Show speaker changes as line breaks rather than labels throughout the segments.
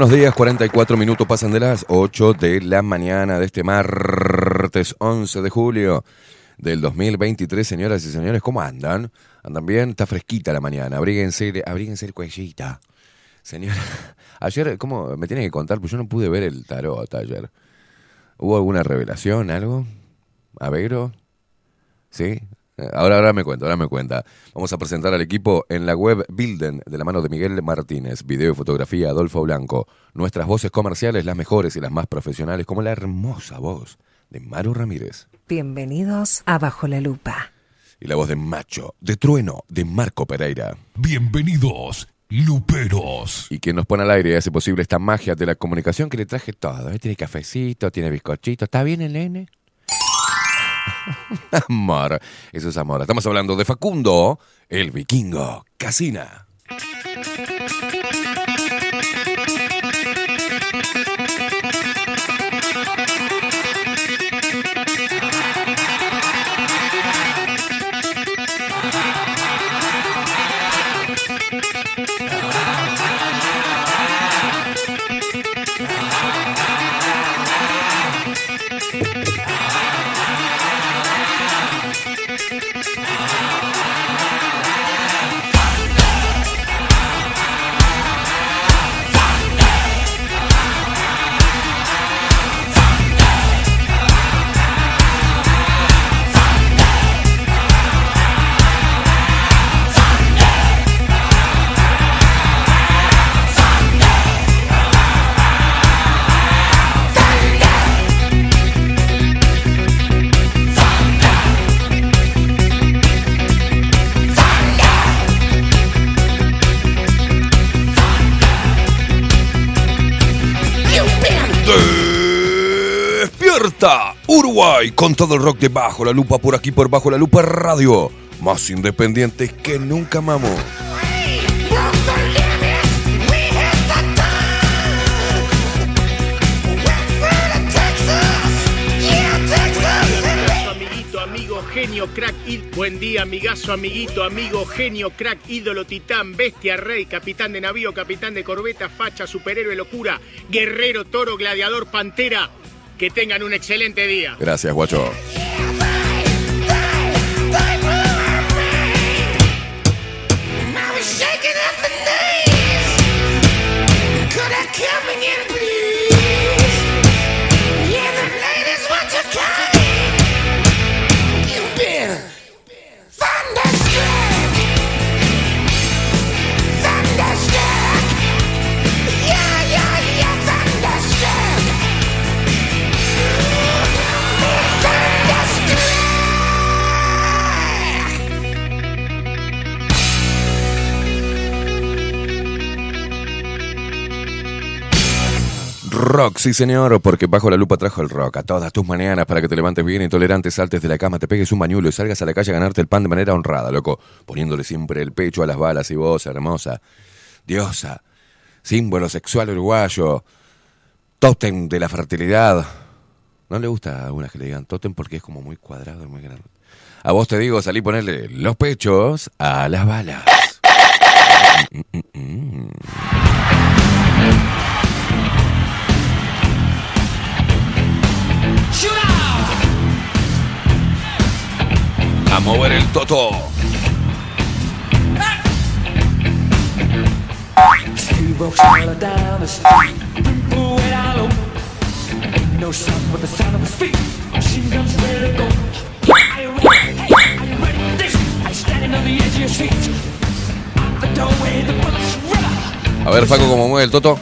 Buenos días. 44 minutos pasan de las 8 de la mañana de este martes 11 de julio del 2023. Señoras y señores, ¿cómo andan? ¿Andan bien? Está fresquita la mañana. Abríguense, abríguense el cuellita. Señora, ayer, ¿cómo me tiene que contar? Pues yo no pude ver el tarot ayer. ¿Hubo alguna revelación, algo? ¿Avero? ¿Sí? Ahora, ahora me cuenta, ahora me cuenta. Vamos a presentar al equipo en la web Bilden de la mano de Miguel Martínez. Video y fotografía Adolfo Blanco. Nuestras voces comerciales, las mejores y las más profesionales, como la hermosa voz de Maru Ramírez.
Bienvenidos a Bajo la Lupa.
Y la voz de Macho, de Trueno, de Marco Pereira.
Bienvenidos, Luperos.
Y quien nos pone al aire y hace posible esta magia de la comunicación que le traje todo. ¿eh? Tiene cafecito, tiene bizcochito. ¿Está bien el nene? amor, eso es amor. Estamos hablando de Facundo, el vikingo, Casina. Uruguay con todo el rock de Bajo la Lupa por aquí por Bajo la Lupa Radio. Más independientes que nunca, mamo.
genio, crack, buen día, amigazo, amiguito, amigo, genio, crack, ídolo, titán, bestia, rey, capitán de navío, capitán de corbeta, facha, superhéroe, locura, guerrero, toro, gladiador, pantera. Que tengan un excelente día.
Gracias, guacho. Rock, sí señor, porque bajo la lupa trajo el rock a todas tus mañanas para que te levantes bien intolerante, saltes de la cama, te pegues un bañuelo y salgas a la calle a ganarte el pan de manera honrada, loco, poniéndole siempre el pecho a las balas y vos, hermosa, diosa, símbolo sexual uruguayo, tótem de la fertilidad. No le gusta a algunas que le digan tótem porque es como muy cuadrado y muy grande. A vos te digo, salí ponerle los pechos a las balas. Mm, mm, mm. A mover el toto. A ver, Faco, cómo mueve el toto.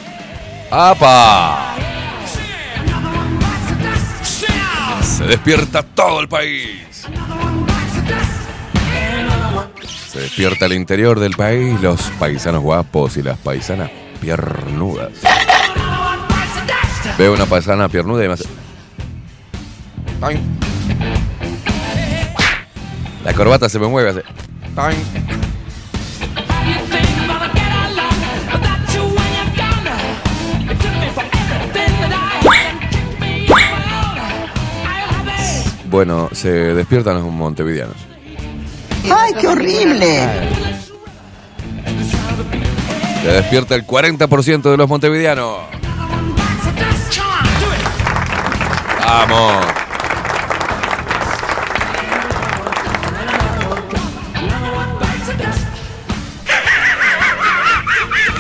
¡Apa! Se despierta todo el país. Se despierta el interior del país, los paisanos guapos y las paisanas piernudas. Veo una paisana piernuda y me hace... La corbata se me mueve, hace... Bueno, se despiertan los montevideanos.
¡Ay, qué horrible!
Se despierta el 40% de los montevideanos. ¡Vamos!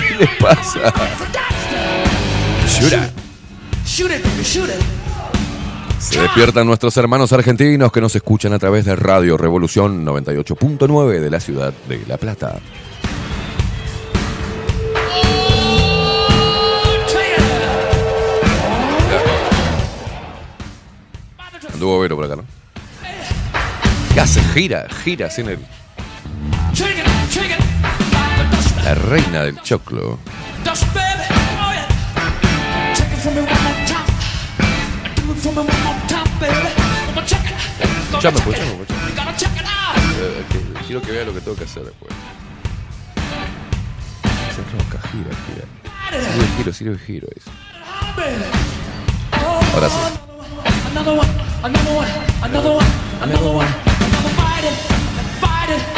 ¿Qué les pasa? Shura.
Shoot it, baby, shoot it.
Se despiertan nuestros hermanos argentinos que nos escuchan a través de Radio Revolución 98.9 de la ciudad de La Plata. Anduvo Vero por acá, ¿no? ¿Qué hace? Gira, gira sin el... La reina del choclo.
For me one for me one.
Eh, quiero que vea lo que tengo que hacer después. Se enroca, gira, gira. Sirve el giro, sirve el giro. Eso. Ahora sí.
Another one, another one, another one, another one, another bite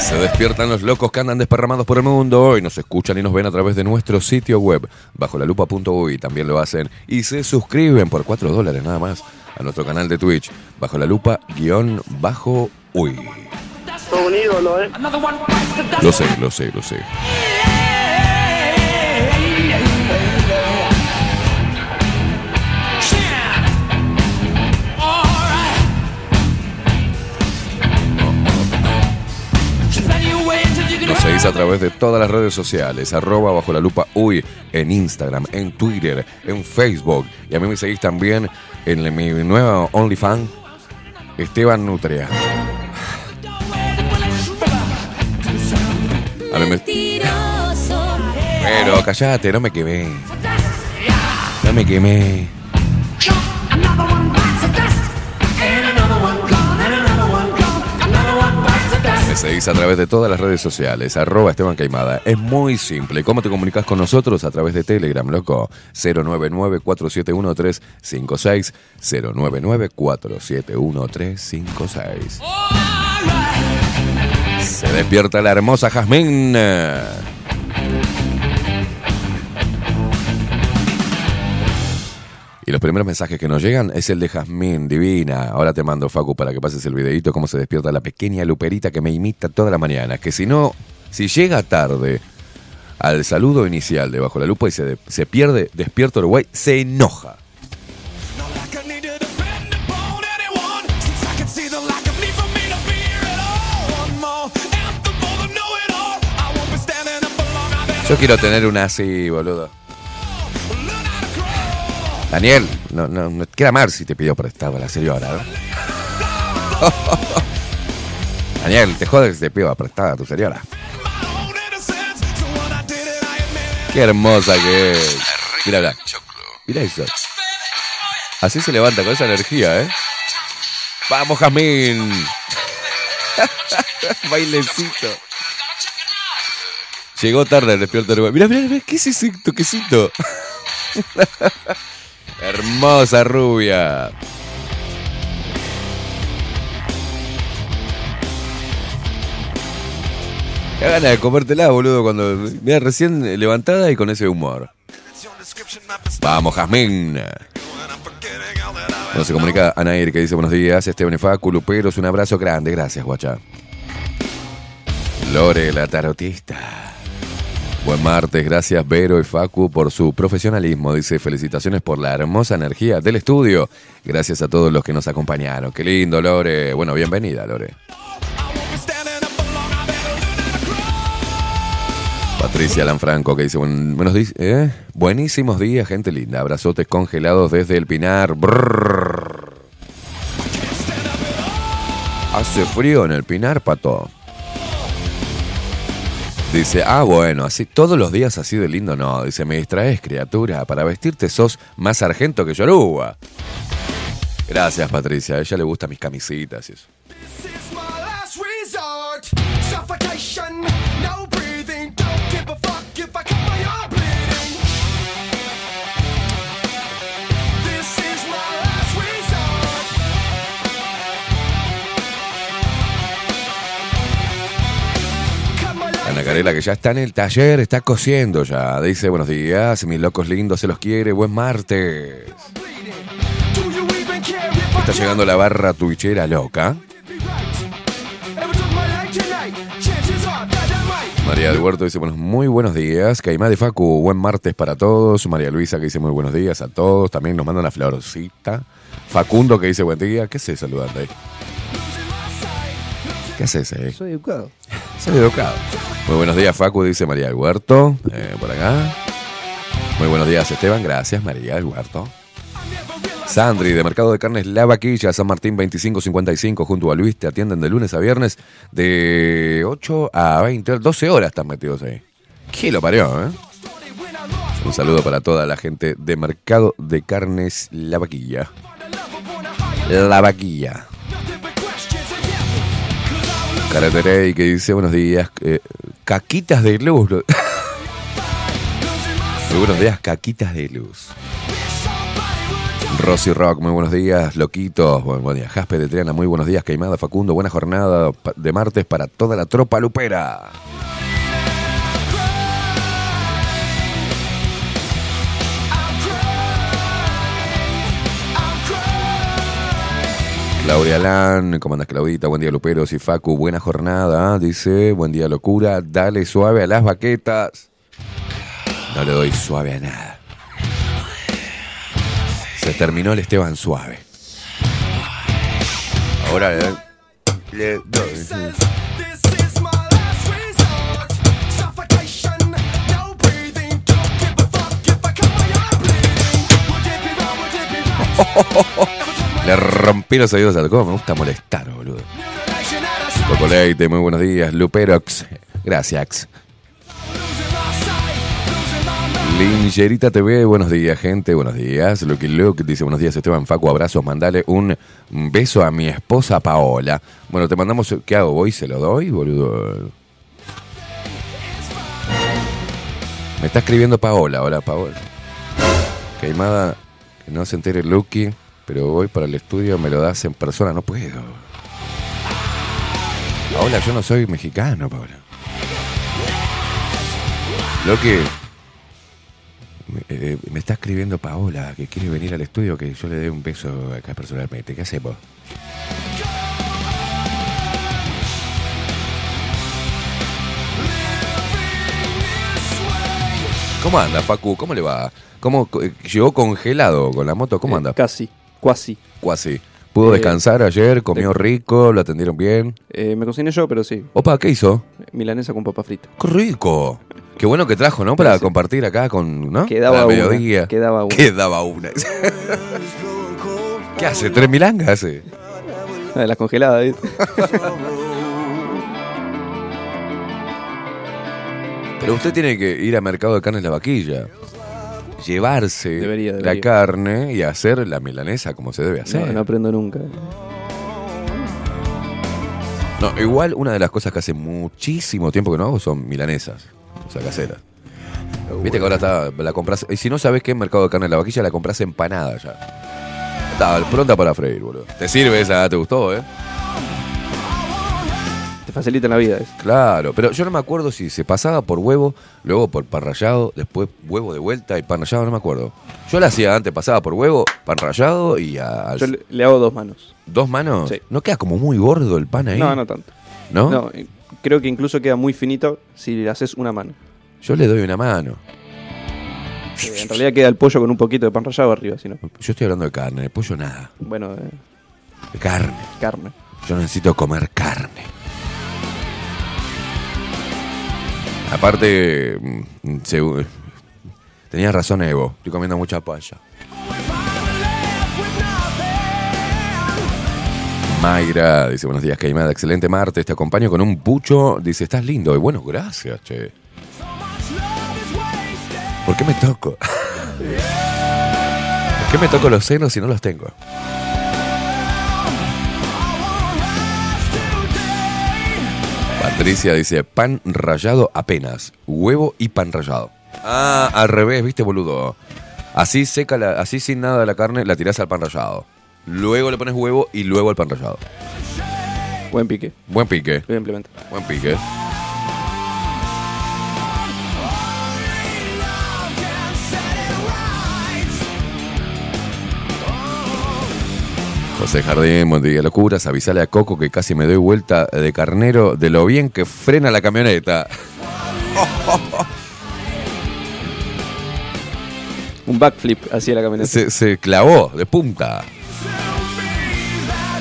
Se despiertan los locos que andan desparramados por el mundo y nos escuchan y nos ven a través de nuestro sitio web, bajo la lupa.uy. También lo hacen y se suscriben por 4 dólares nada más a nuestro canal de Twitch, bajo la lupa guion bajo uy. Lo sé, lo sé, lo sé. Seguís a través de todas las redes sociales, arroba bajo la lupa uy, en Instagram, en Twitter, en Facebook. Y a mí me seguís también en mi nueva OnlyFans, Esteban Nutria. Pero callate, no me quemé. No me quemé. Seguís a través de todas las redes sociales, arroba Esteban Caimada. Es muy simple. ¿Cómo te comunicas con nosotros? A través de Telegram, loco. 099-471-356. 099-471-356. Se despierta la hermosa Jazmín. Y los primeros mensajes que nos llegan es el de Jazmín, divina. Ahora te mando, Facu, para que pases el videito cómo se despierta la pequeña luperita que me imita toda la mañana. Que si no, si llega tarde al saludo inicial de Bajo la Lupa y se, se pierde Despierto Uruguay, se enoja. Yo quiero tener una así, boludo. Daniel, no, no, no queda mal si te pidió prestado la señora, ¿no? Daniel, te jodes te pido prestada a tu señora. Qué hermosa que es. Mira, mira. Mira eso. Así se levanta con esa energía, ¿eh? Vamos, Jazmín. Bailecito. Llegó tarde el despierto. Mira, mira, mira, ¿qué es ese toquecito? Hermosa rubia. Qué ganas de comértela, boludo, cuando. Mira, recién levantada y con ese humor. Vamos, Jazmín. Bueno, se comunica Anair que dice buenos días, Esteban y Facu, Luperos, un abrazo grande, gracias, guacha. Lore, la tarotista. Buen martes, gracias Vero y Facu por su profesionalismo. Dice felicitaciones por la hermosa energía del estudio. Gracias a todos los que nos acompañaron. Qué lindo, Lore. Bueno, bienvenida, Lore. Patricia Lanfranco que dice buen- buenos días, ¿eh? buenísimos días, gente linda. Abrazotes congelados desde el Pinar. Hace frío en el Pinar, pato. Dice, ah, bueno, así todos los días así de lindo no. Dice, me distraes, criatura. Para vestirte sos más sargento que Yoruba. Gracias, Patricia. A ella le gustan mis camisitas y eso. Ana Carela, que ya está en el taller, está cosiendo ya. Dice, buenos días, mis locos lindos, se los quiere, buen martes. Está llegando la barra twitchera loca. María del Huerto dice, bueno, muy buenos días. Caimá de Facu, buen martes para todos. María Luisa que dice muy buenos días a todos. También nos manda una florcita. Facundo que dice buen día. ¿Qué haces saludando ahí? ¿Qué haces ahí?
Soy educado.
Soy educado. Muy buenos días, Facu, dice María del Huerto. eh, por acá. Muy buenos días, Esteban. Gracias, María del Huerto. Sandri, de Mercado de Carnes La Vaquilla, San Martín 2555, junto a Luis, te atienden de lunes a viernes de 8 a 20, 12 horas están metidos ahí. ¿Qué lo parió, eh? Un saludo para toda la gente de Mercado de Carnes La Vaquilla. La Vaquilla. Caraterey que dice buenos días. eh, caquitas de luz. Muy buenos días, caquitas de luz. Rosy Rock, muy buenos días. Loquitos, buen, buen día. Jaspe de Triana, muy buenos días. Caimada Facundo, buena jornada de martes para toda la tropa lupera. Claudia Lan, ¿cómo Claudita? Buen día Luperos y Facu, buena jornada. Dice, buen día locura, dale suave a las baquetas. No le doy suave a nada. Se terminó el Esteban suave. Ahora le le doy. Le rompí los oídos al cómo me gusta molestar, boludo. Coco Leite, muy buenos días. Luperox, gracias. Lingerita TV, buenos días, gente, buenos días. Que Luke dice, buenos días, Esteban Facu, abrazos, mandale un beso a mi esposa Paola. Bueno, te mandamos, ¿qué hago? ¿Voy se lo doy, boludo? Me está escribiendo Paola, hola Paola. Queimada, que no se entere Lucky, pero voy para el estudio, me lo das en persona, no puedo. Paola, yo no soy mexicano, Paola. Lucky, me, eh, me está escribiendo Paola que quiere venir al estudio, que yo le dé un beso acá personalmente. ¿Qué hacemos? ¿Cómo anda, Facu? ¿Cómo le va? ¿Cómo eh, llegó congelado con la moto? ¿Cómo
Eh,
anda?
Casi, cuasi.
Cuasi. ¿Pudo
Eh,
descansar ayer? ¿Comió rico? ¿Lo atendieron bien?
Eh, me cociné yo, pero sí.
Opa, ¿qué hizo?
Milanesa con papa frita.
¡Qué rico! Qué bueno que trajo, ¿no? Para compartir acá con, ¿no?
Quedaba
Al
una,
mediodía.
quedaba una.
Quedaba una. ¿Qué hace? ¿Tres milangas hace?
De las congeladas, ¿viste?
Pero usted tiene que ir al mercado de carnes La Vaquilla. Llevarse
Debería,
la carne y hacer la milanesa como se debe hacer.
No, no aprendo nunca.
No, igual una de las cosas que hace muchísimo tiempo que no hago son milanesas, o sea, caseras. Viste que ahora está, la compras, y si no sabes qué es mercado de carne de la vaquilla, la compras empanada ya. Está pronta para freír, boludo. Te sirve esa, te gustó, ¿eh?
Facilitan la vida. ¿eh?
Claro, pero yo no me acuerdo si se pasaba por huevo, luego por pan rallado, después huevo de vuelta y pan rallado, no me acuerdo. Yo la hacía antes, pasaba por huevo, pan rallado y a,
Yo le, le hago dos manos.
dos manos.
Sí.
¿No queda como muy gordo el pan ahí?
No, no tanto.
¿No?
No, creo que incluso queda muy finito si le haces una mano.
Yo le doy una mano.
En realidad queda el pollo con un poquito de pan rallado arriba, si no.
Yo estoy hablando de carne, de pollo nada.
Bueno, eh,
De carne.
carne.
Yo necesito comer carne. Aparte, mm, se- tenías razón Evo, estoy comiendo mucha paya. Mayra dice, buenos días, Caimada, excelente martes, te acompaño con un pucho. Dice, estás lindo. Y bueno, gracias, che. ¿Por qué me toco? ¿Por qué me toco los senos si no los tengo? Patricia dice, pan rallado apenas, huevo y pan rallado. Ah, al revés, viste, boludo. Así seca, la, así sin nada de la carne, la tirás al pan rallado. Luego le pones huevo y luego al pan rallado.
Buen pique.
Buen pique,
Bien implementado.
buen pique. José Jardín, buen día, locuras. Avisale a Coco que casi me doy vuelta de carnero de lo bien que frena la camioneta.
Un backflip hacia la camioneta.
Se, se clavó de punta.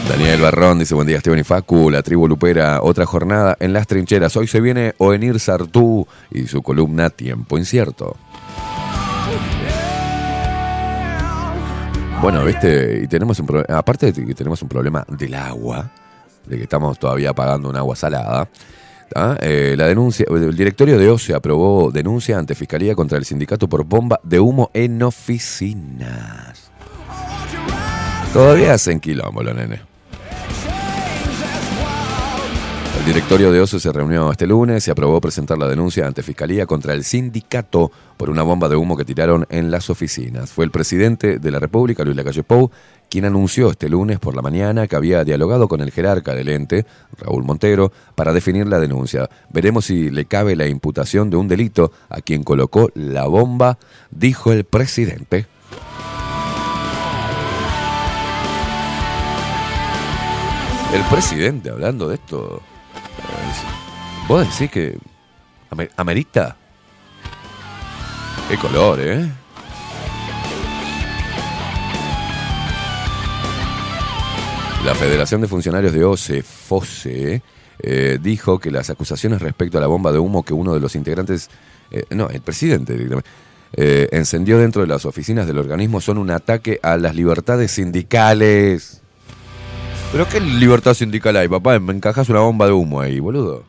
Daniel Barrón dice, buen día Esteban y Facu, la tribu lupera, otra jornada en las trincheras. Hoy se viene Oenir Sartú y su columna Tiempo Incierto. Bueno, viste, y tenemos un pro- aparte de que tenemos un problema del agua, de que estamos todavía pagando un agua salada, ¿tá? Eh, la denuncia, el directorio de OCE aprobó denuncia ante Fiscalía contra el sindicato por bomba de humo en oficinas. Todavía hacen quilombo, nene. El directorio de OCE se reunió este lunes y aprobó presentar la denuncia ante Fiscalía contra el sindicato por una bomba de humo que tiraron en las oficinas. Fue el presidente de la República, Luis Lacalle Pou, quien anunció este lunes por la mañana que había dialogado con el jerarca del ente, Raúl Montero, para definir la denuncia. Veremos si le cabe la imputación de un delito a quien colocó la bomba, dijo el presidente. El presidente hablando de esto. ¿Vos decís que ame- amerita? Qué color, ¿eh? La Federación de Funcionarios de OCE, FOSE, eh, dijo que las acusaciones respecto a la bomba de humo que uno de los integrantes, eh, no, el presidente directamente, eh, encendió dentro de las oficinas del organismo son un ataque a las libertades sindicales. ¿Pero qué libertad sindical hay, papá? Me encajas una bomba de humo ahí, boludo.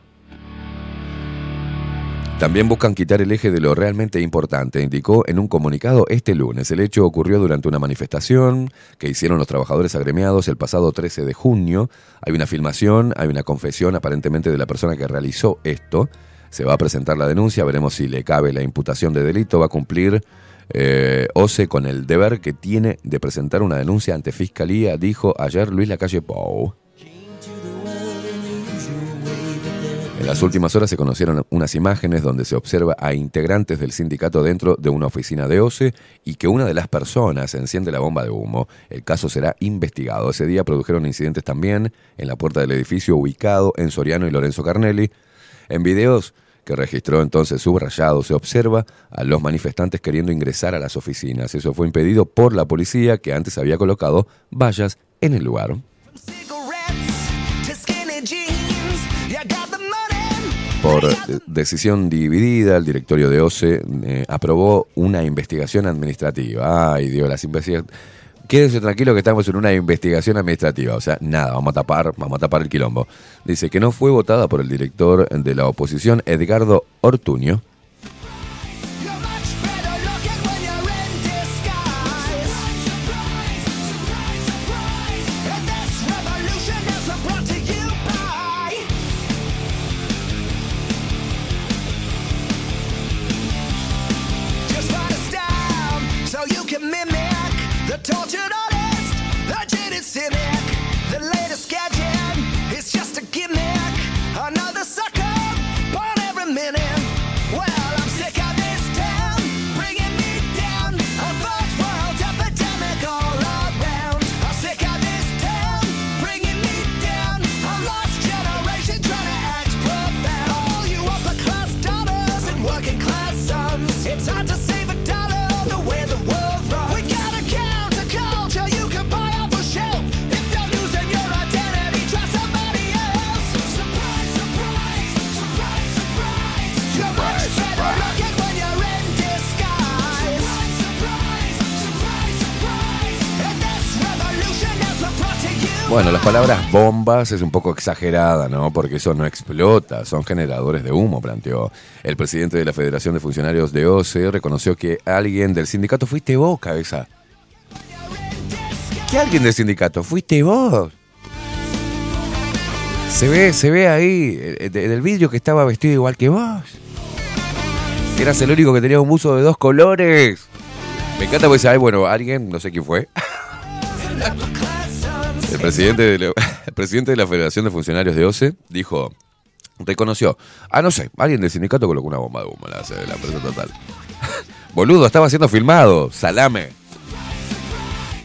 También buscan quitar el eje de lo realmente importante, indicó en un comunicado este lunes. El hecho ocurrió durante una manifestación que hicieron los trabajadores agremiados el pasado 13 de junio. Hay una filmación, hay una confesión aparentemente de la persona que realizó esto. Se va a presentar la denuncia, veremos si le cabe la imputación de delito, va a cumplir eh, OCE con el deber que tiene de presentar una denuncia ante Fiscalía, dijo ayer Luis Lacalle Pou. En las últimas horas se conocieron unas imágenes donde se observa a integrantes del sindicato dentro de una oficina de OCE y que una de las personas enciende la bomba de humo. El caso será investigado. Ese día produjeron incidentes también en la puerta del edificio ubicado en Soriano y Lorenzo Carnelli. En videos que registró entonces subrayado se observa a los manifestantes queriendo ingresar a las oficinas. Eso fue impedido por la policía que antes había colocado vallas en el lugar. Por eh, decisión dividida, el directorio de OCE eh, aprobó una investigación administrativa. Ay, Dios, las investigaciones. Quédense tranquilo que estamos en una investigación administrativa. O sea, nada, vamos a tapar, vamos a tapar el quilombo. Dice que no fue votada por el director de la oposición, Edgardo Ortuño. Bombas es un poco exagerada, ¿no? Porque eso no explota, son generadores de humo, planteó. El presidente de la Federación de Funcionarios de OCE reconoció que alguien del sindicato fuiste vos, cabeza. ¿Qué alguien del sindicato? Fuiste vos. Se ve, se ve ahí, eh, de- del vidrio que estaba vestido igual que vos. Eras el único que tenía un buzo de dos colores. Me encanta porque, ay, bueno, alguien, no sé quién fue, el presidente, de la, el presidente de la Federación de Funcionarios de OCE dijo, reconoció, ah, no sé, alguien del sindicato colocó una bomba de humo en la de la empresa total. Boludo, estaba siendo filmado, salame.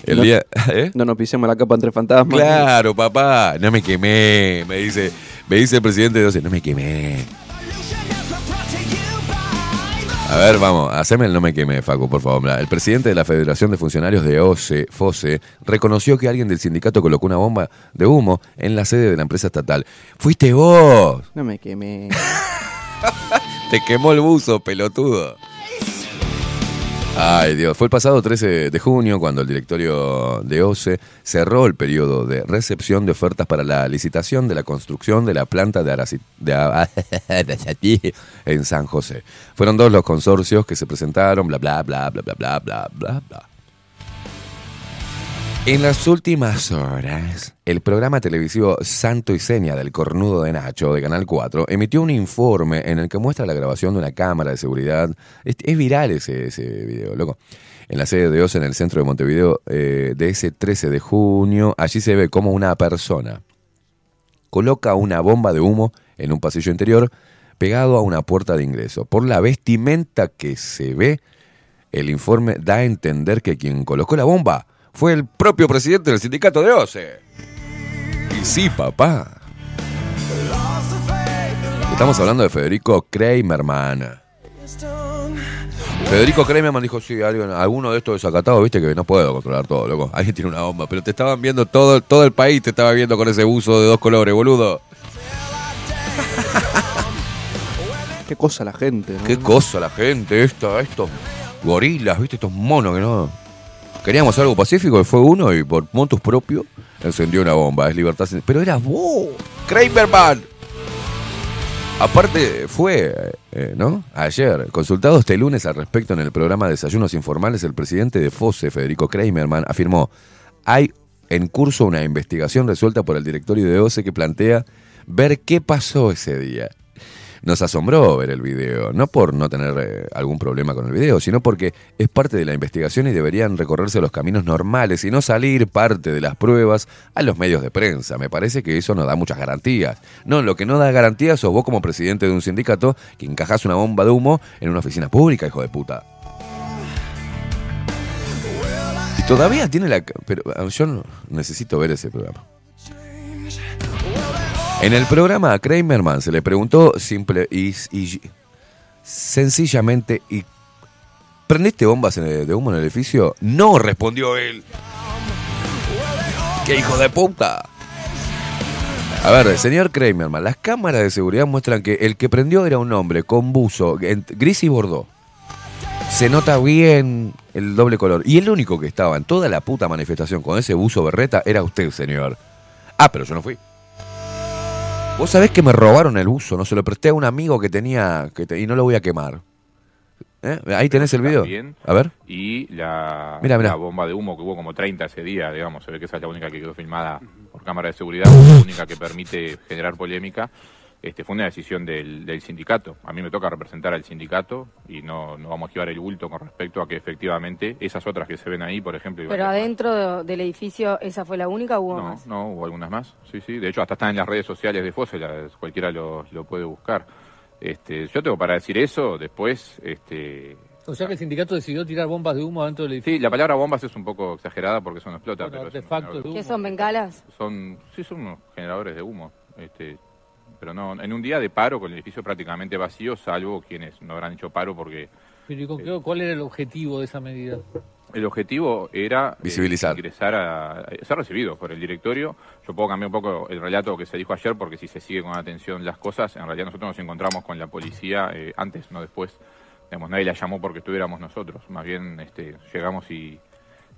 El
No-
día... ¿eh?
No nos pisemos la capa entre fantasmas.
Claro, papá, no me quemé, me dice, me dice el presidente de OCE, no me quemé. A ver, vamos, haceme el no me queme, Facu, por favor. El presidente de la Federación de Funcionarios de OCE, FOSE, reconoció que alguien del sindicato colocó una bomba de humo en la sede de la empresa estatal. ¡Fuiste vos!
No me quemé.
Te quemó el buzo, pelotudo. Ay, Dios. Fue el pasado 13 de junio cuando el directorio de OCE cerró el periodo de recepción de ofertas para la licitación de la construcción de la planta de, Aracatí en San José. Fueron dos los consorcios que se presentaron, bla, bla, bla, bla, bla, bla, bla, bla, bla. En las últimas horas, el programa televisivo Santo y Seña del Cornudo de Nacho de Canal 4 emitió un informe en el que muestra la grabación de una cámara de seguridad. Es, viral ese, ese video, loco. En la sede de OSE en el centro de Montevideo eh, de ese 13 de junio, allí se ve como una persona coloca una bomba de humo en un pasillo interior pegado a una puerta de ingreso. Por la vestimenta que se ve, el informe da a entender que quien colocó la bomba fue el propio presidente del sindicato de OCE. Y sí, papá. Estamos hablando de Federico Kramerman. Federico Kramerman dijo, sí, alguien- alguno de estos desacatados, viste que no puedo controlar todo, loco. Alguien tiene una bomba, pero te estaban viendo todo, todo el país, te estaba viendo con ese buzo de dos colores, boludo.
Qué cosa la gente, ¿no?
Qué cosa la gente, esta, estos gorilas, viste, estos monos que no... Queríamos algo pacífico y fue uno y por montos propios encendió una bomba, es libertad. Pero era vos, Kramerman. Aparte, fue, eh, ¿no? Ayer, consultado este lunes al respecto en el programa Desayunos Informales, el presidente de FOSE, Federico Kramerman, afirmó, hay en curso una investigación resuelta por el directorio de OCE que plantea ver qué pasó ese día. Nos asombró ver el video, no por no tener eh, algún problema con el video, sino porque es parte de la investigación y deberían recorrerse los caminos normales y no salir parte de las pruebas a los medios de prensa. Me parece que eso no da muchas garantías. No, lo que no da garantías sos vos como presidente de un sindicato que encajás una bomba de humo en una oficina pública, hijo de puta. Todavía tiene la... Pero ah, yo necesito ver ese programa. En el programa a Kramerman se le preguntó simple y, y- sencillamente y ¿Prendiste bombas de humo en el edificio? No, respondió él. ¡Qué hijo de puta! A ver, señor Kramerman, las cámaras de seguridad muestran que el que prendió era un hombre con buzo gris y bordó. Se nota bien el doble color. Y el único que estaba en toda la puta manifestación con ese buzo berreta era usted, señor. Ah, pero yo no fui. Vos sabés que me robaron el buzo, no se lo presté a un amigo que tenía que te- y no lo voy a quemar. ¿Eh? Ahí tenés el video.
También.
A ver.
Y la bomba de humo que hubo como 30 ese día, digamos, se ve que esa es la única que quedó filmada por cámara de seguridad, la única que permite generar polémica. Este, fue una decisión del, del sindicato. A mí me toca representar al sindicato y no, no vamos a llevar el bulto con respecto a que efectivamente esas otras que se ven ahí, por ejemplo,
Pero adentro de- del edificio, ¿esa fue la única o hubo
no,
más?
no, hubo algunas más. Sí, sí. De hecho, hasta están en las redes sociales de las- cualquiera lo, lo puede buscar. Este, yo tengo para decir eso, después, este,
O sea que el sindicato decidió tirar bombas de humo dentro del edificio.
sí, la palabra bombas es un poco exagerada porque eso no explota,
Bueno,
pero es un
de
¿Qué son bengalas?
son, sí, son unos generadores de humo. Este, pero no, en un día de paro con el edificio prácticamente vacío, salvo quienes no habrán hecho paro porque
Pero ¿y con qué- ¿cuál era el objetivo de esa medida?
El objetivo era eh,
Visibilizar.
ingresar a, a ser recibido por el directorio. Yo puedo cambiar un poco el relato que se dijo ayer porque si se sigue con atención las cosas, en realidad nosotros nos encontramos con la policía eh, antes, no después. Digamos, nadie la llamó porque estuviéramos nosotros. Más bien este, llegamos y,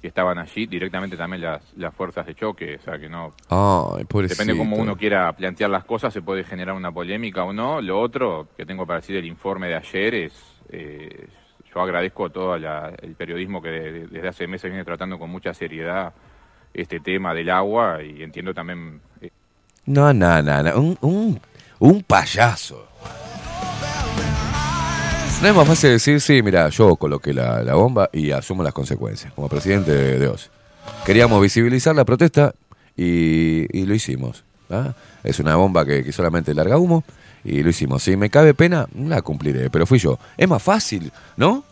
estaban allí directamente también las, las fuerzas de choque. O sea que no,
Ay.
Depende cómo uno quiera plantear las cosas, se puede generar una polémica o no. Lo otro que tengo para decir del informe de ayer es, eh, yo agradezco todo la- el periodismo que de- desde hace meses viene tratando con mucha seriedad este tema del agua y entiendo también... eh,
No, no, no, no. Un, un, un payaso. No es más fácil decir, sí, mira, yo coloqué la, la bomba y asumo las consecuencias, como presidente de, de OSI. Queríamos visibilizar la protesta y, lo hicimos. ¿ah? Es una bomba que, que solamente larga humo y lo hicimos. Si me cabe pena, la cumpliré, pero fui yo. Es más fácil, ¿no?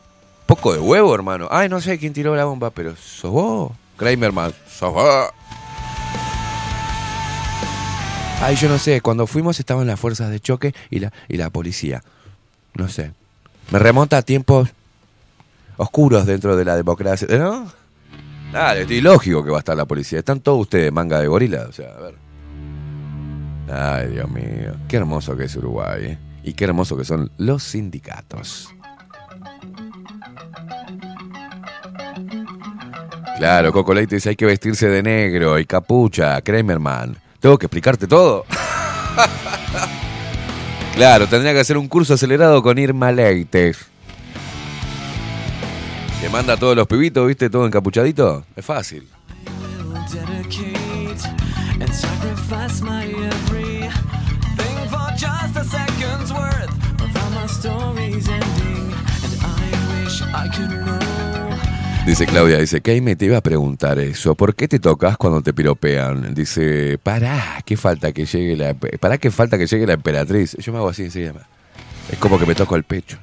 Poco de huevo, hermano. Ay, no sé quién tiró la bomba, pero sos vos. Kramerman, sos vos. Ay, yo no sé, cuando fuimos estaban las fuerzas de choque y la, y la policía. No sé. Me remonta a tiempos oscuros dentro de la democracia, ¿no? Dale, es lógico que va a estar la policía. Están todos ustedes manga de gorila, o sea, a ver. Ay, Dios mío. Qué hermoso que es Uruguay, ¿eh? Y qué hermoso que son los sindicatos. Claro, Coco Leite dice hay que vestirse de negro y capucha, Kramerman. Tengo que explicarte todo. claro, tendría que hacer un curso acelerado con Irma Leite. Que manda a todos los pibitos, ¿viste? Todo encapuchadito. Es fácil. Dice Claudia, dice, Keime, te iba a preguntar eso. ¿Por qué te tocas cuando te piropean? Dice, pará, ¿qué falta que llegue la... Pará, ¿qué falta que llegue la emperatriz? Yo me hago así enseguida. Es como que me toco el pecho.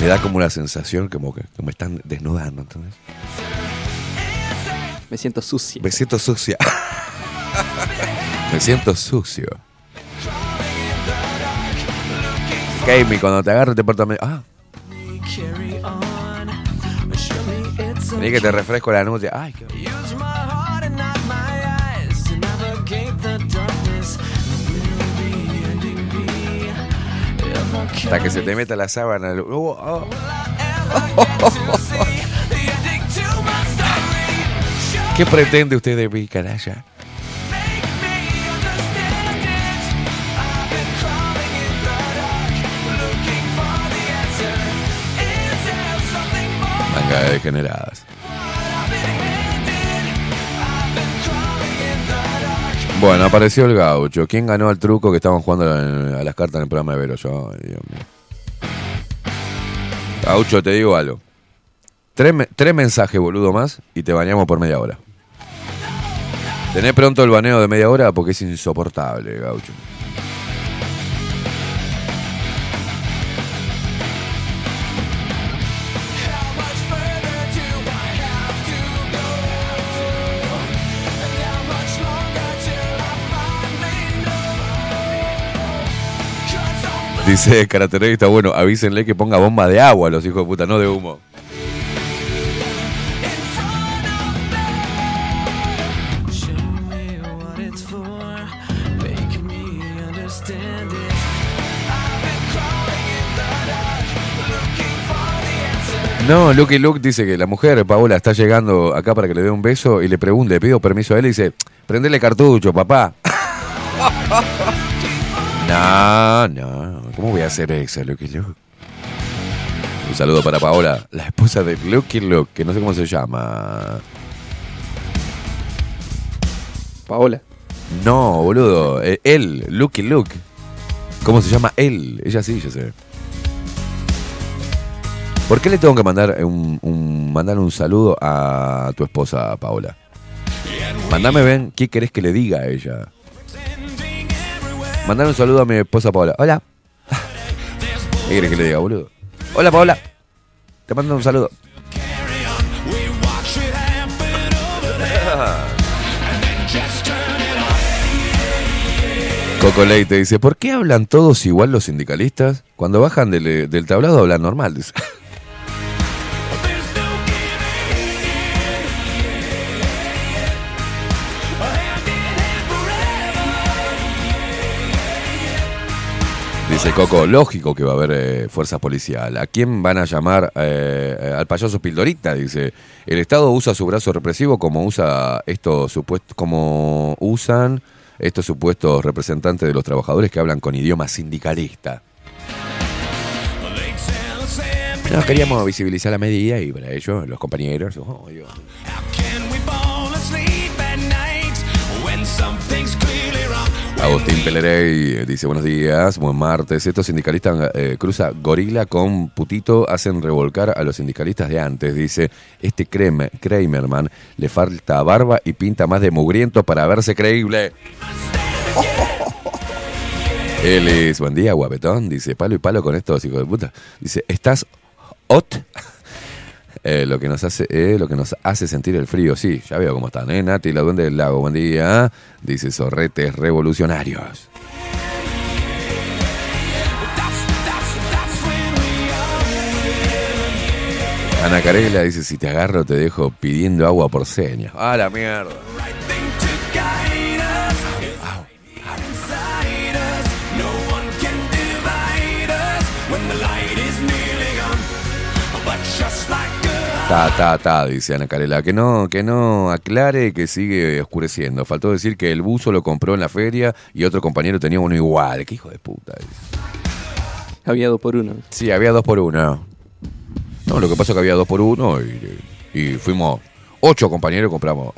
Me da como una sensación como que, que me están desnudando, ¿entendés?
Me siento sucia.
Me siento sucia. me siento sucio. Keime, cuando te agarro te portas... medio- Ah, Vení que te refresco la nutria. Ay, qué Hasta que se te meta la sábana. Oh,
oh.
¿Qué pretende usted de mí, canalla? Manga degeneradas. Bueno, apareció el gaucho. ¿Quién ganó el truco que estaban jugando a, las cartas en el programa de Vero? Yo. Gaucho, te digo algo. Tres, tres mensajes, boludo, más y te bañamos por media hora. Tené pronto el baneo de media hora porque es insoportable, gaucho. Dice Caraterey, está bueno, avísenle que ponga bomba de agua a los hijos de puta, no de humo. No, Lucky Luke dice que la mujer, Paola, está llegando acá para que le dé un beso y le pregunte, le pido permiso a él y dice, prendele cartucho, papá. No, no, ¿cómo voy a hacer eso, Lucky Luke? Un saludo para Paola, la esposa de Lucky Luke, que no sé cómo se llama.
Paola.
No, boludo, eh, él, Lucky Luke. ¿Cómo se llama él? Ella sí, yo sé. ¿Por qué le tengo que mandar un, un- mandar un saludo a tu esposa, Paola? Mandame, ven, ¿qué querés que le diga a ella? Mandar un saludo a mi esposa, Paola. Hola. ¿Qué querés que le diga, boludo? Hola, Paola. Te mando un saludo. Coco Leite dice, ¿por qué hablan todos igual los sindicalistas? Cuando bajan del, del tablado hablan normal, dice. Coco, lógico que va a haber eh, fuerza policial. ¿A quién van a llamar? Eh, al payaso Pildorita, dice. El Estado usa su brazo represivo como usa estos supuestos, como usan estos supuestos representantes de los trabajadores que hablan con idioma sindicalista. No, queríamos visibilizar la medida y para ello los compañeros. oh. Agustín Pelerey eh, dice buenos días, buen martes. Estos sindicalistas eh, cruza gorila con putito, hacen revolcar a los sindicalistas de antes. Dice, este Kramerman le falta barba y pinta más de mugriento para verse creíble. Es, buen día, guapetón. Dice, palo y palo con estos hijos de puta. Dice, ¿estás hot? Eh, lo que nos hace eh, lo que nos hace sentir el frío, sí, ya veo cómo están, ¿eh? Nati, la duende del lago, buen día. Dice Sorretes Revolucionarios. Ana Carela dice, si te agarro te dejo pidiendo agua por señas. ¡Ah, la mierda! Ta, ta, ta, dice Ana Carela. Que no, que no aclare que sigue oscureciendo. Faltó decir que el buzo lo compró en la feria y otro compañero tenía uno igual. Qué hijo de puta. dice.
Había dos por uno.
Sí, había dos por uno. No, lo que pasa es que había dos por uno y, y fuimos ocho compañeros y compramos.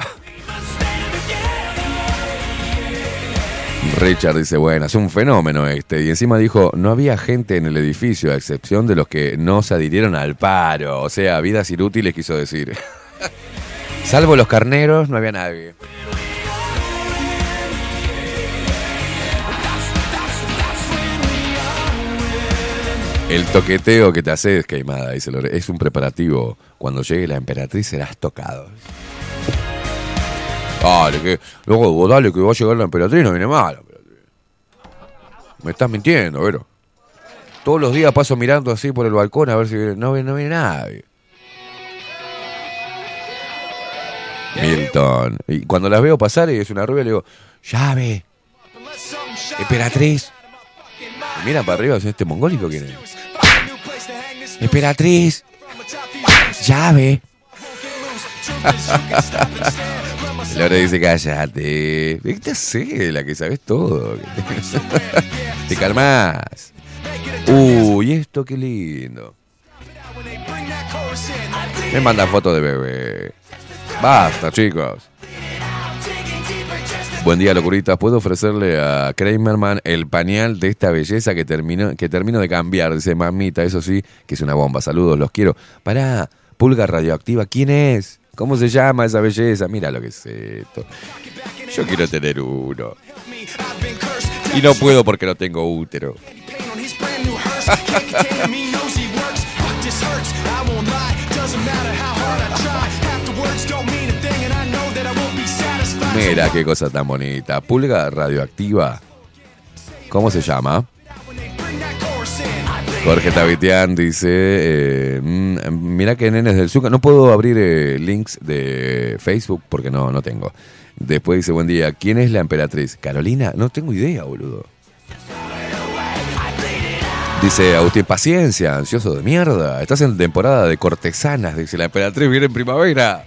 Richard dice, bueno, es un fenómeno este. Y encima dijo, no había gente en el edificio, a excepción de los que no se adhirieron al paro. O sea, vidas inútiles quiso decir. Salvo los carneros, no había nadie. El toqueteo que te haces, queimada, dice Lore, es un preparativo. Cuando llegue la emperatriz serás tocado. Dale, que. Luego, vos dale que va a llegar la emperatriz, no viene mal. Me estás mintiendo, Vero. Todos los días paso mirando así por el balcón a ver si viene- no, no viene nadie. Milton. Y cuando las veo pasar y es una rubia, le digo, llave. Emperatriz. Y miran para arriba, ¿este mongólico quién es? Emperatriz. Llave. Laura dice, cállate. ¿Qué haces? La que sabes todo. Te calmas. Uy, esto qué lindo. Me mandan fotos de bebé. Basta, chicos. Buen día, locuritas. ¿Puedo ofrecerle a Kramerman el pañal de esta belleza que termino, que termino de cambiar? Dice mamita, eso sí, que es una bomba. Saludos, los quiero. Pará, pulga radioactiva, ¿quién es? ¿Cómo se llama esa belleza? Mira lo que es esto. Yo quiero tener uno. Y no puedo porque no tengo útero. Mira qué cosa tan bonita. Pulga radioactiva. ¿Cómo se llama? Jorge Tavitian dice, eh, mm, mira que nenes del Zucca, no puedo abrir eh, links de Facebook porque no, no tengo. Después dice, buen día, ¿quién es la emperatriz? Carolina, no tengo idea, boludo. Dice Agustín, paciencia, ansioso de mierda. Estás en temporada de cortesanas, dice la emperatriz viene en primavera.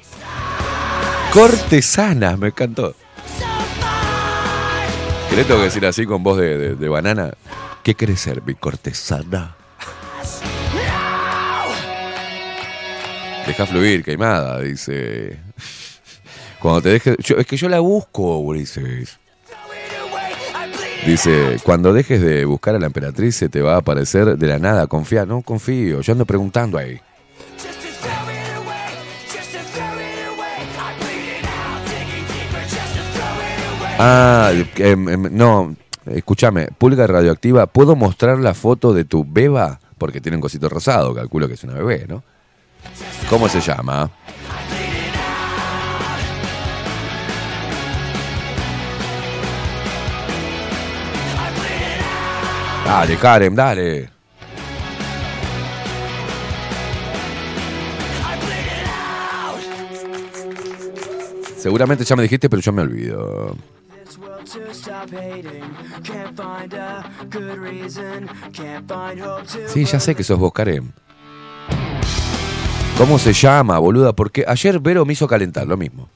Cortesanas, me encantó. ¿Qué le tengo que decir así con voz de- de banana? ¿Qué querés ser, mi cortesana? Deja fluir, queimada, dice. Cuando te dejes. yo- es que yo la busco, Ulises. Dice, cuando dejes de buscar a la emperatriz se te va a aparecer de la nada, confía, no confío, yo ando preguntando ahí. Ah, em, em, no, escúchame, pulga radioactiva, ¿puedo mostrar la foto de tu beba? Porque tiene un cosito rosado, calculo que es una bebé, ¿no? ¿Cómo se llama? Dale, Karen, dale. Seguramente ya me dijiste, pero yo me olvido. Sí, ya sé que sos vos, Karen. ¿Cómo se llama, boluda? Porque ayer Vero me hizo calentar, lo mismo.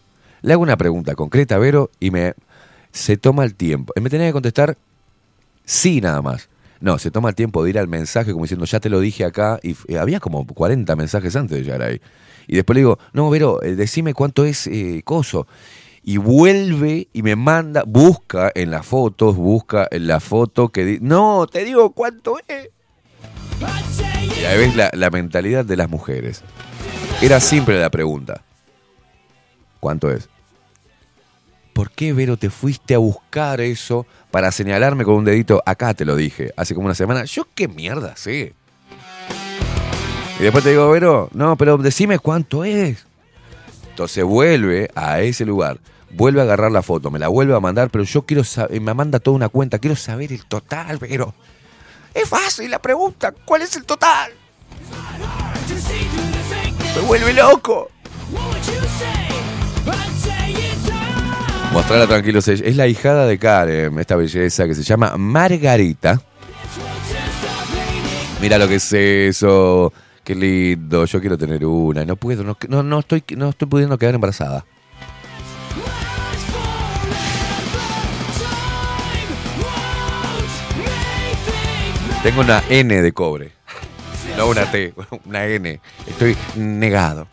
Le hago una pregunta concreta a Vero y me... Se toma el tiempo. Y me tenía que contestar sí nada más. No, se toma el tiempo de ir al mensaje como diciendo, ya te lo dije acá. Y f- había como 40 mensajes antes de llegar ahí. Y después le digo, no, Vero, eh, decime cuánto es eh, coso. Y vuelve y me manda, busca en las fotos, busca en la foto que... di- no, te digo cuánto es. Y ahí ves la, la mentalidad de las mujeres. Era simple la pregunta. ¿Cuánto es? ¿Por qué, Vero, te fuiste a buscar eso para señalarme con un dedito? Acá te lo dije, hace como una semana. Yo qué mierda sé. Y después te digo, Vero, no, pero decime cuánto es. Entonces vuelve a ese lugar, vuelve a agarrar la foto, me la vuelve a mandar, pero yo quiero saber, me manda toda una cuenta, quiero saber el total, Vero. Es fácil la pregunta, ¿cuál es el total? Me vuelve loco. Mostrarla tranquilo. Es la hijada de Karen, esta belleza que se llama Margarita. Mira lo que es eso. Qué lindo. Yo quiero tener una. No puedo. No, no estoy, no estoy pudiendo quedar embarazada. Tengo una N de cobre. No una T, una N. Estoy negado.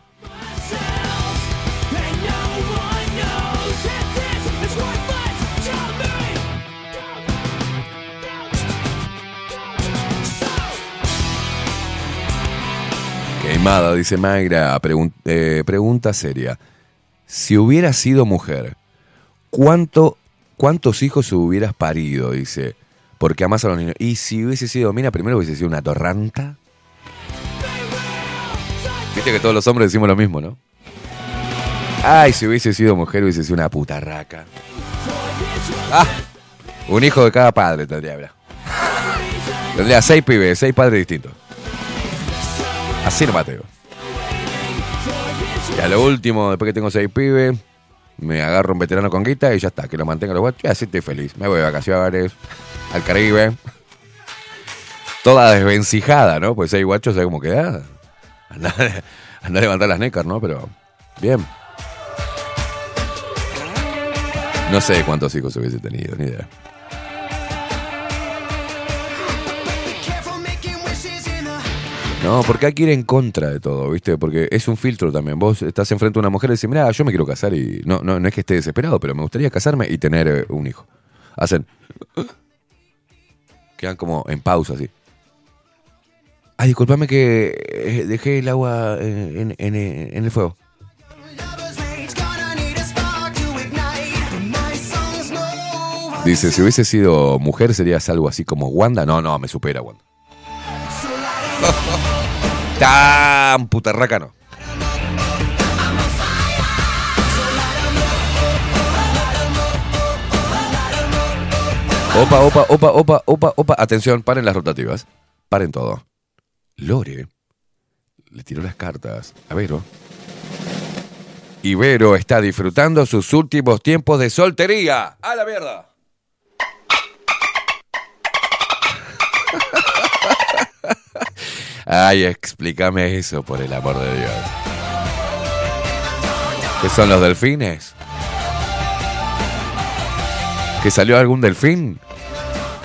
Queimada, dice Mayra. Eh, pregunta seria. Si hubieras sido mujer, ¿cuánto, ¿cuántos hijos hubieras parido? Dice. Porque amas a los niños. Y si hubiese sido mina, primero hubiese sido una torranta. Viste que todos los hombres decimos lo mismo, ¿no? Ay, si hubiese sido mujer, hubiese sido una putarraca. Ah, un hijo de cada padre tendría, bra. Tendría seis pibes, seis padres distintos. Así no Mateo. Y a lo último, después que tengo seis pibes, me agarro un veterano con guita y ya está, que lo mantenga los guachos y así estoy feliz. Me voy de vacaciones, al Caribe. Toda desvencijada, ¿no? Pues seis guachos, ¿sabes cómo queda? Andar, andar a levantar las necas, ¿no? Pero, bien. No sé cuántos hijos hubiese tenido, ni idea. No, porque hay que ir en contra de todo, ¿viste? Porque es un filtro también. Vos estás enfrente a una mujer y decís, mira, yo me quiero casar y no, no, no es que esté desesperado, pero me gustaría casarme y tener eh, un hijo. Hacen. Quedan como en pausa así. Ay, disculpame que eh, dejé el agua en- en- en el fuego. Dice, si hubiese sido mujer serías algo así como Wanda. No, no, me supera Wanda. Tan putarraca no. Opa, opa, opa, opa, opa, opa. Atención, paren las rotativas. Paren todo. Lore le tiró las cartas a Vero. Y Vero está disfrutando sus últimos tiempos de soltería. ¡A la mierda! Ay, explícame eso, por el amor de Dios. ¿Qué son los delfines? ¿Que salió algún delfín?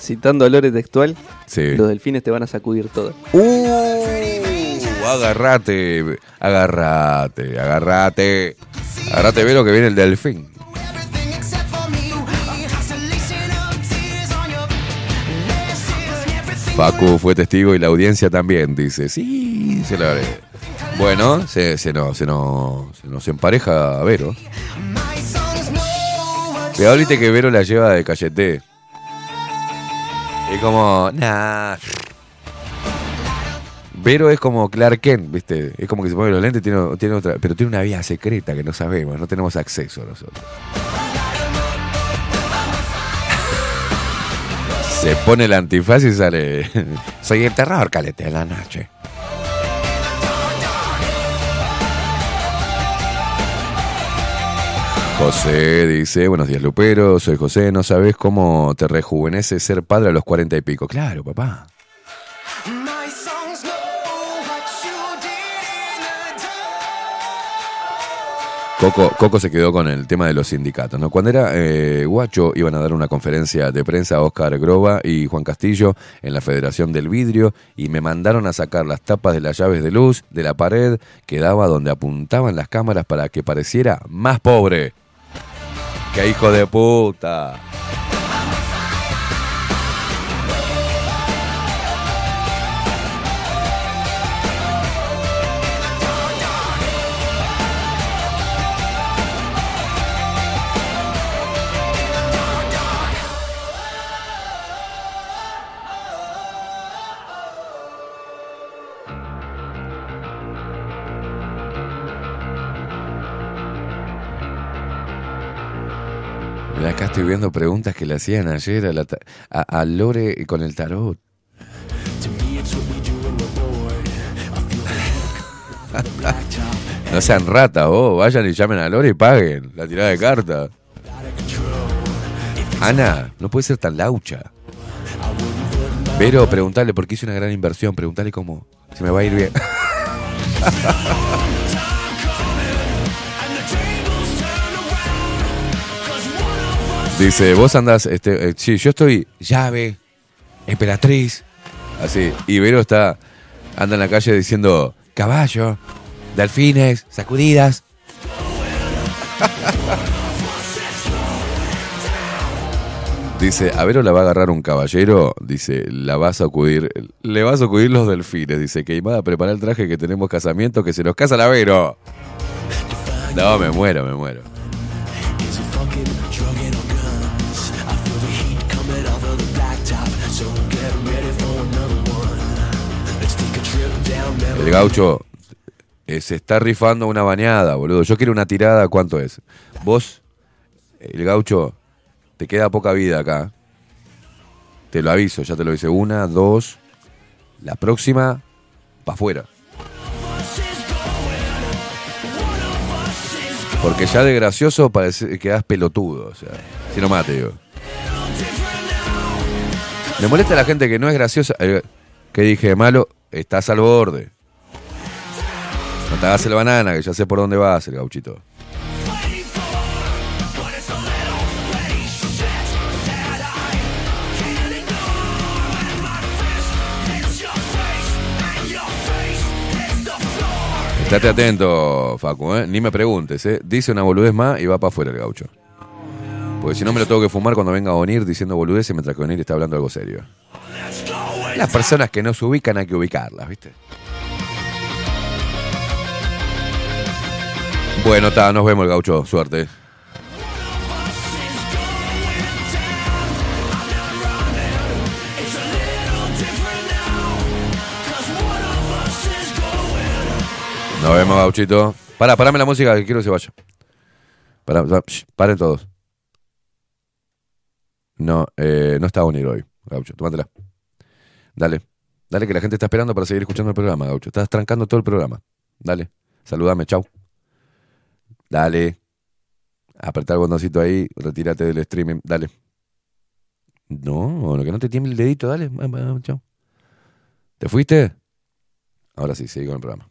Citando a Lore textual,
Sí.
los delfines te van a sacudir todo.
Uh, agarrate, agarrate, agarrate. Agarrate, Vero, que viene el delfín. Facu fue testigo y la audiencia también, dice. Sí, se lo haré. Bueno, se, se, nos, se, nos, se nos empareja a Vero. Cuidado, viste que Vero la lleva de cachete. Es como, nah. Vero es como Clark Kent, ¿viste? Es como que se pone los lentes, tiene, tiene otra, pero tiene una vía secreta que no sabemos, no tenemos acceso nosotros. Se pone el antifaz y sale. Soy el terror, calete de la noche. José dice, buenos días Lupero, soy José, no sabes cómo te rejuvenece ser padre a los cuarenta y pico. Claro, papá. Coco, Coco se quedó con el tema de los sindicatos. ¿no? Cuando era eh, guacho iban a dar una conferencia de prensa a Oscar Groba y Juan Castillo en la Federación del Vidrio y me mandaron a sacar las tapas de las llaves de luz de la pared que daba donde apuntaban las cámaras para que pareciera más pobre. ¡Qué hijo de puta! Mira, acá estoy viendo preguntas que le hacían ayer a, Lore con el tarot. No sean ratas vos, vayan y llamen a Lore y paguen la tirada de carta. Ana, no puede ser tan laucha. Pero preguntarle, porque hice una gran inversión, preguntarle cómo, si me va a ir bien. Dice, vos andás, este, eh, sí, yo estoy llave, emperatriz, así. Y Vero está, anda en la calle diciendo, caballo, delfines, sacudidas. Dice, a Vero la va a agarrar un caballero, dice, la va a sacudir, le va a sacudir los delfines, dice, Queimada, prepara el traje que tenemos casamiento, que se nos casa la Vero. No, me muero, me muero. El gaucho eh, se está rifando una bañada, boludo. Yo quiero una tirada, ¿cuánto es? Vos, el gaucho, te queda poca vida acá. Te lo aviso, ya te lo hice. Una, dos. La próxima, para afuera. Porque ya de gracioso parece que quedas pelotudo. O sea, si no mate, digo. Me molesta la gente que no es graciosa. Eh, ¿Qué dije malo? Estás al borde. No te hagas el banana, que ya sé por dónde vas, el gauchito. Estate atento, Facu, ¿eh? Ni me preguntes, ¿eh? Dice una boludez más y va para afuera el gaucho. Porque si no me lo tengo que fumar cuando venga a Onir diciendo boludeces mientras que Onir está hablando algo serio. Las personas que no se ubican hay que ubicarlas, ¿viste? Bueno, está, nos vemos el gaucho. Suerte. Nos vemos, gauchito. Pará, parame la música que quiero que se vaya. Pará, paren todos. No, eh, no está unir hoy, Gaucho. Tómatela. Dale. Dale que la gente está esperando para seguir escuchando el programa, Gaucho. Estás trancando todo el programa. Dale. Saludame, chau. Dale. Apretá el botoncito ahí, retírate del streaming. Dale. No, lo que no te tiemble el dedito, dale. Va, va, va, Chau. ¿Te fuiste? Ahora sí, seguí con el programa.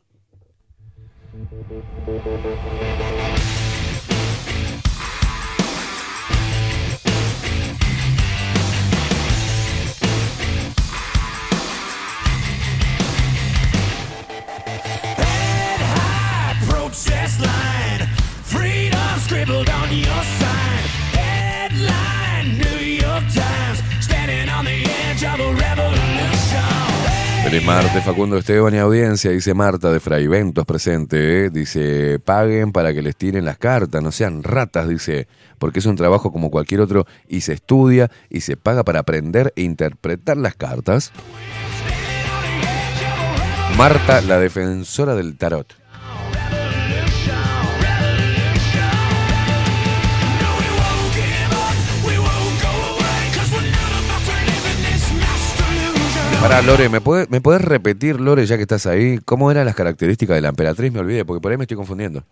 Feliz martes, Facundo Esteban y audiencia, dice Marta de Fraiventos presente, ¿eh? dice, paguen para que les tiren las cartas, no sean ratas, dice, porque es un trabajo como cualquier otro y se estudia y se paga para aprender e interpretar las cartas. Marta, la defensora del tarot. Para Lore, ¿me puedes, ¿me puedes repetir, Lore, ya que estás ahí, cómo eran las características de la emperatriz? Me olvidé, porque por ahí me estoy confundiendo.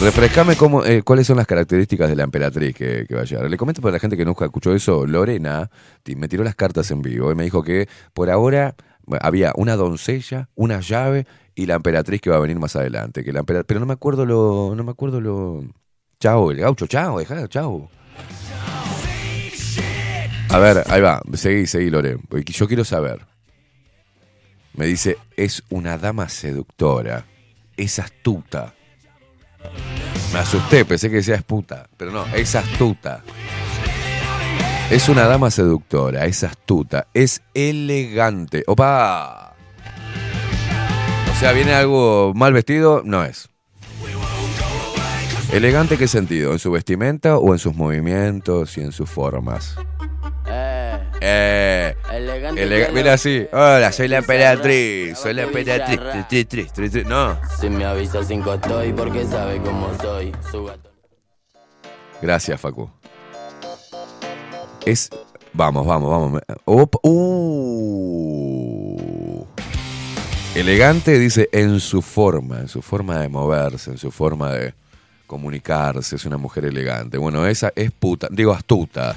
Refrescame cómo, eh, cuáles son las características de la emperatriz que, que va a llegar. Le comento para la gente que nunca escuchó eso, Lorena me tiró las cartas en vivo y me dijo que por ahora había una doncella, una llave y la emperatriz que va a venir más adelante. Que la pero no me acuerdo lo, no me acuerdo lo. Chao, el gaucho, chao, dejá, chao. A ver, ahí va, seguí, seguí, Lore. Yo quiero saber. Me dice, es una dama seductora, es astuta. Me asusté, pensé que decía es puta, pero no, es astuta. Es una dama seductora, es astuta, es elegante. ¡Opa! O sea, viene algo mal vestido, no es. ¿Elegante qué sentido? ¿En su vestimenta o en sus movimientos y en sus formas? Eh,
Elegante
mira así. Hola, soy la emperatriz. Soy la emperatriz. Tri, tri, tri, tri. No.
Si me avisa cinco estoy porque sabe cómo soy. Su gato.
Gracias, Facu. Es. Vamos, vamos, vamos. Opa, uh. Elegante dice en su forma, en su forma de moverse, en su forma de comunicarse. Es una mujer elegante. Bueno, esa es puta. Digo, astuta.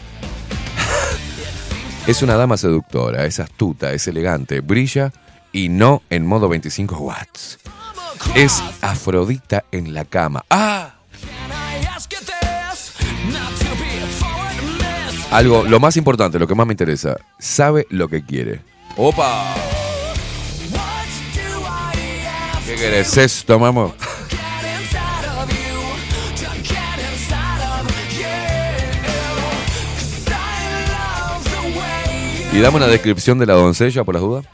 Es una dama seductora, es astuta, es elegante, brilla y no en modo 25 watts. Es Afrodita en la cama. ¡Ah! Algo, lo más importante, lo que más me interesa, sabe lo que quiere. ¡Opa! ¿Qué querés esto, mamá? Y dame una descripción de la doncella, por las dudas.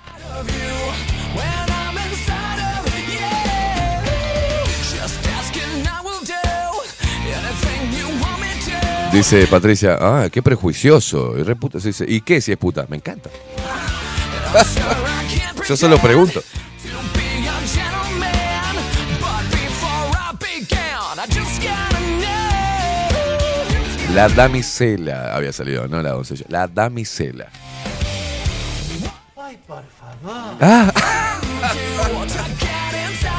Dice Patricia, ah, qué prejuicioso. Y, re puta, dice, ¿y qué si es puta? Me encanta. Yo solo pregunto. La damisela había salido, no la doncella. La damisela. Ah.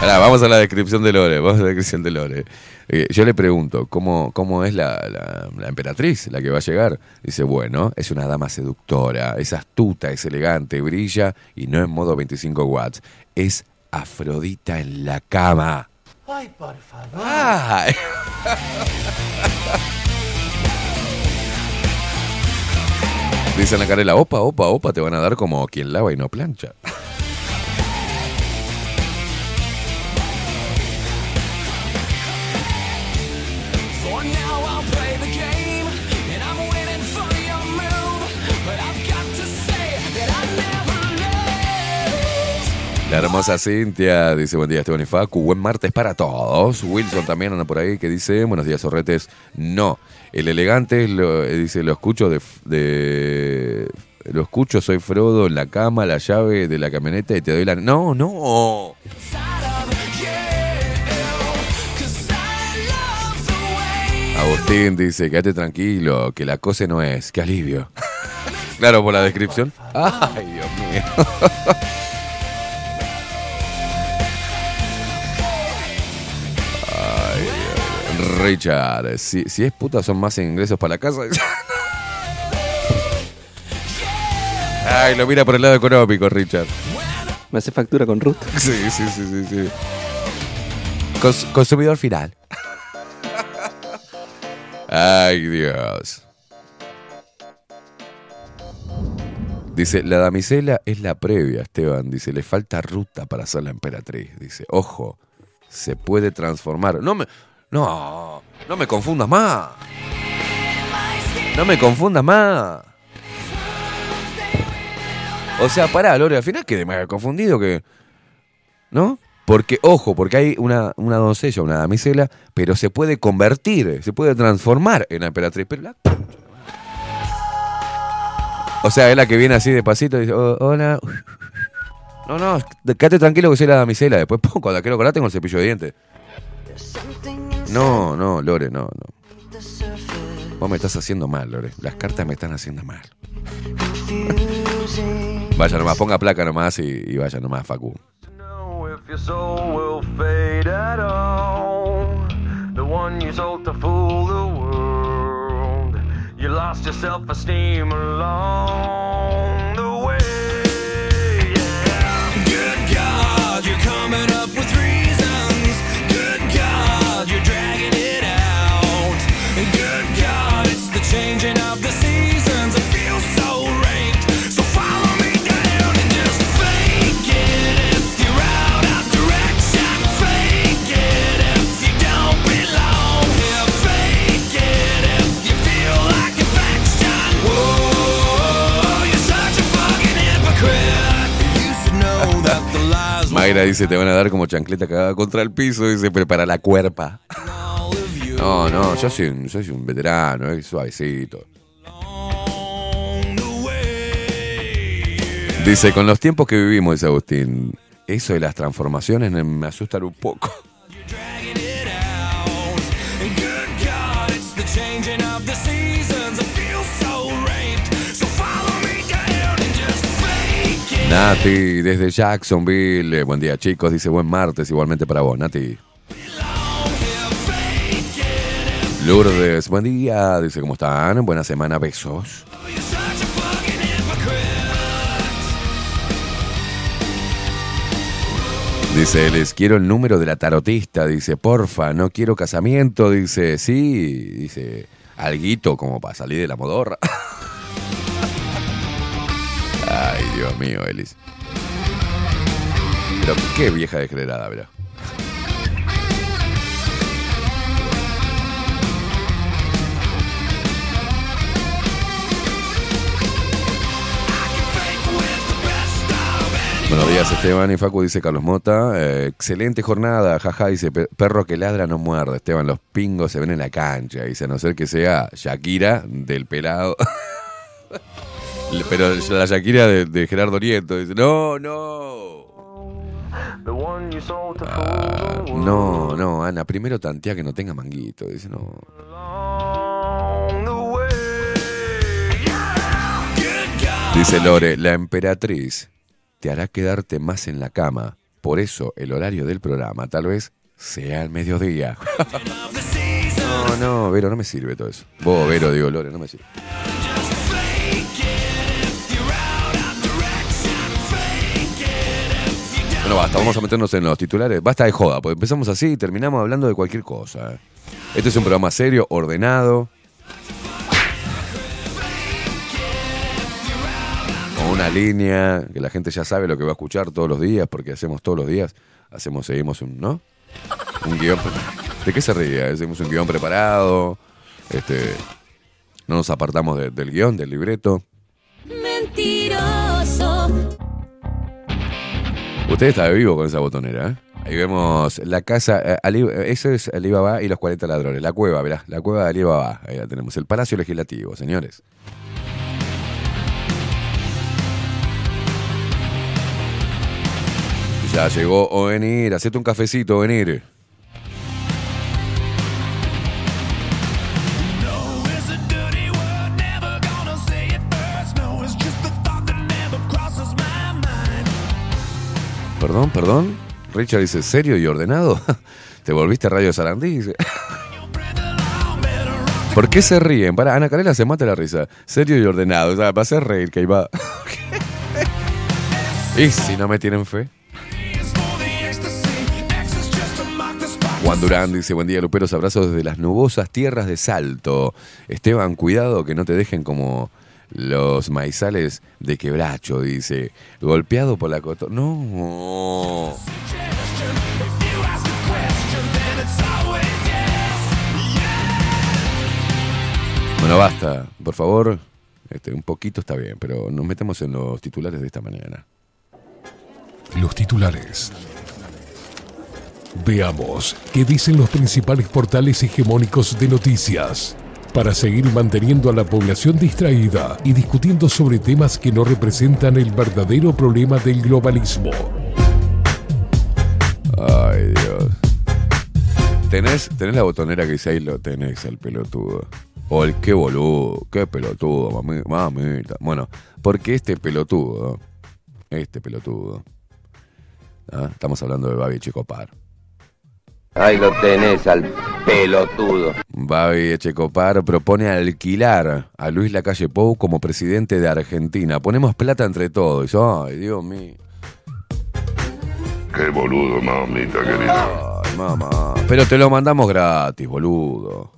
Pará, vamos a la descripción de Lore. Vamos a la descripción de Lore. Eh, yo le pregunto, ¿cómo, cómo es la, la- la emperatriz, la que va a llegar? Dice, bueno, es una dama seductora, es astuta, es elegante, brilla y no en modo 25 watts. Es Afrodita en la cama.
Ay, por favor.
Ay. Dice Ana Carela, opa, opa, opa, te van a dar como quien lava y no plancha. La hermosa Cintia dice, buen día Esteban y Facu, buen martes para todos. Wilson también anda por ahí que dice, buenos días Sorretes. No, el elegante lo- eh, dice, lo escucho de, de- Lo escucho, soy Frodo en la cama, la llave de la camioneta y te doy la... No, no. Agustín dice, quédate tranquilo, que la cosa no es, qué alivio. claro, por la descripción. Ay, Dios mío. Richard, si, si es puta son más ingresos para la casa. Ay, lo mira por el lado económico, Richard.
Me hace factura con Ruth.
Sí, sí, sí, sí, sí. Cons- consumidor final. Ay, Dios. Dice, la damisela es la previa, Esteban. Dice, le falta ruta para ser la emperatriz. Dice, ojo, se puede transformar. No me, no, no me confundas más. No me confundas más. O sea, pará, Lore, al final quedé más confundido que... ¿No? Porque, ojo, porque hay una, una doncella, una damisela, pero se puede convertir, se puede transformar en emperatriz. La... O sea, es la que viene así despacito y dice, "Oh, hola. No, no, quédate tranquilo que soy la damisela. Después, pum, cuando la quiero colar tengo el cepillo de dientes. No, no, Lore, no, no. Vos me estás haciendo mal, Lore. Las cartas me están haciendo mal. Vaya nomás, ponga placa nomás y, y vaya nomás, Facu.
If your soul will fade
Dice, te van a dar como chancleta cagada contra el piso. Dice, prepara la cuerpa. No, no, yo soy un, yo soy un veterano, eh, suavecito. Dice, con los tiempos que vivimos, dice Agustín, eso de las transformaciones me asustan un poco. Nati, desde Jacksonville. eh, Buen día, chicos. Dice, buen martes, igualmente para vos, Nati. Lourdes, buen día. Dice, ¿cómo están? Buena semana, besos. Dice, les quiero el número de la tarotista. Dice, porfa, no quiero casamiento. Dice, sí. Dice, alguito como para salir de la modorra. Dios mío, Elis. Pero qué vieja degenerada, ¿verdad? Buenos días, Esteban y Facu, dice Carlos Mota. Eh, excelente jornada, jaja, dice "Pe- perro que ladra no muerde. Esteban, los pingos se ven en la cancha, dice, a no ser que sea Shakira del pelado. Pero la Shakira de, de Gerardo Nieto, dice, no, no. Ah, no, no, Ana, primero tantea que no tenga manguito, dice, no. Dice Lore, la emperatriz te hará quedarte más en la cama. Por eso el horario del programa tal vez sea el mediodía. No, no, Vero, no me sirve todo eso. Vos, Vero, digo, Lore, no me sirve. Bueno, basta, vamos a meternos en los titulares. Basta de joda, porque empezamos así y terminamos hablando de cualquier cosa. Este es un programa serio, ordenado. una línea que la gente ya sabe lo que va a escuchar todos los días, porque hacemos todos los días, hacemos, seguimos un, ¿no? Un guion. ¿De qué se ríe? Hacemos un guion preparado, este, no nos apartamos de- del guion, del libreto.
Mentiroso.
Usted está vivo con esa botonera, ¿eh? Ahí vemos la casa, eh, Ali- eh, eso es Alibaba y los 40 ladrones, la cueva, verá, la cueva de Alibaba, ahí la tenemos, el Palacio Legislativo, señores. Ya llegó Ovenir, hacete un cafecito, Ovenir. Perdón, perdón. Richard dice, ¿serio y ordenado? ¿Te volviste Radio Sarandí? ¿Por qué se ríen? Para, Ana Carela se mata la risa. Serio y ordenado. O sea, va a hacer reír que iba. y si no me tienen fe. Juan Durán dice, buen día Luperos, abrazos desde las nubosas tierras de Salto. Esteban, cuidado que no te dejen como los maizales de quebracho, dice. Golpeado por la coto... No. Bueno, basta, por favor. Este, un poquito está bien, pero nos metemos en los titulares de esta mañana.
Los titulares. Veamos qué dicen los principales portales hegemónicos de noticias para seguir manteniendo a la población distraída y discutiendo sobre temas que no representan el verdadero problema del globalismo.
Ay, Dios. ¿Tenés, tenés la botonera que dice ahí lo tenés, el pelotudo. O el qué boludo, qué pelotudo, mami, mamita. Bueno, porque este pelotudo, este pelotudo, ¿ah? estamos hablando de Babi Checopar.
Ahí lo tenés al pelotudo.
Babi Echecopar propone alquilar a Luis Lacalle Pou como presidente de Argentina. Ponemos plata entre todos. Ay, Dios mío.
Qué boludo, mamita querida.
Ay, mamá. Pero te lo mandamos gratis, boludo.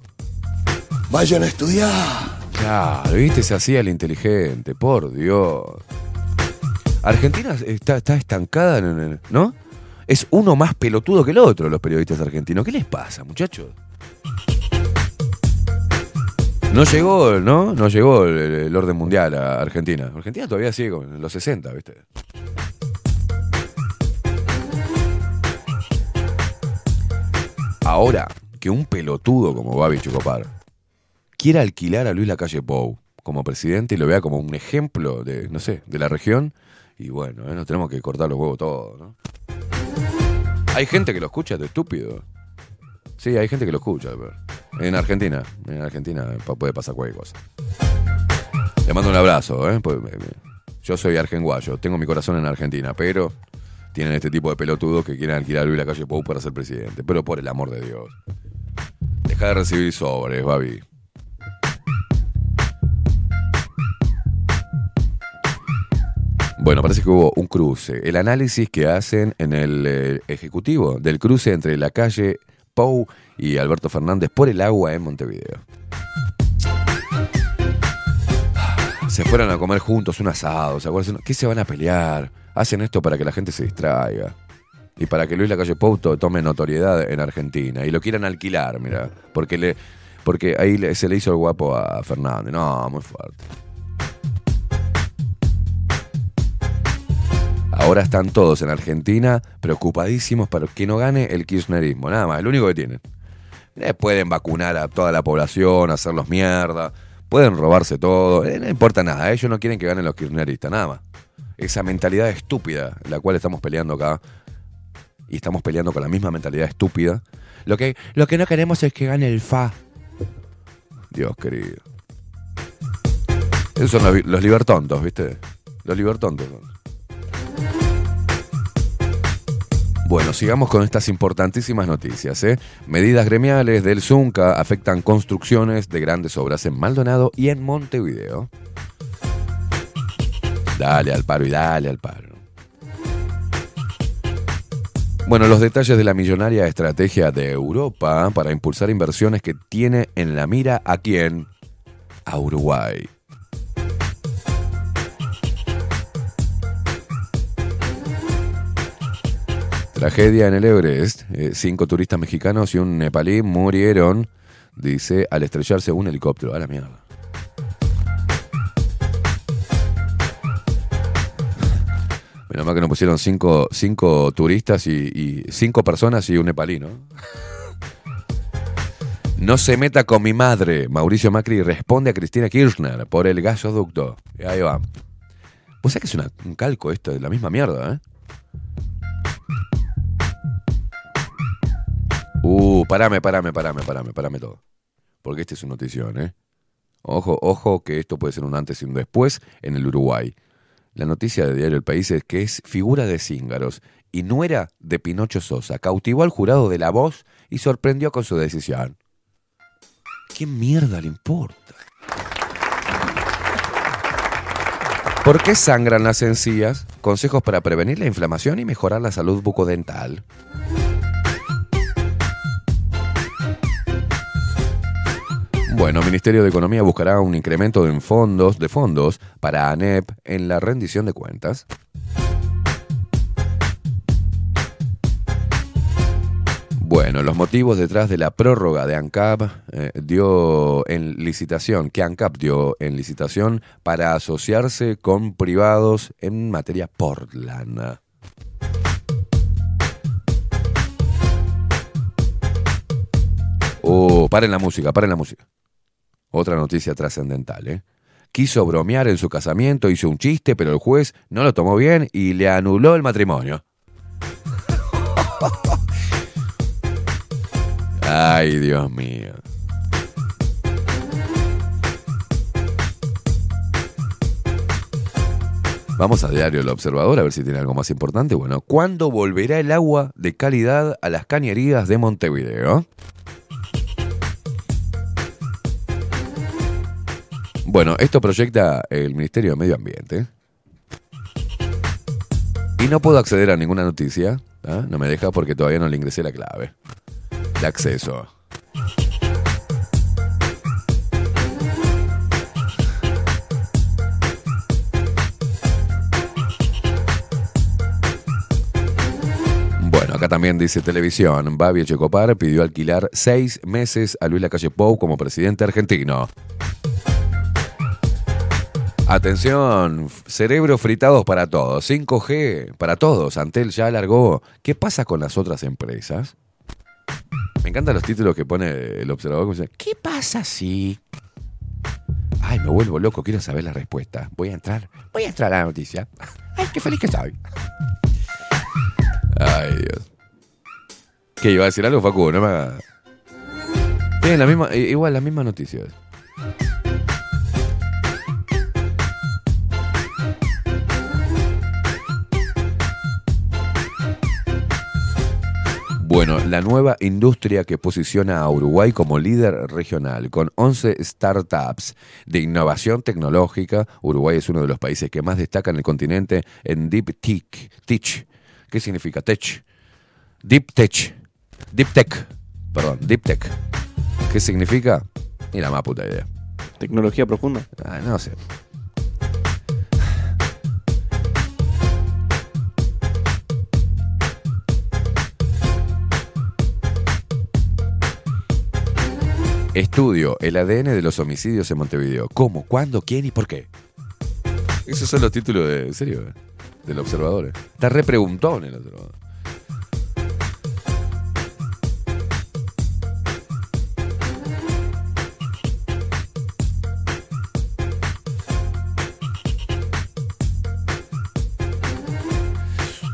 Vayan a estudiar.
Claro, viste, se hacía el inteligente, por Dios. Argentina está, está estancada, en el- ¿no? Es uno más pelotudo que el otro, los periodistas argentinos. ¿Qué les pasa, muchachos? No llegó, ¿no? No llegó el, orden mundial a Argentina. Argentina todavía sigue con los 60, ¿viste? Ahora, que un pelotudo como Babi Chocopar quiera alquilar a Luis Lacalle Pou como presidente y lo vea como un ejemplo de, no sé, de la región, y bueno, ¿eh? nos tenemos que cortar los huevos todos, ¿no? Hay gente que lo escucha de estúpido. Sí, hay gente que lo escucha. pero- En Argentina, en Argentina puede pasar cualquier cosa. Le mando un abrazo, ¿eh? Pues, Yo soy argenguayo, tengo mi corazón en Argentina, pero tienen este tipo de pelotudos que quieren alquilar Luis Lacalle Pou para ser presidente. Pero por el amor de Dios. Deja de recibir sobres, Babi. Bueno, parece que hubo un cruce. El análisis que hacen en el eh, Ejecutivo del cruce entre la calle Pou y Alberto Fernández por el agua en Montevideo. Se fueron a comer juntos un asado, ¿se acuerdan? ¿Qué se van a pelear? Hacen esto para que la gente se distraiga. Y para que Luis Lacalle Pou to- tome notoriedad en Argentina. Y lo quieran alquilar, mira. Porque, le, porque ahí se le hizo el guapo a Fernández. No, muy fuerte. Ahora están todos en Argentina preocupadísimos para que no gane el kirchnerismo. Nada más, lo único que tienen. Eh, pueden vacunar a toda la población, hacerlos mierda, pueden robarse todo, eh, no importa nada, ellos no quieren que ganen los kirchneristas, nada más. Esa mentalidad estúpida, la cual estamos peleando acá, y estamos peleando con la misma mentalidad estúpida. Lo que, lo que no queremos es que gane el FA. Dios querido. Esos son los, los libertontos, ¿viste? Los libertontos. Bueno, sigamos con estas importantísimas noticias. ¿eh? Medidas gremiales del Zunca afectan construcciones de grandes obras en Maldonado y en Montevideo. Dale al paro y dale al paro. Bueno, los detalles de la millonaria estrategia de Europa para impulsar inversiones que tiene en la mira a quién? A Uruguay. Tragedia en el Everest. Eh, cinco turistas mexicanos y un nepalí murieron, dice, al estrellarse un helicóptero. A la mierda. Menos mal que nos pusieron cinco, cinco turistas y, cinco personas y un nepalí, ¿no? No se meta con mi madre. Mauricio Macri responde a Cristina Kirchner por el gasoducto. Y ahí va. Vos sabés que es un calco esto, de la misma mierda, ¿eh? Uh, parame, parame, parame, parame, parame todo. Porque este es una notición, ¿eh? Ojo, ojo que esto puede ser un antes y un después en el Uruguay. La noticia de Diario El País es que es figura de Cíngaros y nuera de Pinocho Sosa. Cautivó al jurado de La Voz y sorprendió con su decisión. ¿Qué mierda le importa? ¿Por qué sangran las encías? Consejos para prevenir la inflamación y mejorar la salud bucodental. Bueno, Ministerio de Economía buscará un incremento en fondos, de fondos para ANEP en la rendición de cuentas. Bueno, los motivos detrás de la prórroga de ANCAP eh, dio en licitación, que ANCAP dio en licitación para asociarse con privados en materia Portland. Oh, paren la música, paren la música. Otra noticia trascendental, ¿eh? Quiso bromear en su casamiento, hizo un chiste, pero el juez no lo tomó bien y le anuló el matrimonio. Ay, Dios mío. Vamos a diario El Observador a ver si tiene algo más importante. Bueno, ¿cuándo volverá el agua de calidad a las cañerías de Montevideo? Bueno, esto proyecta el Ministerio de Medio Ambiente. Y no puedo acceder a ninguna noticia. ¿ah? No me deja porque todavía no le ingresé la clave de acceso. Bueno, acá también dice televisión. Babi Checopar pidió alquilar seis meses a Luis Lacalle Pou como presidente argentino. Atención, cerebros fritados para todos. 5G para todos. Antel ya alargó. ¿Qué pasa con las otras empresas? Me encantan los títulos que pone el observador. ¿Qué pasa si? Ay, me vuelvo loco, quiero saber la respuesta. Voy a entrar, voy a entrar a la noticia. Ay, qué feliz que soy. Ay, Dios. ¿Qué iba a decir algo, Facu? No me haga- Tienen la misma, igual las mismas noticias. La nueva industria que posiciona a Uruguay como líder regional, con 11 startups de innovación tecnológica, Uruguay es uno de los países que más destaca en el continente en Deep Tech. Tech. ¿Qué significa tech? Deep Tech. Deep Tech. Perdón, Deep Tech. ¿Qué significa? Ni la más puta idea.
Tecnología profunda.
Ah, no sé. Estudio el ADN de los homicidios en Montevideo. ¿Cómo? ¿Cuándo? ¿Quién y por qué? Esos son los títulos de, en serio, eh, del observador. eh. Está re preguntón el observador.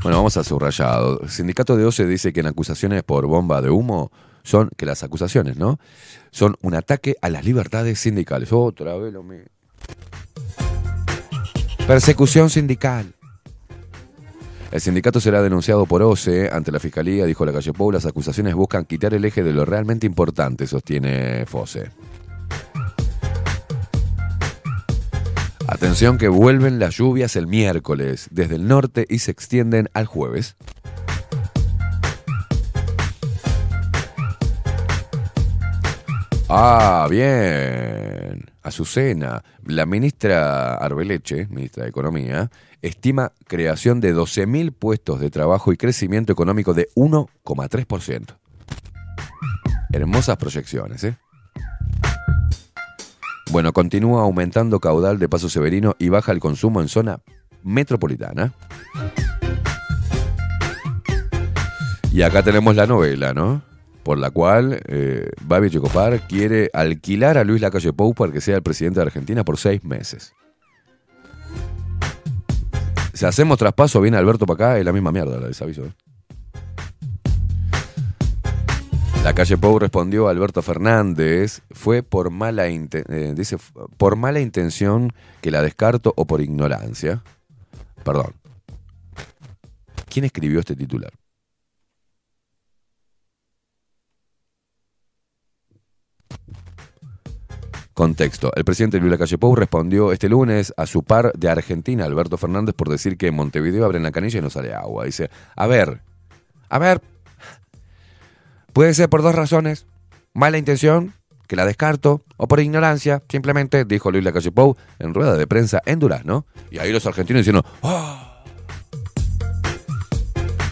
Bueno, vamos al subrayado. Sindicato de OCE dice que en acusaciones por bomba de humo son, que las acusaciones, ¿no? Son un ataque a las libertades sindicales. Otra vez lo mismo. Persecución sindical. El sindicato será denunciado por OCE ante la fiscalía, dijo la calle Pou. Las acusaciones buscan quitar el eje de lo realmente importante, sostiene FOSE. Atención que vuelven las lluvias el miércoles desde el norte y se extienden al jueves. Ah, bien. Azucena. La ministra Arbeleche, ministra de Economía, estima creación de 12.000 puestos de trabajo y crecimiento económico de 1,3%. Hermosas proyecciones, ¿eh? Bueno, continúa aumentando caudal de Paso Severino y baja el consumo en zona metropolitana. Y acá tenemos la novela, ¿no? Por la cual eh, Babi quiere alquilar a Luis Lacalle Pou para que sea el presidente de Argentina por seis meses. Si hacemos traspaso, viene Alberto para acá, es la misma mierda, les aviso. ¿eh? La calle Pou respondió a Alberto Fernández, fue por mala, eh, dice, por mala intención que la descarto o por ignorancia. Perdón. ¿Quién escribió este titular? Contexto. El presidente Luis Lacalle Pou respondió este lunes a su par de Argentina, Alberto Fernández, por decir que en Montevideo abren la canilla y no sale agua. Dice, a ver, a ver, puede ser por dos razones. Mala intención, que la descarto, o por ignorancia, simplemente, dijo Luis Lacalle Pou en rueda de prensa en Durazno. Y ahí los argentinos diciendo, "Ah".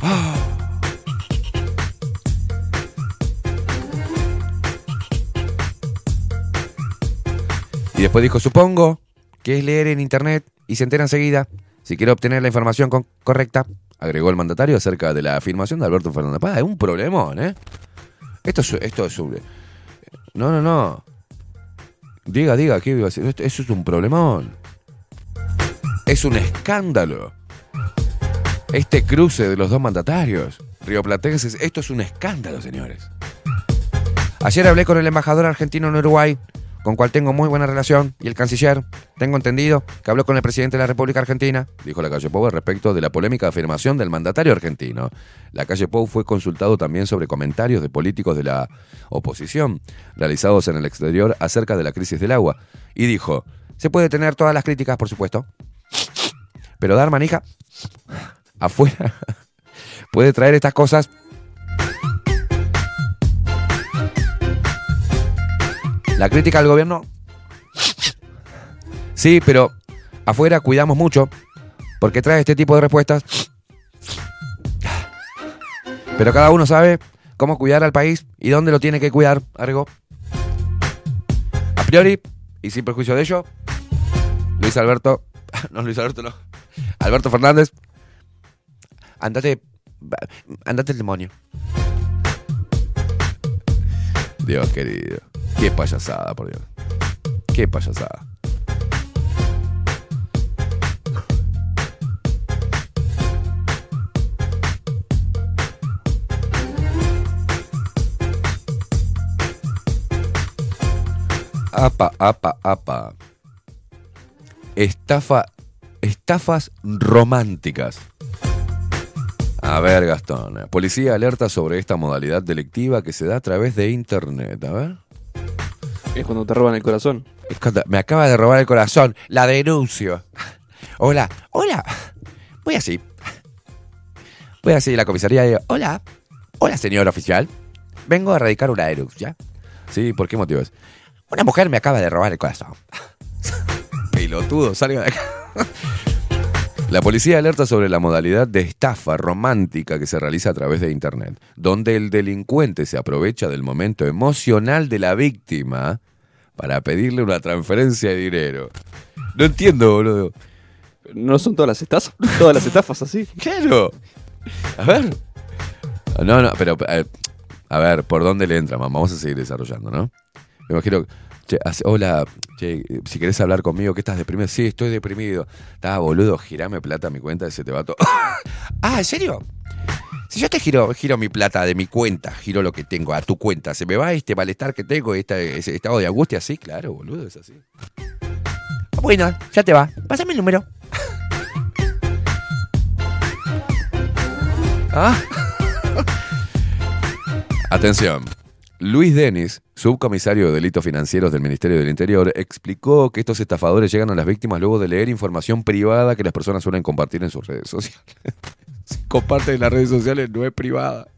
Ah. Y después dijo, supongo que es leer en internet y se entera enseguida. Si quiere obtener la información correcta, agregó el mandatario acerca de la afirmación de Alberto Fernández. Pa, es un problemón, ¿eh? Esto es, esto es un- No, no, no. Diga, diga, ¿qué iba Eso es un problemón. Es un escándalo. Este cruce de los dos mandatarios rioplatenses, esto es un escándalo, señores. Ayer hablé con el embajador argentino en Uruguay, con cual tengo muy buena relación, y el canciller. Tengo entendido que habló con el presidente de la República Argentina, dijo la calle Pou respecto de la polémica afirmación del mandatario argentino. La calle Pou fue consultado también sobre comentarios de políticos de la oposición realizados en el exterior acerca de la crisis del agua, y dijo, se puede tener todas las críticas, por supuesto, pero dar manija afuera puede traer estas cosas La crítica al gobierno. Sí, pero afuera cuidamos mucho porque trae este tipo de respuestas. Pero cada uno sabe cómo cuidar al país y dónde lo tiene que cuidar, agregó. A priori, y sin perjuicio de ello, Luis Alberto, no Luis Alberto, no, Alberto Fernández, andate, andate el demonio. Dios querido. Qué payasada, por Dios. Qué payasada. Apa, apa, apa. Estafa, estafas románticas. A ver, Gastón. Policía alerta sobre esta modalidad delictiva que se da a través de internet. A ver.
Es cuando te roban el corazón.
Es cuando- me acaba de robar el corazón. La denuncio. Hola, hola. Voy así. Voy así a la comisaría y hola. Hola, señor oficial. Vengo a erradicar una denuncia. Sí, ¿por qué motivos? Una mujer me acaba de robar el corazón. Pelotudo, salga de acá. La policía alerta sobre la modalidad de estafa romántica que se realiza a través de Internet, donde el delincuente se aprovecha del momento emocional de la víctima para pedirle una transferencia de dinero. No entiendo, boludo.
¿No son todas las estafas? Todas las estafas así.
Claro. A ver. No, no, pero eh, a ver, ¿por dónde le entra, mamá? Vamos a seguir desarrollando, ¿no? Me imagino, che, hola, che, si querés hablar conmigo, ¿qué estás deprimido? Sí, estoy deprimido. Está boludo, girame plata a mi cuenta y se te va todo. ah, ¿en serio? Si yo te giro, giro mi plata de mi cuenta, giro lo que tengo a tu cuenta, ¿se me va este malestar que tengo, este, ese estado de angustia? Sí, claro, boludo, es así. Bueno, ya te va. Pásame el número. ¿Ah? Atención. Luis Denis, subcomisario de delitos financieros del Ministerio del Interior, explicó que estos estafadores llegan a las víctimas luego de leer información privada que las personas suelen compartir en sus redes sociales. si comparten en las redes sociales, no es privada.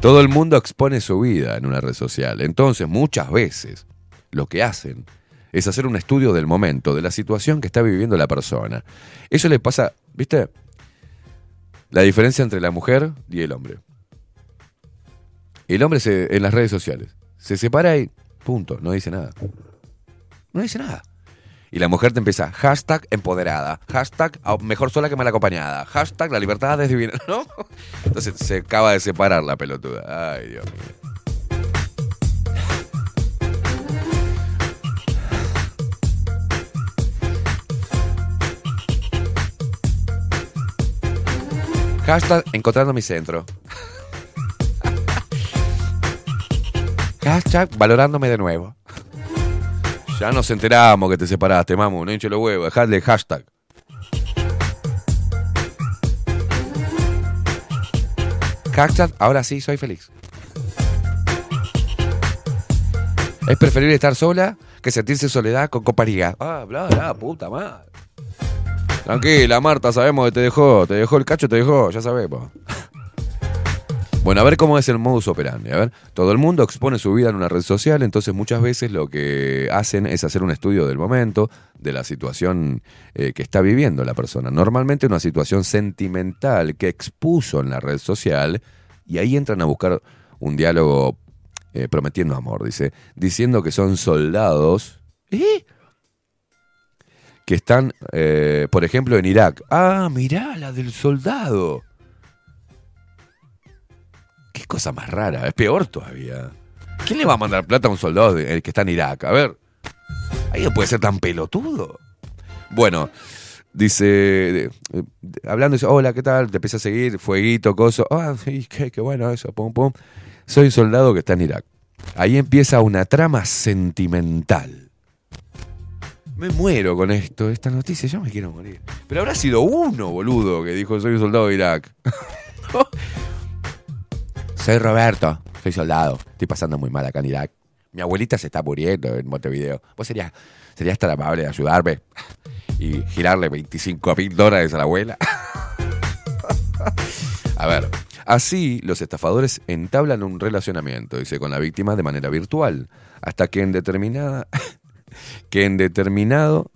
Todo el mundo expone su vida en una red social. Entonces, muchas veces, lo que hacen es hacer un estudio del momento, de la situación que está viviendo la persona. Eso le pasa, ¿viste? La diferencia entre la mujer y el hombre. El hombre se, en las redes sociales se separa y punto, no dice nada. No dice nada. Y la mujer te empieza, hashtag empoderada, hashtag "Ah, mejor sola que mal acompañada, hashtag la libertad es divina, ¿no? Entonces se acaba de separar la pelotuda. Ay, Dios mío. Hashtag encontrando mi centro. Hashtag valorándome de nuevo. Ya nos enteramos que te separaste, mamu. No hinche los huevos. Dejadle hashtag. Hashtag, ahora sí soy feliz. Es preferible estar sola que sentirse soledad con compañía. Ah, bla, bla, puta madre. Tranquila, Marta, sabemos que te dejó. Te dejó el cacho, te dejó, ya sabemos. Bueno, a ver cómo es el modus operandi. A ver, todo el mundo expone su vida en una red social, entonces muchas veces lo que hacen es hacer un estudio del momento, de la situación eh, que está viviendo la persona. Normalmente una situación sentimental que expuso en la red social, y ahí entran a buscar un diálogo eh, prometiendo amor, dice, diciendo que son soldados. ¿eh? que están, eh, por ejemplo, en Irak. Ah, mirá, la del soldado. Cosa más rara, es peor todavía. ¿Quién le va a mandar plata a un soldado el que está en Irak? A ver, ahí no puede ser tan pelotudo. Bueno, dice, eh, eh, hablando, dice, hola, ¿qué tal? Te empieza a seguir, fueguito, coso. Ah, qué, qué bueno eso, pum, pum. Soy un soldado que está en Irak. Ahí empieza una trama sentimental. Me muero con esto, esta noticia, yo me quiero morir. Pero habrá sido uno, boludo, que dijo soy un soldado de Irak. soy Roberto, soy soldado. Estoy pasando muy mal acá. Mi abuelita se está muriendo en Montevideo. ¿Vos serías, serías tan amable de ayudarme y girarle 25 mil dólares a la abuela? a ver, así los estafadores entablan un relacionamiento, dice, con la víctima de manera virtual, hasta que en determinada que en determinado.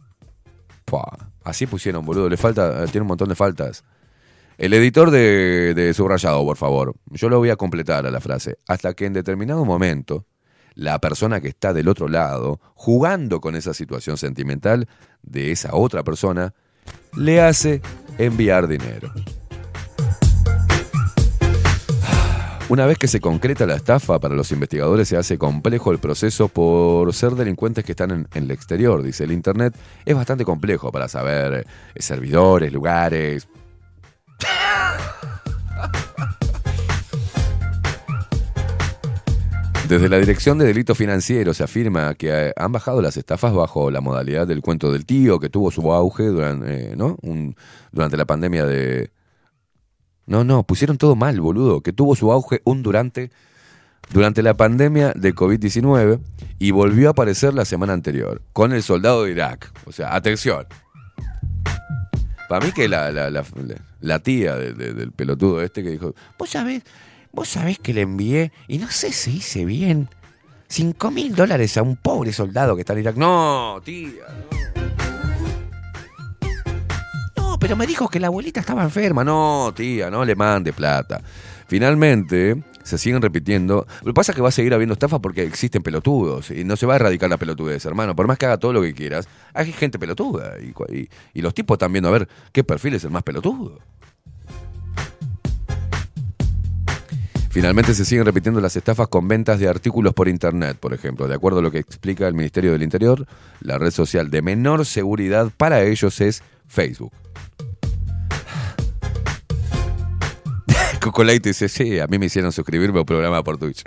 Pua, así pusieron, boludo. Le falta, eh, tiene un montón de faltas. El editor de, subrayado, por favor. Yo lo voy a completar a la frase. Hasta que en determinado momento, la persona que está del otro lado, jugando con esa situación sentimental de esa otra persona, le hace enviar dinero. Una vez que se concreta la estafa, para los investigadores se hace complejo el proceso por ser delincuentes que están en, en el exterior. Dice, el Internet es bastante complejo para saber eh, servidores, lugares. Desde la Dirección de Delitos Financieros se afirma que eh, han bajado las estafas bajo la modalidad del cuento del tío, que tuvo su auge durante, eh, ¿no? Durante la pandemia de, no, no, pusieron todo mal, boludo. Que tuvo su auge un durante, durante la pandemia de COVID-19 y volvió a aparecer la semana anterior con el soldado de Irak. O sea, atención. Para mí que la, la, la- tía de- de- del pelotudo este que dijo, vos sabés, vos sabés que le envié, y no sé si hice bien, 5 mil dólares a un pobre soldado que está en Irak. No, tía, no, pero me dijo que la abuelita estaba enferma. No, tía, no le mande plata. Finalmente, se siguen repitiendo. Lo que pasa es que va a seguir habiendo estafa porque existen pelotudos y no se va a erradicar la pelotudez, hermano. Por más que haga todo lo que quieras, hay gente pelotuda. Y, y- y los tipos están viendo a ver qué perfil es el más pelotudo. Finalmente se siguen repitiendo las estafas con ventas de artículos por internet, por ejemplo. De acuerdo a lo que explica el Ministerio del Interior, la red social de menor seguridad para ellos es Facebook. Coco Light dice, sí, a mí me hicieron suscribirme a un programa por Twitch.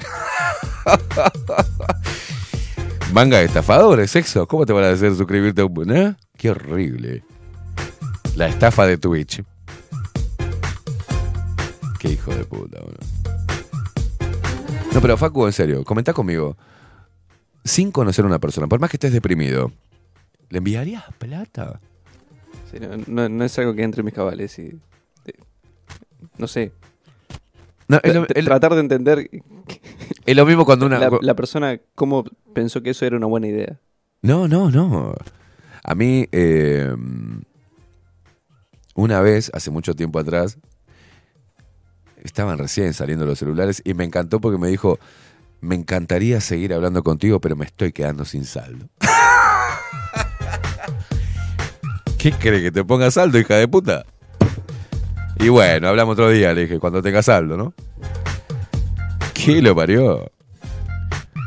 Manga de estafadores, sexo. ¿Cómo te van a hacer suscribirte a un... ¿eh? Qué horrible. La estafa de Twitch. Qué hijo de puta, boludo. No, pero Facu, en serio, comentá conmigo. Sin conocer a una persona, por más que estés deprimido, ¿le enviarías plata?
No, no- es algo que entre en mis cabales y. eh, no sé.
No,
Tratar de entender
Es lo mismo cuando una...
La, la persona, ¿cómo pensó que eso era una buena idea?
No, no, no. A mí, eh, una vez, hace mucho tiempo atrás, estaban recién saliendo los celulares y me encantó porque me dijo, me encantaría seguir hablando contigo, pero me estoy quedando sin saldo. ¿Qué cree que te ponga saldo, hija de puta? Y bueno, hablamos otro día, le dije, cuando tenga saldo, ¿no? ¿Qué lo parió?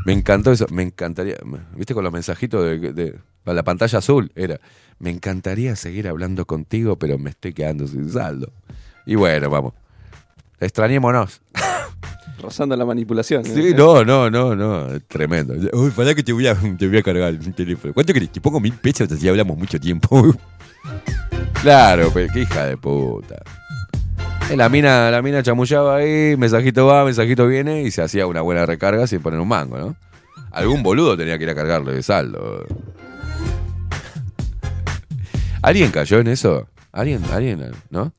Me encantó eso, me encantaría, viste con los mensajitos de, de- la pantalla azul, era, me encantaría seguir hablando contigo, pero me estoy quedando sin saldo. Y bueno, vamos, extrañémonos.
Rozando la manipulación. ¿eh?
Sí, no, no, no, no, tremendo. Uy, para que te voy a, te voy a cargar el teléfono. ¿Cuánto querés? Te pongo mil pesos así hablamos mucho tiempo. claro, pero qué hija de puta. La mina, la mina chamullaba ahí, mensajito va, mensajito viene y se hacía una buena recarga sin poner un mango, ¿no? Algún boludo tenía que ir a cargarle de saldo. ¿Alguien cayó en eso? ¿Alguien, alguien, no?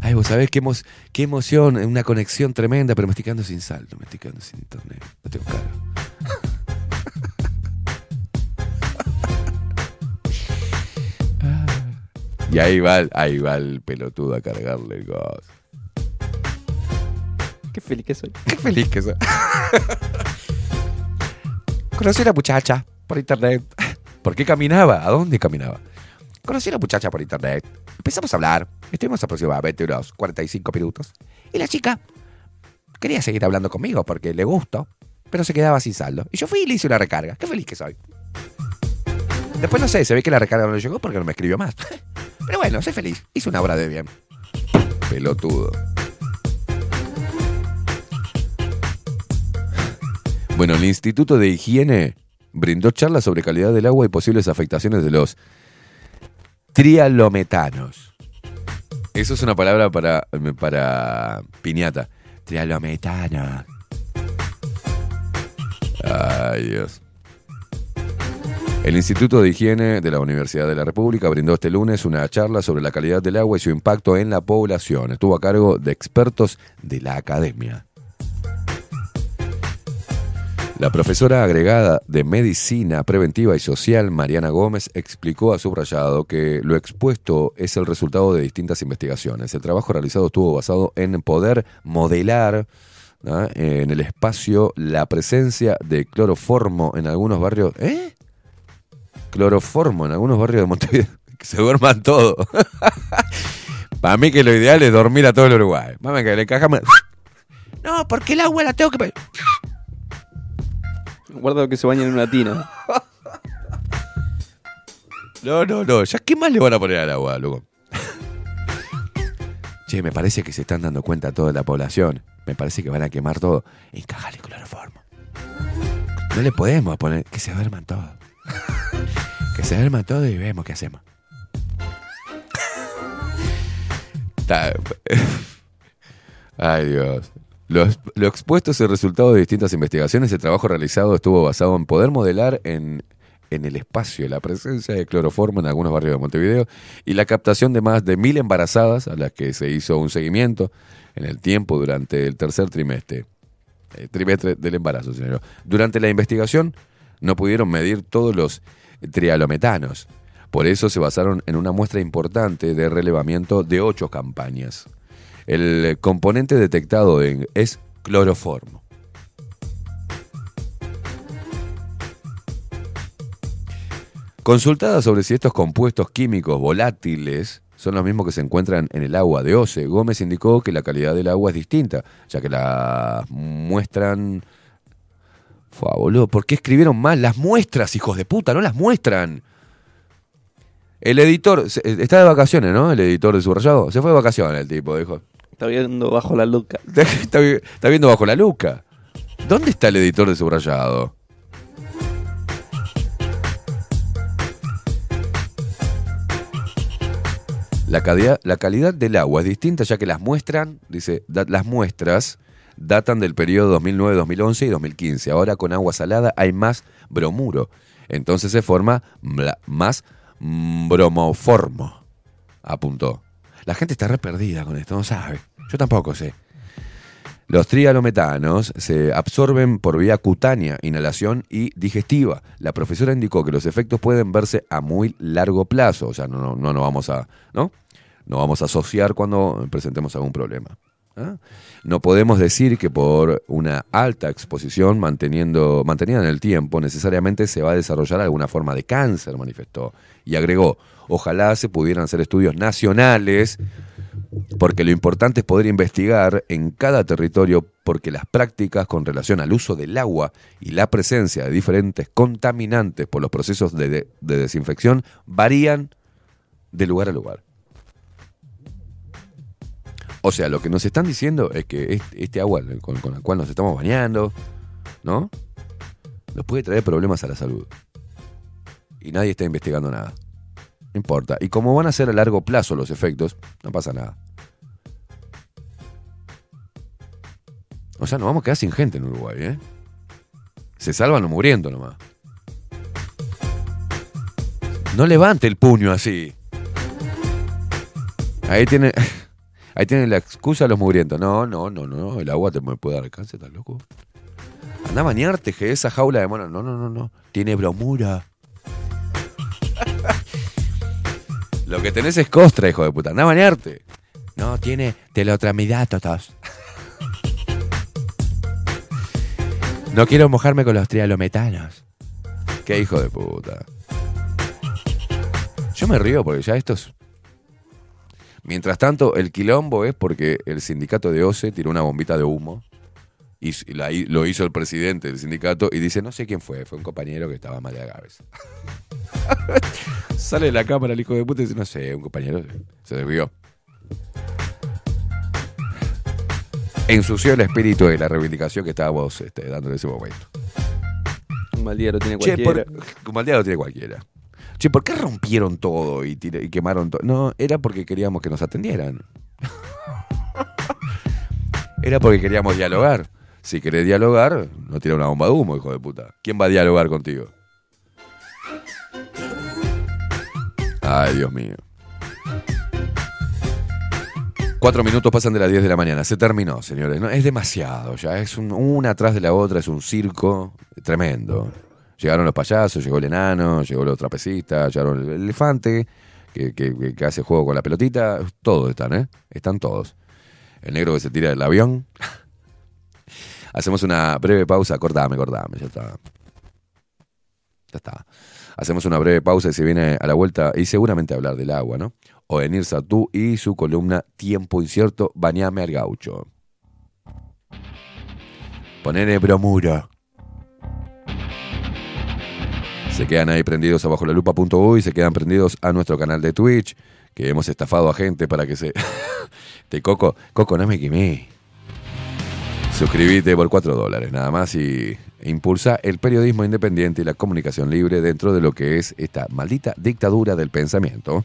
Ay, vos sabés qué, emo- qué emoción, una conexión tremenda, pero me estoy quedando sin saldo, me estoy quedando sin internet, no tengo carga. Y ahí va, ahí va el pelotudo a cargarle el gas.
Qué feliz que soy.
Qué feliz que soy. Conocí a una muchacha por internet. ¿Por qué caminaba? ¿A dónde caminaba? Conocí a una muchacha por internet. Empezamos a hablar. Estuvimos aproximadamente unos 45 minutos. Y la chica quería seguir hablando conmigo porque le gustó, pero se quedaba sin saldo. Y yo fui y le hice una recarga. Qué feliz que soy. Después no sé, se ve que la recarga no le llegó porque no me escribió más. Pero bueno, soy feliz. Hice una obra de bien. Pelotudo. Bueno, el Instituto de Higiene brindó charlas sobre calidad del agua y posibles afectaciones de los trialometanos. Eso es una palabra para, para piñata. Trialometano. Ay, Dios. El Instituto de Higiene de la Universidad de la República brindó este lunes una charla sobre la calidad del agua y su impacto en la población. Estuvo a cargo de expertos de la academia. La profesora agregada de Medicina Preventiva y Social, Mariana Gómez, explicó a Subrayado que lo expuesto es el resultado de distintas investigaciones. El trabajo realizado estuvo basado en poder modelar ¿no? en el espacio la presencia de cloroformo en algunos barrios. ¿Eh? Cloroformo en algunos barrios de Montevideo. Que se duerman todos. Para mí que lo ideal es dormir a todo el Uruguay. Mami, que le encajamos. No, porque el agua la tengo que...
Guarda que se bañan en una tina.
No, no, no. ¿Ya qué más le van a poner al agua, loco? che, me parece que se están dando cuenta toda la población. Me parece que van a quemar todo. Encajale cloroformo. No le podemos poner que se duerman todos. que se duerman todos y vemos qué hacemos. Ay, Dios. Lo, expuesto es el resultado de distintas investigaciones. El trabajo realizado estuvo basado en poder modelar en, en el espacio la presencia de cloroformo en algunos barrios de Montevideo y la captación de más de mil embarazadas a las que se hizo un seguimiento en el tiempo durante el tercer trimestre. eh, trimestre del embarazo, señor. Durante la investigación no pudieron medir todos los trialometanos. Por eso se basaron en una muestra importante de relevamiento de ocho campañas. El componente detectado es cloroformo. Consultada sobre si estos compuestos químicos volátiles son los mismos que se encuentran en el agua de OCE, Gómez indicó que la calidad del agua es distinta, ya que la muestran... Fua, boludo, ¿por qué escribieron mal? Las muestras, hijos de puta, no las muestran. El editor, se- está de vacaciones, ¿no? El editor de subrayado. Se fue de vacaciones el tipo, dijo.
Está viendo bajo la luca.
Está, vi- está viendo bajo la luca. ¿Dónde está el editor de subrayado? La calidad, la calidad del agua es distinta ya que las muestran, dice, las muestras datan del periodo 2009, 2011 y 2015. Ahora con agua salada hay más bromuro. Entonces se forma más bromoformo, apuntó. La gente está re perdida con esto, no sabe. Yo tampoco sé. Los trialometanos se absorben por vía cutánea, inhalación y digestiva. La profesora indicó que los efectos pueden verse a muy largo plazo, o sea, no, no, no vamos a, ¿no? No vamos a asociar cuando presentemos algún problema. ¿Ah? No podemos decir que por una alta exposición manteniendo, mantenida en el tiempo necesariamente se va a desarrollar alguna forma de cáncer, manifestó. Y agregó, ojalá se pudieran hacer estudios nacionales, porque lo importante es poder investigar en cada territorio, porque las prácticas con relación al uso del agua y la presencia de diferentes contaminantes por los procesos de, de- de desinfección varían de lugar a lugar. O sea, lo que nos están diciendo es que este, agua con, con la cual nos estamos bañando, ¿no? Nos puede traer problemas a la salud. Y nadie está investigando nada. No importa. Y como van a ser a largo plazo los efectos, no pasa nada. O sea, nos vamos a quedar sin gente en Uruguay, ¿eh? Se salvan muriendo nomás. No levante el puño así. Ahí tiene, ahí tiene la excusa los mugrientos. No, no, no, no. El agua te puede dar cáncer, ¿estás loco? Anda a bañarte, que esa jaula de mono. No, no, no, no. Tiene bromura. Lo que tenés es costra, hijo de puta. Anda a bañarte. No, tiene telotramidatos. No quiero mojarme con los trialometanos. Qué hijo de puta. Yo me río porque ya estos. Mientras tanto, el quilombo es porque el sindicato de OCE tiró una bombita de humo. Y la lo hizo el presidente del sindicato y dice, no sé quién fue, fue un compañero que estaba mal de la cabeza. Sale de la cámara el hijo de puta y dice, no sé, un compañero se desvió. Ensució el espíritu de la reivindicación que estábamos este, dando en ese momento.
Un mal día lo tiene
Che,
cualquiera.
por- un mal día lo tiene cualquiera. Che, ¿por qué rompieron todo y, quemaron todo? No, era porque queríamos que nos atendieran. era porque queríamos dialogar. Si querés dialogar, no tira una bomba de humo, hijo de puta. ¿Quién va a dialogar contigo? Ay, Dios mío. Cuatro minutos pasan de las 10 de la mañana. Se terminó, señores. No, es demasiado ya. Es un- una atrás de la otra. Es un circo tremendo. Llegaron los payasos, llegó el enano, llegó los trapecistas, llegaron el elefante, que, hace juego con la pelotita. Todos están, ¿eh? Están todos. El negro que se tira del avión. Hacemos una breve pausa. Cortame, cortame. Ya está. Ya está. Hacemos una breve pausa y se viene a la vuelta y seguramente hablar del agua, ¿no? O Enir Satú y su columna Tiempo Incierto, Bañame al Gaucho. Ponele bromura. Se quedan ahí prendidos abajo la lupa.uy se quedan prendidos a nuestro canal de Twitch, que hemos estafado a gente para que se... Te Coco, Coco, no me quemé. Suscríbete por 4 dólares nada más y impulsa el periodismo independiente y la comunicación libre dentro de lo que es esta maldita dictadura del pensamiento.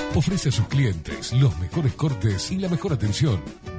Ofrece a sus clientes los mejores cortes y la mejor atención.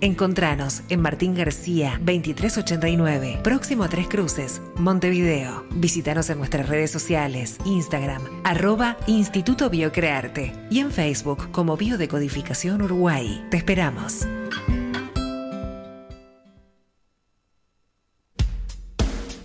Encontranos en Martín García 2389, próximo a Tres Cruces, Montevideo. Visítanos en nuestras redes sociales, Instagram, arroba Instituto Biocrearte y en Facebook como Biodecodificación Uruguay. Te esperamos.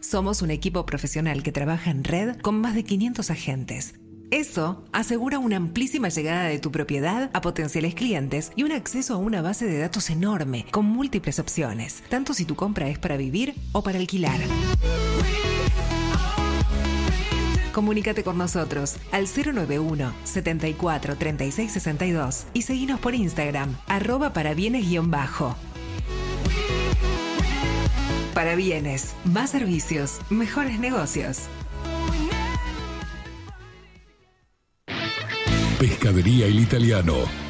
Somos un equipo profesional que trabaja en red con más de 500 agentes. Eso asegura una amplísima llegada de tu propiedad a potenciales clientes y un acceso a una base de datos enorme con múltiples opciones, tanto si tu compra es para vivir o para alquilar. Comunícate con nosotros al 091 74 36 62 y seguinos por Instagram, arroba para bienes-bajo. Para bienes, más servicios, mejores negocios.
Pescadería El Italiano.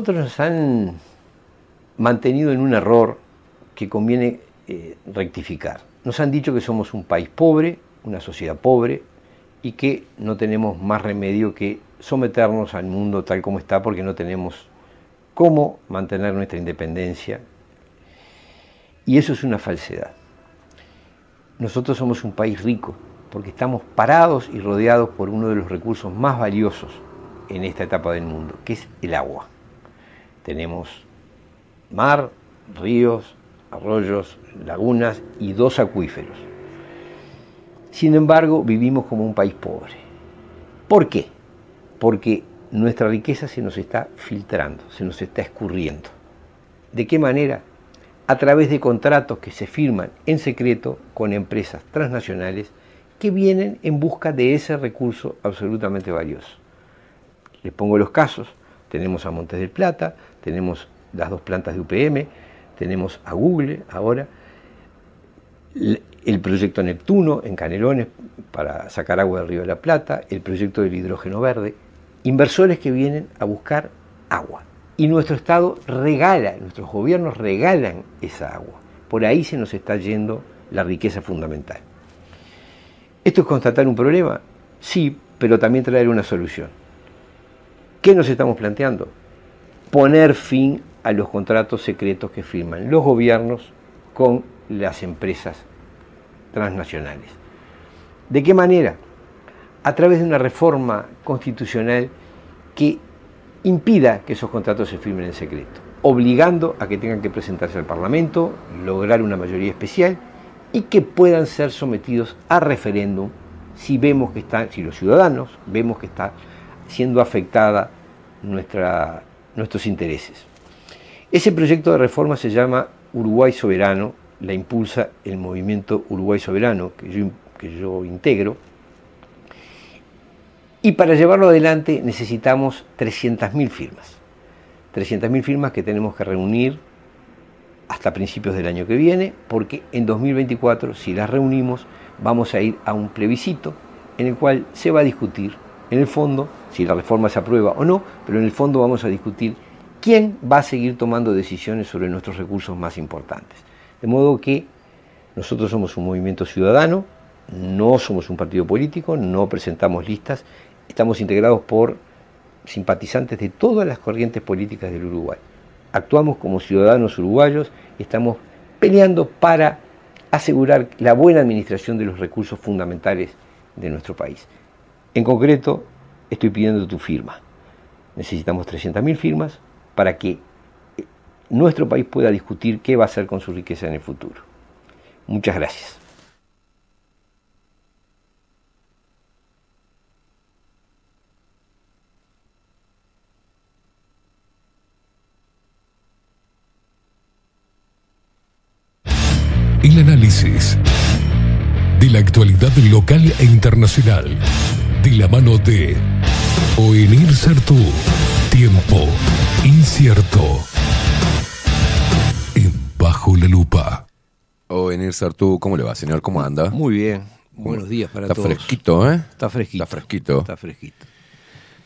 Nosotros nos han mantenido en un error que conviene eh, rectificar. Nos han dicho que somos un país pobre, una sociedad pobre y que no tenemos más remedio que someternos al mundo tal como está porque no tenemos cómo mantener nuestra independencia. Y eso es una falsedad. Nosotros somos un país rico porque estamos parados y rodeados por uno de los recursos más valiosos en esta etapa del mundo, que es el agua. Tenemos mar, ríos, arroyos, lagunas y dos acuíferos. Sin embargo, vivimos como un país pobre. ¿Por qué? Porque nuestra riqueza se nos está filtrando, se nos está escurriendo. ¿De qué manera? A través de contratos que se firman en secreto con empresas transnacionales que vienen en busca de ese recurso absolutamente valioso. Les pongo los casos. Tenemos a Montes del Plata, tenemos las dos plantas de UPM, tenemos a Google ahora, el proyecto Neptuno en Canelones para sacar agua del Río de la Plata, el proyecto del hidrógeno verde, inversores que vienen a buscar agua. Y nuestro Estado regala, nuestros gobiernos regalan esa agua. Por ahí se nos está yendo la riqueza fundamental. ¿Esto es constatar un problema? Sí, pero también traer una solución. ¿Qué nos estamos planteando? Poner fin a los contratos secretos que firman los gobiernos con las empresas transnacionales. ¿De qué manera? A través de una reforma constitucional que impida que esos contratos se firmen en secreto, obligando a que tengan que presentarse al Parlamento, lograr una mayoría especial y que puedan ser sometidos a referéndum si vemos que están, si los ciudadanos vemos que está siendo afectada nuestra, nuestros intereses. Ese proyecto de reforma se llama Uruguay Soberano, la impulsa el movimiento Uruguay Soberano, que yo, que yo integro, y para llevarlo adelante necesitamos 300.000 firmas. 300.000 firmas que tenemos que reunir hasta principios del año que viene, porque en 2024, si las reunimos, vamos a ir a un plebiscito en el cual se va a discutir, en el fondo, si la reforma se aprueba o no, pero en el fondo vamos a discutir quién va a seguir tomando decisiones sobre nuestros recursos más importantes. De modo que nosotros somos un movimiento ciudadano, no somos un partido político, no presentamos listas, estamos integrados por simpatizantes de todas las corrientes políticas del Uruguay. Actuamos como ciudadanos uruguayos y estamos peleando para asegurar la buena administración de los recursos fundamentales de nuestro país. En concreto, estoy pidiendo tu firma. Necesitamos 300.000 firmas para que eh, nuestro país pueda discutir qué va a hacer con su riqueza en el futuro. Muchas gracias.
El análisis de la actualidad local e internacional de la mano de Oenir Sartú. Tiempo incierto. En Bajo la Lupa.
O en Sartú, ¿cómo le va, señor? ¿Cómo anda?
Muy bien. Buenos días para
Está
todos.
fresquito, ¿eh?
Está fresquito.
Está fresquito.
Está fresquito.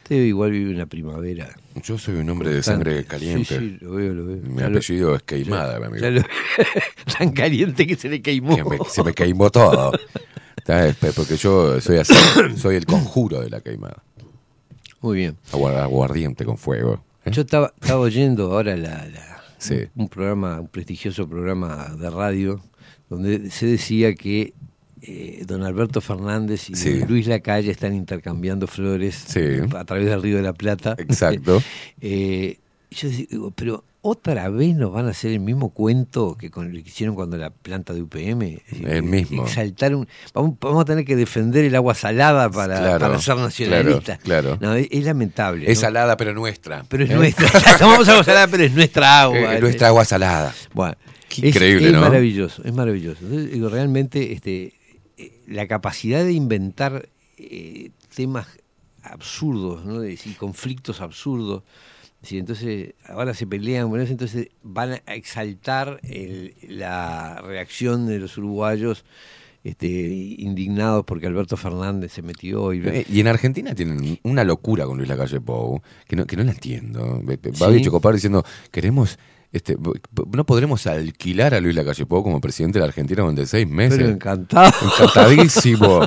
Usted igual vive una primavera.
Yo soy un hombre de sangre caliente.
Sí, sí, lo veo, lo veo.
Mi
Ya lo-
apellido es Queimada, mi amigo.
ya lo- tan caliente que se le queimó.
Que me- se me queimó todo. Porque yo soy así, soy el conjuro de la queimada.
Muy bien.
Aguar- Aguardiente con fuego. ¿eh?
Yo estaba, estaba oyendo ahora la, la-
Sí.
un programa, un prestigioso programa de radio, donde se decía que eh, don Alberto Fernández y
Sí.
Luis Lacalle están intercambiando flores
Sí.
a través del Río de la Plata.
Exacto.
Eh, yo digo, pero otra vez nos van a hacer el mismo cuento que con que hicieron cuando la planta de UPM. Es decir,
El mismo.
Exaltar un, vamos, vamos a tener que defender el agua salada para,
Claro,
para ser nacionalistas.
claro, claro.
No, es, es lamentable.
Es
¿no?
salada, pero nuestra.
Pero es
¿eh?
nuestra. Tomamos agua salada, pero es nuestra agua.
Eh, nuestra agua salada.
Bueno,
Qué
es-
increíble,
es,
¿no?
maravilloso, es maravilloso. Entonces, digo, realmente este, eh, la capacidad de inventar eh, temas absurdos ¿no? De- y conflictos absurdos. Sí, entonces, ahora se pelean, bueno, entonces van a exaltar el- la reacción de los uruguayos este, indignados porque Alberto Fernández se metió y,
Eh, Y en Argentina tienen una locura con Luis Lacalle Pou, que no, que no la entiendo. Va
Sí.
Bicho Copar diciendo, queremos, este, no podremos alquilar a Luis Lacalle Pou como presidente de la Argentina durante seis meses.
Pero encantado.
Encantadísimo.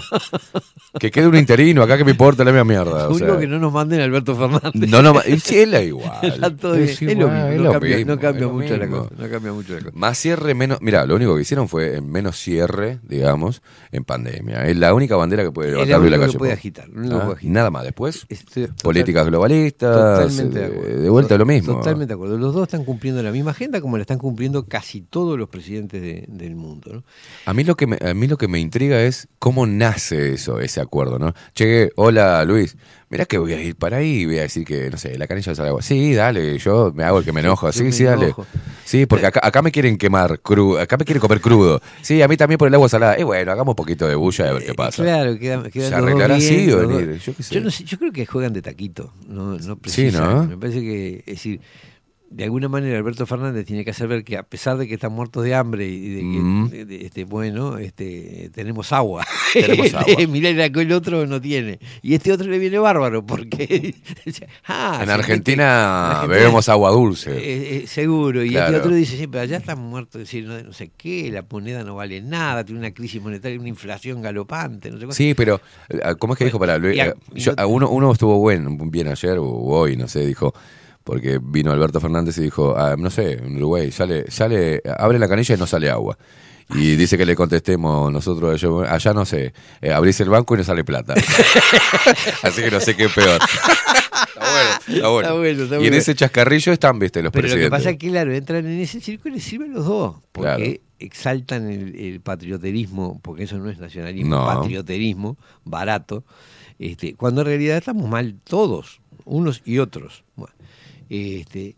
que quede un interino, acá que me importa la misma mierda.
Lo
o
único
sea.
que no nos manden a Alberto Fernández.
No, no, él es igual.
Todo.
Es
Es,
igual,
lo mismo,
es
no
lo
cambia,
mismo,
no cambia
es lo
mucho la cosa. No cambia mucho la cosa.
Más cierre, menos. Mira, lo único que hicieron fue menos cierre, digamos, en pandemia. Es la única bandera que puede levantar Luis Lacalle
puede
Pou.
agitar, que
Ah. Nada más. Después,
Estoy total-
políticas globalistas,
Totalmente de acuerdo.
de vuelta lo mismo.
Totalmente de acuerdo. Los dos están cumpliendo la misma agenda como la están cumpliendo casi todos los presidentes de- del mundo. ¿no?
A mí lo que me, a mí lo que me intriga es cómo nace eso, ese acuerdo, ¿no? Che, hola Luis, mirá que voy a ir para ahí y voy a decir que, no sé, la canilla sale agua. Sí, dale, yo me hago el que me enojo. Sí, sí, dale. Sí, porque acá, acá me quieren quemar crudo, acá me quieren comer crudo. Sí, a mí también por el agua salada. Y bueno, hagamos un poquito de bulla y a ver qué pasa.
Claro, queda, quedan
¿Se arreglará así o venir? Yo qué sé.
Yo, no sé, yo creo que juegan de taquito, no, no precisan.
¿no?
Me parece que, es decir, de alguna manera Alberto Fernández tiene que hacer ver que a pesar de que están muertos de hambre y de que,
Mm.
de- de- este, bueno, este, tenemos agua.
Tenemos agua.
Mirá, el el otro no tiene. Y este otro le viene bárbaro porque... ah,
En Argentina
en Argentina-
bebemos agua dulce.
eh, eh, seguro, y
Claro.
este otro dice, sí, pero allá están muertos, decir, no, no sé qué, la moneda no vale nada, tiene una crisis monetaria, una inflación galopante, no sé.
Sí, pero eh, ¿cómo es que dijo para Luis?
a-
yo- uno, uno estuvo bueno, bien ayer o hoy, no sé, dijo, porque vino Alberto Fernández y dijo, ah, no sé, en Uruguay sale, sale, abre la canilla y no sale agua. Y dice que le contestemos nosotros, yo, allá no sé, eh, abrís el banco y no sale plata. Así que no sé qué es peor. Está bueno, está bueno.
Está bueno, está
y en ese chascarrillo están, viste, los
Pero lo que
presidentes.
pasa es que, claro, entran en ese círculo y les sirven los dos, porque
Claro.
exaltan el, el patrioterismo, porque eso no es nacionalismo,
No.
patrioterismo barato, este, cuando en realidad estamos mal todos, unos y otros. Este,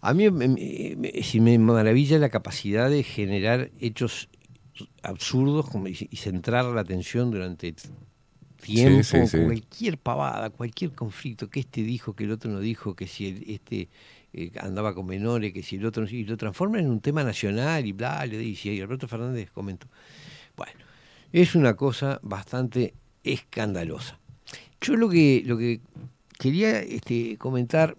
a mí me, maravilla la capacidad de generar hechos absurdos como- y, centrar la atención durante tiempo,
Sí, sí, sí.
cualquier pavada, cualquier conflicto, que este dijo, que el otro no dijo, que si el- este eh, andaba con menores, que si el otro no, y lo transforman en un tema nacional y bla, y Alberto Fernández comentó. Bueno, es una cosa bastante escandalosa. Yo lo que, lo que quería este, comentar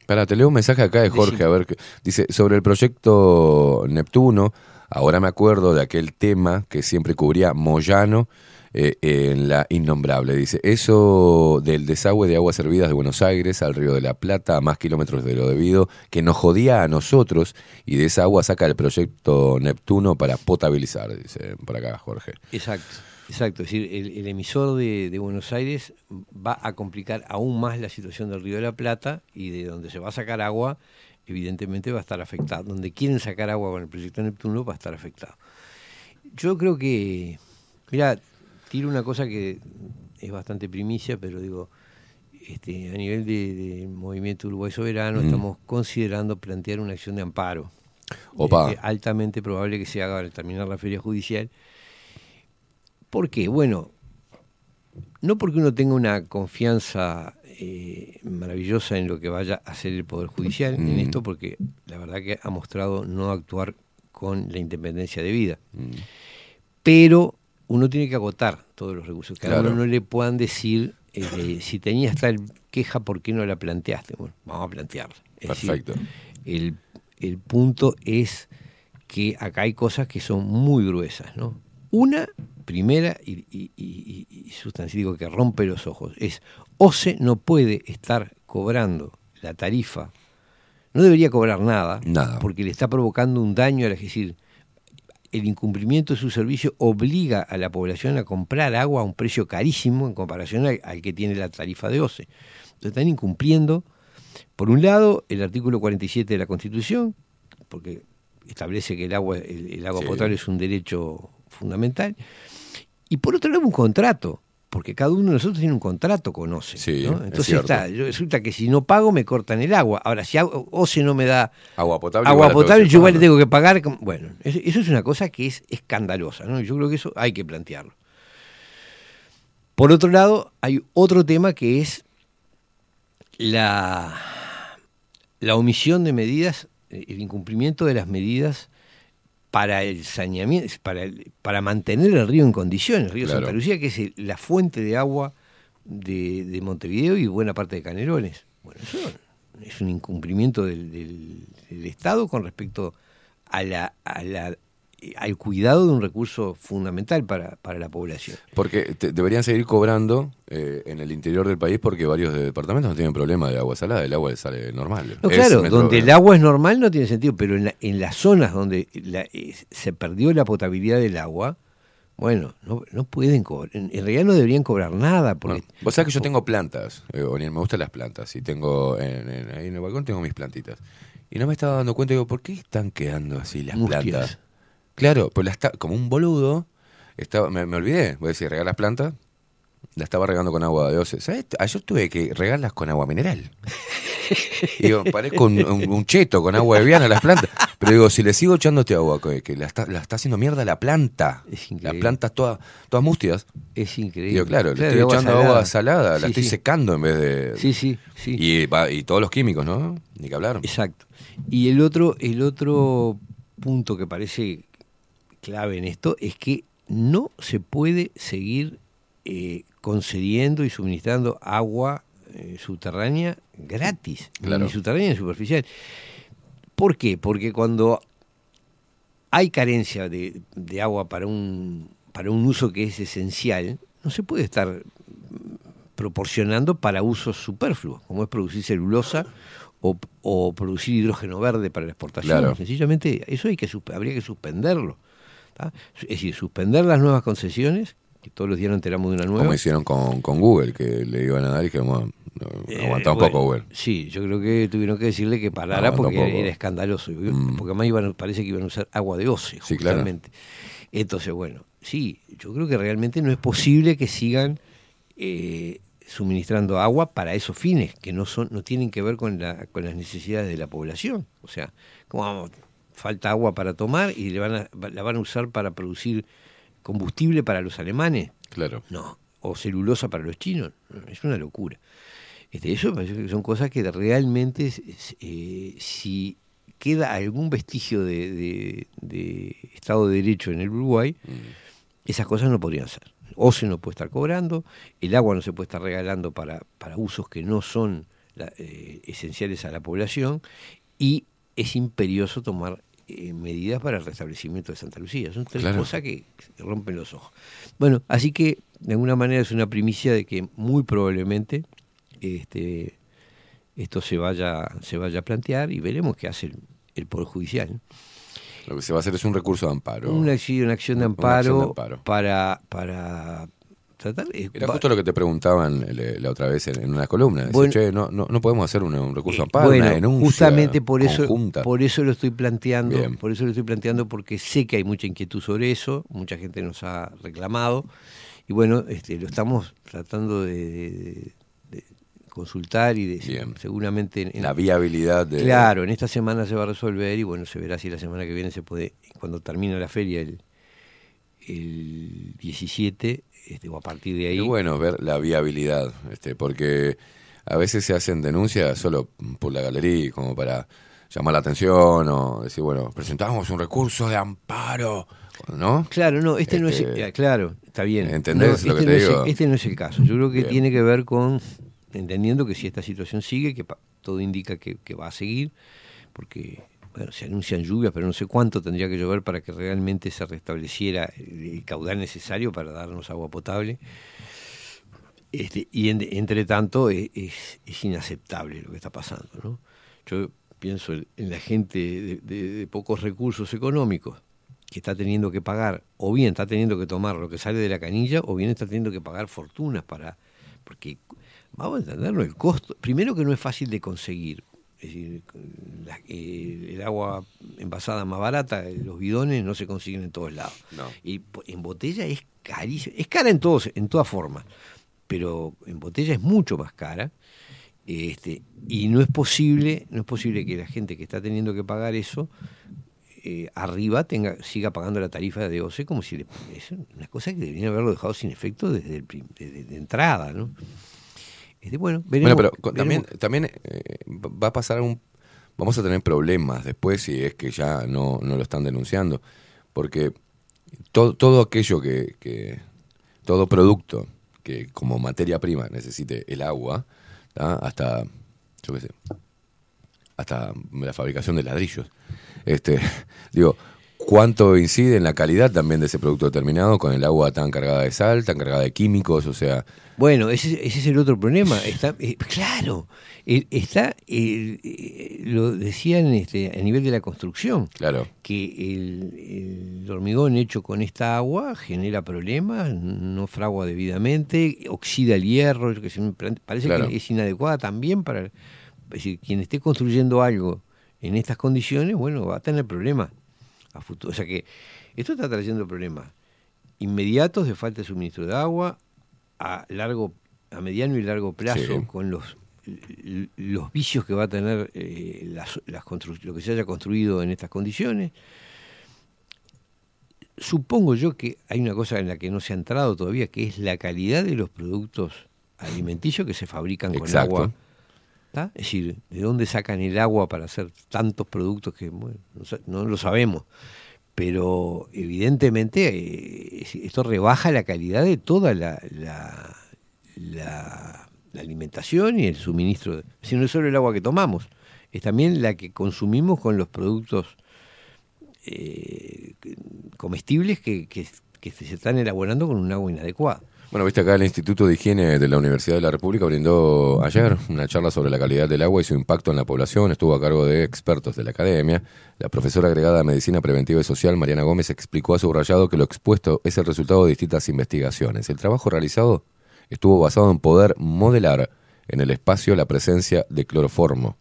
Espera, te leo un mensaje acá de Jorge,
Decime.
a ver, qué- dice, sobre el proyecto Neptuno, ahora me acuerdo de aquel tema que siempre cubría Moyano eh, en La Innombrable, dice, eso del desagüe de aguas servidas de Buenos Aires al Río de la Plata, a más kilómetros de lo debido, que nos jodía a nosotros, y de esa agua saca el proyecto Neptuno para potabilizar, dice por acá Jorge.
Exacto, exacto. Es decir, el, el emisor de, de Buenos Aires va a complicar aún más la situación del Río de la Plata y de donde se va a sacar agua, evidentemente va a estar afectado. Donde quieren sacar agua con el proyecto Neptuno va a estar afectado. Yo creo que, mira, tiro una cosa que es bastante primicia, pero digo, este, a nivel de- del movimiento Uruguay Soberano
Mm.
estamos considerando plantear una acción de amparo.
Opa.
Eh, altamente probable que se haga al terminar la feria judicial. ¿Por qué? Bueno, no porque uno tenga una confianza eh, maravillosa en lo que vaya a hacer el Poder Judicial, en
Mm.
esto, porque la verdad que ha mostrado no actuar con la independencia debida.
Mm.
Pero uno tiene que agotar todos los recursos. Que a uno no le puedan decir, eh, si tenías tal queja, ¿por qué no la planteaste? Bueno, vamos a plantearla. Es decir,
Perfecto.
el, el punto es que acá hay cosas que son muy gruesas, ¿no? Una, primera y, y, y- y- y sustancial, digo, que rompe los ojos, es OCE no puede estar cobrando la tarifa, no debería cobrar nada,
Nada.
porque le está provocando un daño, es decir, el incumplimiento de su servicio obliga a la población a comprar agua a un precio carísimo en comparación al, al que tiene la tarifa de OCE. Entonces están incumpliendo, por un lado, el artículo 47 de la Constitución, porque establece que el agua, el, el agua
Sí.
potable es un derecho fundamental, y por otro lado un contrato, porque cada uno de nosotros tiene un contrato con OCE.
Sí,
¿no?
es
Entonces está, yo- resulta que si no pago me cortan el agua. Ahora, si OCE no me da
Agua potable.
agua
igual
potable, yo igual le tengo que pagar. Bueno, eso, eso es una cosa que es escandalosa, ¿no? Yo creo que eso hay que plantearlo. Por otro lado, hay otro tema que es la, la omisión de medidas, eh, el incumplimiento de las medidas para el saneamiento, para, el- para mantener el río en condiciones, el río
Claro.
Santa Lucía, que es el- la fuente de agua de, de Montevideo y buena parte de Canelones. Bueno, eso es un incumplimiento del, del- del Estado con respecto a la, a la- al cuidado de un recurso fundamental para, para la población.
Porque te- deberían seguir cobrando eh, en el interior del país porque varios de- departamentos no tienen problema de agua salada, el agua sale normal.
No, claro,
metro-
donde el agua es normal no tiene sentido, pero en, la- en las zonas donde la- eh, se perdió la potabilidad del agua, bueno, no, no pueden cobrar. En, en realidad no deberían cobrar nada. Porque,
Bueno, vos sabés que yo tengo plantas, eh, me gustan las plantas, y tengo en, en- ahí en el balcón tengo mis plantitas. Y no me estaba dando cuenta, digo, ¿por qué están quedando así las
Mustias.
plantas? Claro, pues la está, como un boludo, estaba, me, me olvidé, voy a decir, regar las plantas, la estaba regando con agua de oce. ¿Sabes? Ayer tuve que regarlas con agua mineral. Y digo, parezco un, un- un cheto con agua de viana a las plantas. Pero digo, si le sigo echando este agua, que, que la, está, la está haciendo mierda la planta. Las plantas todas, todas mustias.
Es increíble.
Digo, claro, le estoy echando
salada.
agua salada, la estoy
sí.
secando en vez de.
Sí, sí, sí.
Y, y todos los químicos, ¿no? Ni que hablar.
Exacto. Y el otro, el otro punto que parece clave en esto es que no se puede seguir eh, concediendo y suministrando agua eh, subterránea gratis,
Claro.
ni subterránea ni superficial. ¿Por qué? Porque cuando hay carencia de, de agua para un, para un uso que es esencial, no se puede estar proporcionando para usos superfluos, como es producir celulosa o, o producir hidrógeno verde para la exportación.
Claro.
Sencillamente, eso hay que habría que suspenderlo. ¿Tá? Es decir, suspender las nuevas concesiones, que todos los días nos enteramos de una nueva.
Como hicieron con, con Google, que le iban a dar y dijeron, bueno, no,
Eh,
un
bueno,
poco, Google.
Sí, yo creo que tuvieron que decirle que parara porque.
Mm.
era escandaloso. Porque además iban, parece que iban a usar agua de oce,
Sí, claro.
justamente. Entonces, bueno, sí, yo creo que realmente no es posible que sigan eh, suministrando agua para esos fines, que no son no tienen que ver con, la, con las necesidades de la población. O sea, ¿cómo vamos? Falta agua para tomar y le van a, la van a usar para producir combustible para los alemanes.
Claro.
No, o celulosa para los chinos. No, Es una locura. Este, eso son cosas que realmente, eh, si queda algún vestigio de, de- de Estado de Derecho en el Uruguay, esas cosas no podrían ser. O se no puede estar cobrando, el agua no se puede estar regalando para, para usos que no son la- eh, esenciales a la población, y es imperioso tomar eh, medidas para el restablecimiento de Santa Lucía. Son tres
Claro.
cosas que rompen los ojos. Bueno, así que de alguna manera es una primicia de que muy probablemente este, esto se vaya, se vaya a plantear y veremos qué hace el, el Poder Judicial.
Lo que se va a hacer es un recurso de amparo.
Una, acción- una acción de
Una
amparo,
acción de amparo.
para, para tratar... eh,
Era justo lo que te preguntaban le- la otra vez en, en una columna. Decir,
Bueno.
che, no, no, no podemos hacer un, un recurso de amparo,
bueno,
una denuncia
justamente por eso,
conjunta.
por eso lo estoy planteando,
Bien.
por eso lo estoy planteando porque sé que hay mucha inquietud sobre eso, mucha gente nos ha reclamado y bueno, este, lo estamos tratando de, de- de consultar y de seguramente en,
La viabilidad de...
Claro, en esta semana se va a resolver y bueno, se verá si la semana que viene se puede, cuando termine la feria el, el 17, este, o a partir de ahí.
Es bueno ver la viabilidad, este, porque a veces se hacen denuncias solo por la galería, como para llamar la atención o decir, bueno, presentamos un recurso de amparo, ¿no?
Claro, no, este, no es,
Este,
eh, claro, está bien.
¿entendés
No,
lo que
este
te
no es el-
digo?
este no es el caso. Yo creo que
Bien.
tiene que ver con entendiendo que si esta situación sigue, que todo indica que, que va a seguir, porque bueno, se anuncian lluvias, pero no sé cuánto tendría que llover para que realmente se restableciera el, caudal necesario para darnos agua potable. Este, y en- entre tanto es, es- inaceptable lo que está pasando. ¿no? Yo pienso en, la gente de, de- de pocos recursos económicos que está teniendo que pagar, o bien está teniendo que tomar lo que sale de la canilla, o bien está teniendo que pagar fortunas para... Porque vamos a entenderlo, el costo, primero que no es fácil de conseguir, es decir, la- eh, el agua envasada más barata, eh, los bidones no se consiguen en todos lados.
No.
Y en botella es carísima, es cara en todos, en todas formas, pero en botella es mucho más cara. Este, y no es posible, no es posible que la gente que está teniendo que pagar eso eh, arriba tenga siga pagando la tarifa de OCE como si le, es una cosa que deberían haberlo dejado sin efecto desde el prim- de, de entrada, ¿no? Este, bueno, veremos,
Bueno, pero también, también eh, va a pasar un, vamos a tener problemas después si es que ya no, no lo están denunciando. Porque todo, todo aquello que, que- todo producto que como materia prima necesite el agua, ¿tá? hasta, yo qué sé, hasta la fabricación de ladrillos. Este, digo, ¿cuánto incide en la calidad también de ese producto determinado con el agua tan cargada de sal, tan cargada de químicos? O sea,
Bueno, ese, ese es el otro problema. Está, eh, claro, eh, está, eh, lo decían este, a nivel de la construcción,
claro.
que el, el hormigón hecho con esta agua genera problemas, no fragua debidamente, oxida el hierro, que parece
Claro.
que es inadecuada también para, es decir, quien esté construyendo algo en estas condiciones, bueno, va a tener problemas a futuro. O sea que esto está trayendo problemas inmediatos de falta de suministro de agua, a largo, a mediano y largo plazo,
Sí.
con los los vicios que va a tener eh, las, las lo que se haya construido en estas condiciones. Supongo yo que hay una cosa en la que no se ha entrado todavía, que es la calidad de los productos alimenticios que se fabrican con agua. Es decir, ¿de dónde sacan el agua para hacer tantos productos que no, lo sabemos? Pero evidentemente eh, esto rebaja la calidad de toda la, alimentación y el suministro. Si no es solo el agua que tomamos, es también la que consumimos con los productos eh, comestibles que se están elaborando con un agua inadecuada.
Bueno, viste acá el Instituto de Higiene de la Universidad de la República brindó ayer una charla sobre la calidad del agua y su impacto en la población. Estuvo a cargo de expertos de la academia. La profesora agregada de Medicina Preventiva y Social, Mariana Gómez, explicó a subrayado que lo expuesto es el resultado de distintas investigaciones. El trabajo realizado estuvo basado en poder modelar en el espacio la presencia de cloroformo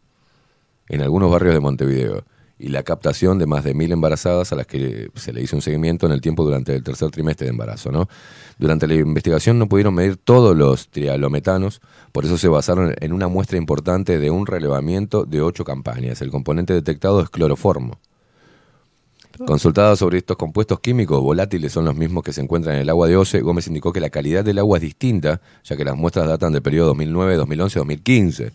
en algunos barrios de Montevideo y la captación de más de mil embarazadas a las que se le hizo un seguimiento en el tiempo durante el tercer trimestre de embarazo. ¿no? Durante la investigación no pudieron medir todos los trialometanos, por eso se basaron en una muestra importante de un relevamiento de ocho campañas. El componente detectado es cloroformo. Consultada sobre estos compuestos químicos volátiles son los mismos que se encuentran en el agua de OCE, Gómez indicó que la calidad del agua es distinta, ya que las muestras datan del periodo 2009, 2011, 2015.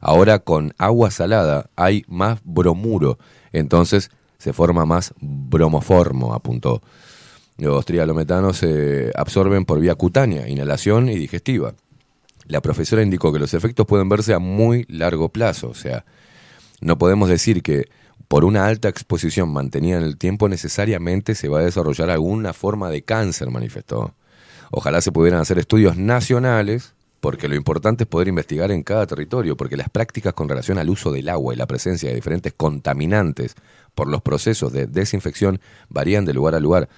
Ahora con agua salada hay más bromuro, entonces se forma más bromoformo, apuntó. Los trialometanos se absorben por vía cutánea, inhalación y digestiva. La profesora indicó que los efectos pueden verse a muy largo plazo, o sea, no podemos decir que por una alta exposición mantenida en el tiempo necesariamente se va a desarrollar alguna forma de cáncer, manifestó. Ojalá se pudieran hacer estudios nacionales, porque lo importante es poder investigar en cada territorio, porque las prácticas con relación al uso del agua y la presencia de diferentes contaminantes por los procesos de desinfección varían de lugar a lugar.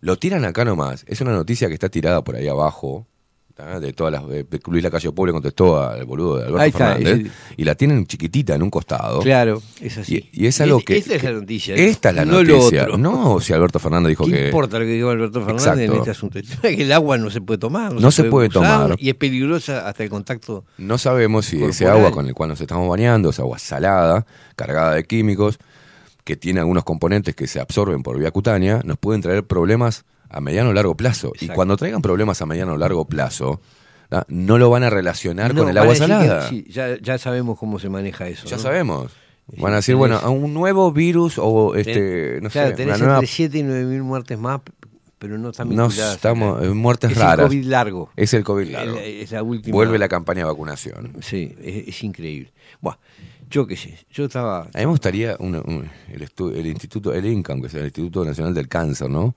Lo tiran acá nomás, es una noticia que está tirada por ahí abajo. De todas las... de- Luis Lacayo Pobre contestó al boludo de Alberto
Ahí está,
Fernández, y la tienen chiquitita en un costado.
Claro, es así.
Y, y es algo
Es-
que...
esta es la noticia,
Esta es la
no lo
noticia.
otro.
No, si Alberto Fernández dijo
¿Qué
que...
importa lo que diga Alberto Fernández en
Exacto.
este asunto? Que el agua no se puede tomar.
No se puede
usar,
tomar.
Y es peligrosa hasta el contacto.
No sabemos si ese agua con el cual nos estamos bañando es agua salada, cargada de químicos, que tiene algunos componentes que se absorben por vía cutánea, nos pueden traer problemas a mediano o largo plazo. Y cuando traigan problemas a mediano o largo plazo, no lo van a relacionar
No,
con el agua salada.
que sí, ya, ya sabemos cómo se maneja eso.
Ya
¿no?
sabemos. Van a decir,
tenés-
bueno, a un nuevo virus o este, no
claro,
sé,
tenés
nueva
entre 7 y 9 mil muertes más, pero no están
No
vinculadas.
estamos,
acá.
eh, muertes
es
raras.
El COVID largo.
Es el COVID largo.
Es la- es la última-
Vuelve la campaña de vacunación.
Sí, es, es increíble. Bueno, yo qué sé, yo estaba...
A mí me gustaría una- un- el, estu- el instituto, el INCAM, que es el Instituto Nacional del Cáncer, ¿no?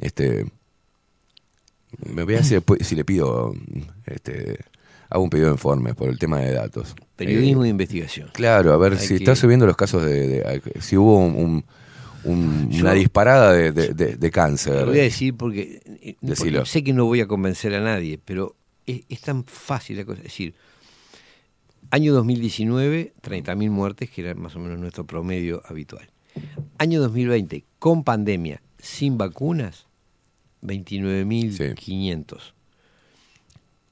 Este, me voy a decir si le pido, este, hago un pedido de informes por el tema de datos.
Periodismo
Eh,
de investigación.
Claro, a ver
Hay
si
que-
está subiendo los casos de, de- si hubo un, un- un-
Yo-
una disparada de, de- cáncer.
Lo voy a decir porque, eh, porque sé que no voy a convencer a nadie, pero es, es tan fácil la cosa. Es decir, año 2019, 30.000 muertes, que era más o menos nuestro promedio habitual. Año 2020, con pandemia, sin vacunas, 29.500.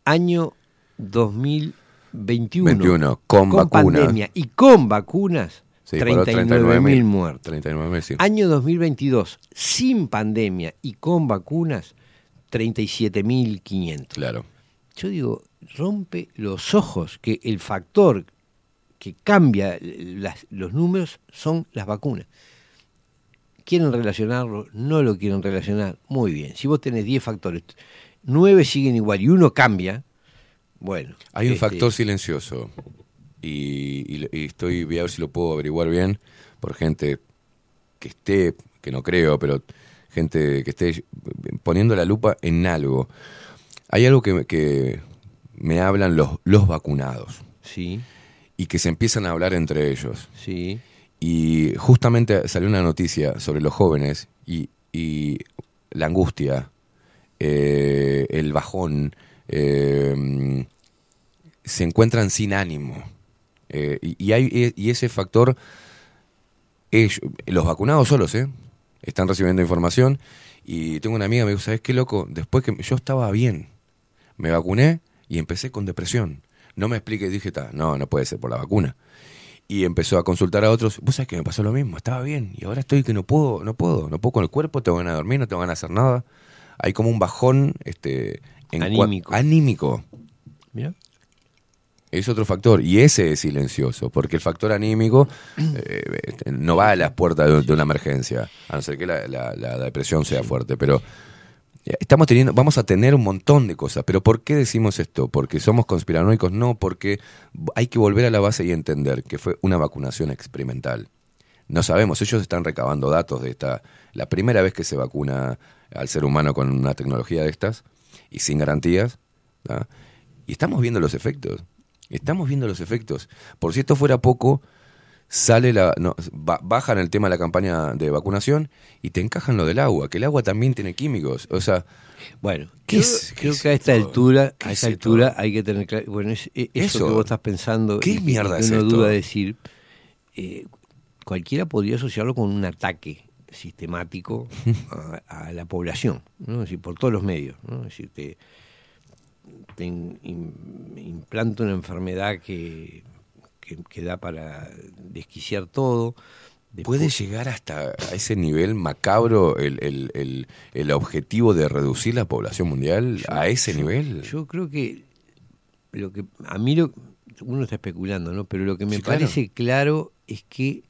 Año 2021,
21, con vacunas.
pandemia y con vacunas,
Sí, paró
39.000 muertos.
39.000, sí.
Año 2022, sin pandemia y con vacunas, 37.500.
Claro.
Yo digo, rompe los ojos que el factor que cambia las- los números son las vacunas. ¿Quieren relacionarlo? No lo quieren relacionar. Muy bien. Si vos tenés 10 factores, 9 siguen igual y uno cambia, bueno.
Hay un
este,
factor silencioso y, y- y estoy, voy a ver si lo puedo averiguar bien por gente que esté, que no creo, pero gente que esté poniendo la lupa en algo. Hay algo que, me- que me hablan los, los vacunados.
Sí.
Y que se empiezan a hablar entre ellos.
Sí.
Y justamente salió una noticia sobre los jóvenes y, y la angustia, eh, el bajón, eh, se encuentran sin ánimo. Eh, y, hay, y ese factor, los vacunados solos, ¿eh? Están recibiendo información y tengo una amiga me dijo, ¿sabes qué loco? Después que yo estaba bien, me vacuné y empecé con depresión. No me explique, dije, "Ta, no, no puede ser por la vacuna. Y empezó a consultar a otros, vos sabés que me pasó lo mismo, estaba bien y ahora estoy que no puedo, no puedo, no puedo con el cuerpo, tengo ganas de dormir, no tengo ganas de hacer nada. Hay como un bajón este, en
Anímico.
anímico.
Mira.
Es otro factor, y ese es silencioso, porque el factor anímico eh, este, no va a las puertas de, de una emergencia, a no ser que la, la- la depresión sea fuerte, pero estamos teniendo, vamos a tener un montón de cosas, pero ¿por qué decimos esto? ¿Porque somos conspiranoicos? No, porque hay que volver a la base y entender que fue una vacunación experimental. No sabemos, ellos están recabando datos de esta, la primera vez que se vacuna al ser humano con una tecnología de estas y sin garantías, ¿tá? y estamos viendo los efectos. Estamos viendo los efectos. Por si esto fuera poco, sale la no, ba- bajan el tema de la campaña de vacunación y te encajan lo del agua, que el agua también tiene químicos. O sea,
Bueno,
¿qué
yo
es- qué
creo que a esta altura,
¿Qué
a
es
esta altura hay que tener claro, bueno, es, es- eso,
Eso.
que vos estás pensando,
¿Qué
y
mierda
y
es
uno
esto?
duda decir, eh, cualquiera podría asociarlo con un ataque sistemático a, a la población, ¿no? Es decir, por todos los medios, ¿no? Es decir, te, te in- implanta una enfermedad que, que, que da para desquiciar todo.
¿Puede llegar hasta a ese nivel macabro el, el- el- el objetivo de reducir la población mundial a ese nivel?
Yo creo que lo que a mí lo, uno está especulando, ¿no? Pero lo que me
Sí, claro.
parece claro es que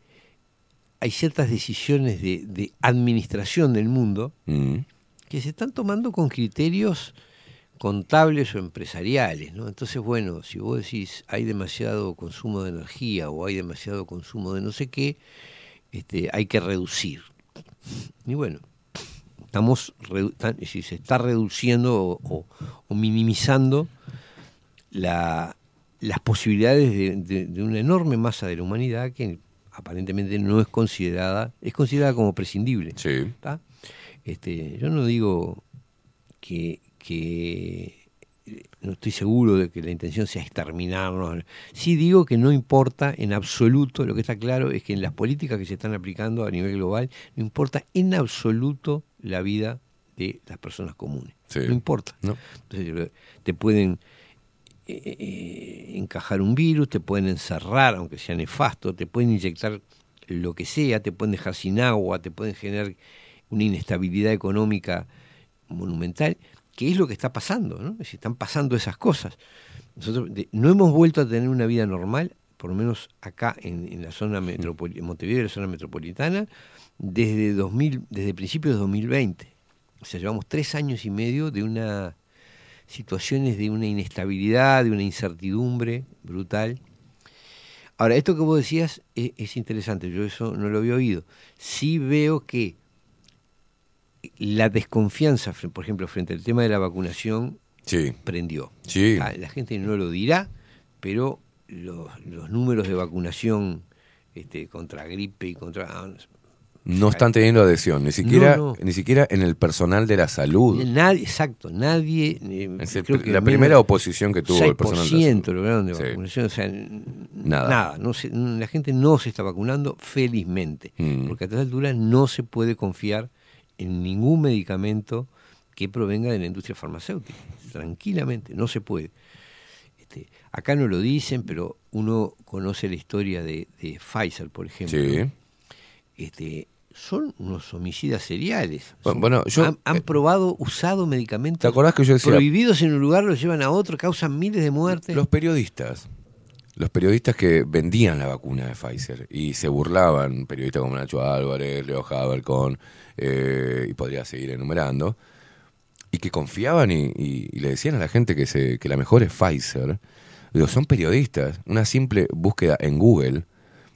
hay ciertas decisiones de, de administración del mundo
Mm.
que se están tomando con criterios contables o empresariales, ¿no? Entonces, bueno, si vos decís hay demasiado consumo de energía o hay demasiado consumo de no sé qué, este, hay que reducir. Y bueno, estamos decir, se está reduciendo o, o- o minimizando la- las posibilidades de, de- de una enorme masa de la humanidad que aparentemente no es considerada, es considerada como prescindible. ¿tá? Este, yo no digo que, que no estoy seguro de que la intención sea exterminarnos. Sí digo que no importa en absoluto, lo que está claro es que en las políticas que se están aplicando a nivel global, no importa en absoluto la vida de las personas comunes.
Sí.
No importa.
No.
Entonces, te pueden eh, eh, encajar un virus, te pueden encerrar, aunque sea nefasto, te pueden inyectar lo que sea, te pueden dejar sin agua, te pueden generar una inestabilidad económica monumental, que es lo que está pasando, ¿no? Decir, están pasando esas cosas. Nosotros no hemos vuelto a tener una vida normal, por lo menos acá en, en la zona metropoli- en Montevideo y la zona metropolitana, desde 2000, desde principios de 2020. O sea, llevamos tres años y medio de una situaciones de una inestabilidad, de una incertidumbre brutal. Ahora, esto que vos decías es, es interesante, yo eso no lo había oído. Sí veo que la desconfianza, por ejemplo, frente al tema de la vacunación,
Sí.
prendió.
Sí.
Ah, La gente no lo dirá, pero los, los números de vacunación este, contra gripe y contra... ah,
No están teniendo adhesión, ni siquiera,
No, no.
ni siquiera en el personal de la salud.
Nadie, exacto, nadie. eh,
Es el-
creo que
la primera oposición que tuvo el personal de la
6%
salud.
lograron de
Sí.
vacunación, o sea,
Nada.
nada. no se- n- la gente no se está vacunando felizmente,
Mm.
porque a esta altura no se puede confiar en ningún medicamento que provenga de la industria farmacéutica. Tranquilamente, no se puede. Este, acá no lo dicen, pero uno conoce la historia de, de Pfizer, por ejemplo.
Sí.
Este, son unos homicidas seriales.
Bueno,
Son-
bueno, yo-
han, han
eh,
probado, usado medicamentos
¿Te acordás que yo decía-
prohibidos en un lugar, los llevan a otro, causan miles de muertes.
Los periodistas los periodistas que vendían la vacuna de Pfizer y se burlaban, periodistas como Nacho Álvarez, Leo Habercon, eh, y podría seguir enumerando, y que confiaban y, y- y le decían a la gente que, se, que la mejor es Pfizer. Digo, son periodistas. Una simple búsqueda en Google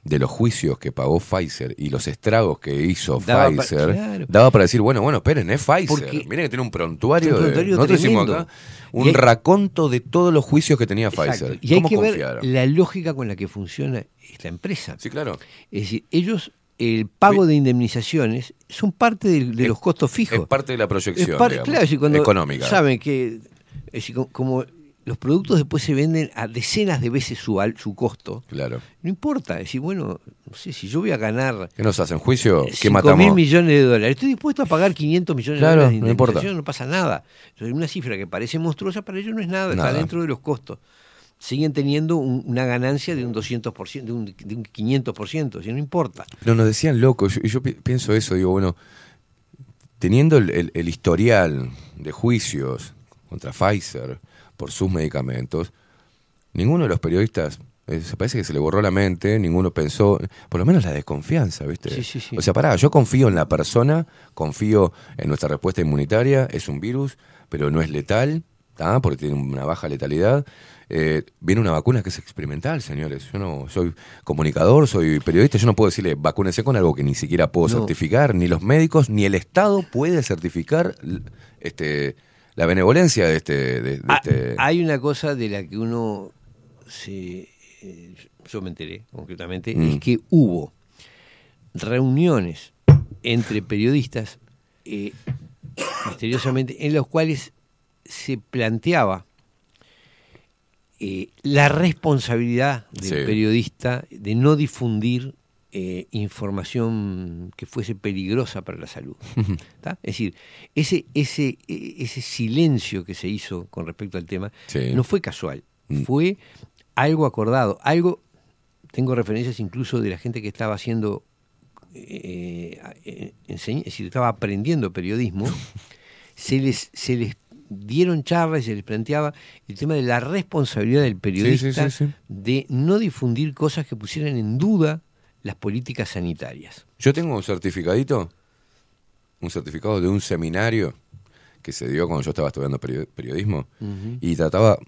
de los juicios que pagó Pfizer y los estragos que hizo
Daba pa-
Pfizer,
claro.
daba para decir, bueno, bueno, esperen, es Pfizer.
Porque-
Miren que tiene un prontuario.
Un
de-
prontuario
nosotros hicimos acá un
hay-
raconto de todos los juicios que tenía
Exacto.
Pfizer.
Y hay
¿Cómo
que
confiaron?
ver la lógica con la que funciona esta empresa.
Sí, claro.
Es decir, ellos, el pago de indemnizaciones son parte de, de los costos fijos.
Es parte de la proyección
Es par-
digamos,
claro, es decir, cuando
económica.
Saben que es decir, como los productos después se venden a decenas de veces su, al- su costo,
Claro.
no importa. Es decir, bueno, no sé, si yo voy a ganar
¿Qué nos hacen? ¿Juicio? ¿Qué
5
matamos?
mil millones de dólares, estoy dispuesto a pagar 500 millones
Claro,
de dólares de
no importa.
indemnización, no pasa nada. Entonces, una cifra que parece monstruosa para ellos no es nada,
Nada.
está dentro de los costos. Siguen teniendo un- una ganancia de un 200%, de un, de un 500%, si no importa.
Pero nos decían locos, y yo pi- pienso eso, digo, bueno, teniendo el, el- el historial de juicios contra Pfizer por sus medicamentos, ninguno de los periodistas, eh, se parece que se le borró la mente, ninguno pensó, por lo menos la desconfianza, ¿viste?
Sí, sí, sí.
O sea, pará, yo confío en la persona, confío en nuestra respuesta inmunitaria, es un virus, pero no es letal, ¿tá? porque tiene una baja letalidad. Eh, viene una vacuna que es experimental, señores. Yo no soy comunicador, soy periodista, yo no puedo decirle vacúnese con algo que ni siquiera puedo
No.
certificar, ni los médicos, ni el Estado puede certificar este, la benevolencia de este... de- de
Ah,
este-
Hay una cosa de la que uno se, eh, yo me enteré concretamente,
Mm.
es que hubo reuniones entre periodistas eh, misteriosamente en los cuales se planteaba eh, la responsabilidad del
Sí.
periodista de no difundir eh, información que fuese peligrosa para la salud. ¿tá? Es decir, ese, ese, eh, ese silencio que se hizo con respecto al tema
Sí.
no fue casual,
Mm.
fue algo acordado, algo, tengo referencias incluso de la gente que estaba haciendo, eh, eh, enseñ- es decir, estaba aprendiendo periodismo, se les, se les dieron charlas y se les planteaba el tema de la responsabilidad del periodista
sí, sí.
de no difundir cosas que pusieran en duda las políticas sanitarias.
Yo tengo un certificadito, un certificado de un seminario que se dio cuando yo estaba estudiando perio- periodismo y trataba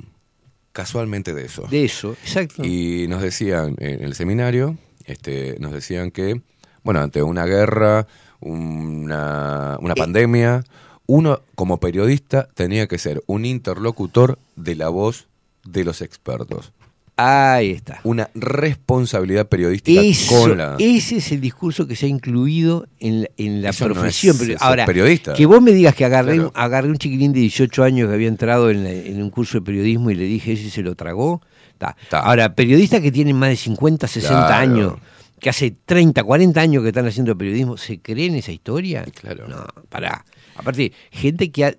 casualmente de eso.
De eso, exacto.
Y nos decían en el seminario, este, nos decían que, bueno, ante una guerra, una, una pandemia, uno como periodista tenía que ser un interlocutor de la voz de los expertos.
Ahí está.
Una responsabilidad periodística
Eso,
con la...
Ese es el discurso que se ha incluido en la, en la
no
profesión.
es ser
Ahora,
periodista.
que vos me digas que agarré,
Claro.
agarré un chiquilín de 18 años que había entrado en, la- en un curso de periodismo y le dije ese se lo tragó. ta. Ahora, periodistas que tienen más de 50, 60
Claro.
años, que hace 30, 40 años que están haciendo periodismo, ¿se creen esa historia?
Claro.
No, pará. Aparte, gente que ha,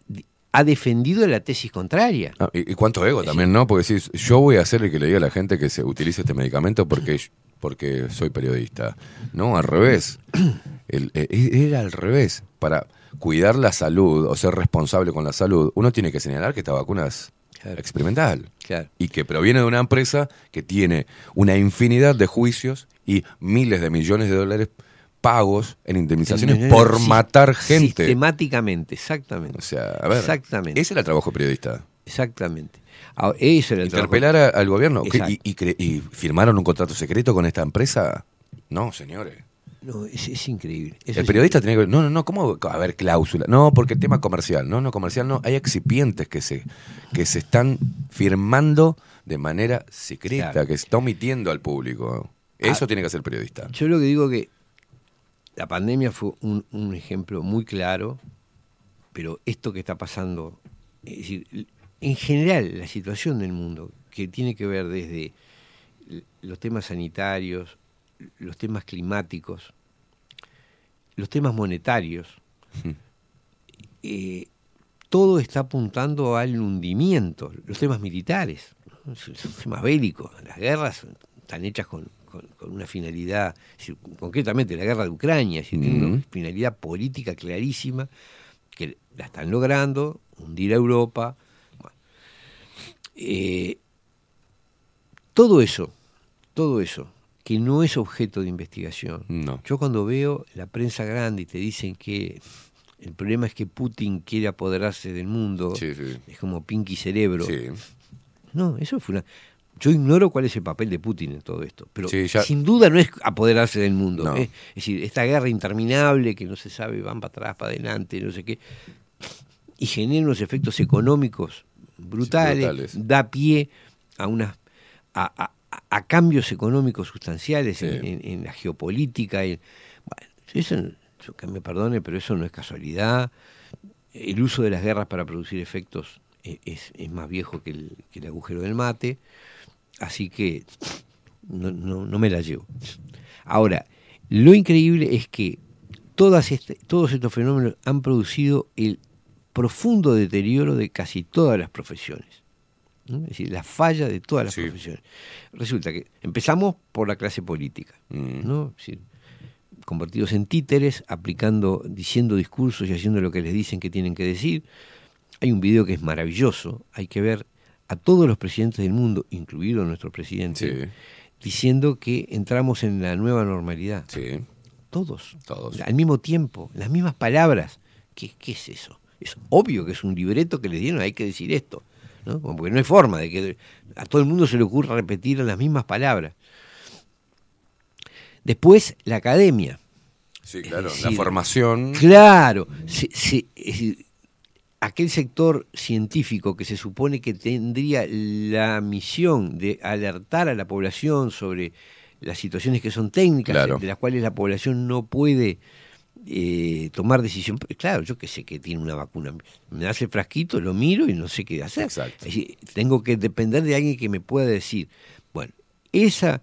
ha defendido la tesis contraria.
Ah, y, y cuánto ego también, ¿no? Porque decís, yo voy a ser el que le diga a la gente que se utilice este medicamento porque, porque soy periodista. No, al revés. El- eh, era al revés. Para cuidar la salud o ser responsable con la salud, uno tiene que señalar que esta vacuna es experimental.
Claro.
Y que proviene de una empresa que tiene una infinidad de juicios y miles de millones de dólares pagos en indemnizaciones
En-
por matar gente.
Sistemáticamente, exactamente.
O sea, a ver,
Exactamente.
ese era el trabajo periodista.
Exactamente. Ah, Eso era el
Interpelar
trabajo.
a- al gobierno. ¿Y, y cre- y firmaron un contrato secreto con esta empresa? No, señores.
No, es, es increíble. Eso
el periodista tiene que ver, no, no, no, ¿cómo a haber cláusula? No, porque el tema comercial, no, no, comercial no, hay excipientes que se, que se están firmando de manera secreta,
Claro.
que se está omitiendo al público. Eso
Ah.
tiene que hacer el periodista.
Yo lo que digo que la pandemia fue un, un ejemplo muy claro, pero esto que está pasando, es decir, en general la situación del mundo, que tiene que ver desde los temas sanitarios, los temas climáticos, los temas monetarios, eh, todo está apuntando al hundimiento, los temas militares, los temas bélicos, las guerras están hechas con, con- con una finalidad, concretamente la guerra de Ucrania, decir, tiene una finalidad política clarísima, que la están logrando, hundir a Europa. Bueno, eh, todo eso todo eso, que no es objeto de investigación.
No.
Yo cuando veo la prensa grande y te dicen que el problema es que Putin quiere apoderarse del mundo,
Sí, sí.
es como Pinky Cerebro.
Sí.
No, eso fue una... Yo ignoro cuál es el papel de Putin en todo esto, pero
Sí, ya-
sin duda no es apoderarse del mundo.
No.
¿eh? Es decir, esta guerra interminable que no se sabe, van para atrás, para adelante, no sé qué, y genera unos efectos económicos brutales,
brutales.
da pie a unas a, a- a cambios económicos sustanciales en, en- en la geopolítica. bueno, eso, yo que me perdone, pero eso no es casualidad. El uso de las guerras para producir efectos e- es, es más viejo que el, que el agujero del mate, así que no, no- no me la llevo. Ahora, lo increíble es que todas este- todos estos fenómenos han producido el profundo deterioro de casi todas las profesiones. ¿no? Es decir, la falla de todas las profesiones. Resulta que empezamos por la clase política,
Mm.
¿no? Es decir, convertidos en títeres, aplicando, diciendo discursos y haciendo lo que les dicen que tienen que decir. Hay un video que es maravilloso, hay que ver a todos los presidentes del mundo, incluido nuestro presidente, diciendo que entramos en la nueva normalidad. Todos.
Todos.
Al mismo tiempo, las mismas palabras. ¿Qué, qué es eso? Es obvio que es un libreto que le dieron, hay que decir esto. ¿no? Porque no hay forma de que a todo el mundo se le ocurra repetir las mismas palabras. Después, la academia.
Sí, claro. La formación.
Claro. se- se- aquel sector científico que se supone que tendría la misión de alertar a la población sobre las situaciones que son técnicas,
Claro.
de las cuales la población no puede eh, tomar decisión. Claro, yo que sé que tiene una vacuna. Me hace el frasquito, lo miro y no sé qué hacer. Es decir, tengo que depender de alguien que me pueda decir. Bueno, esa,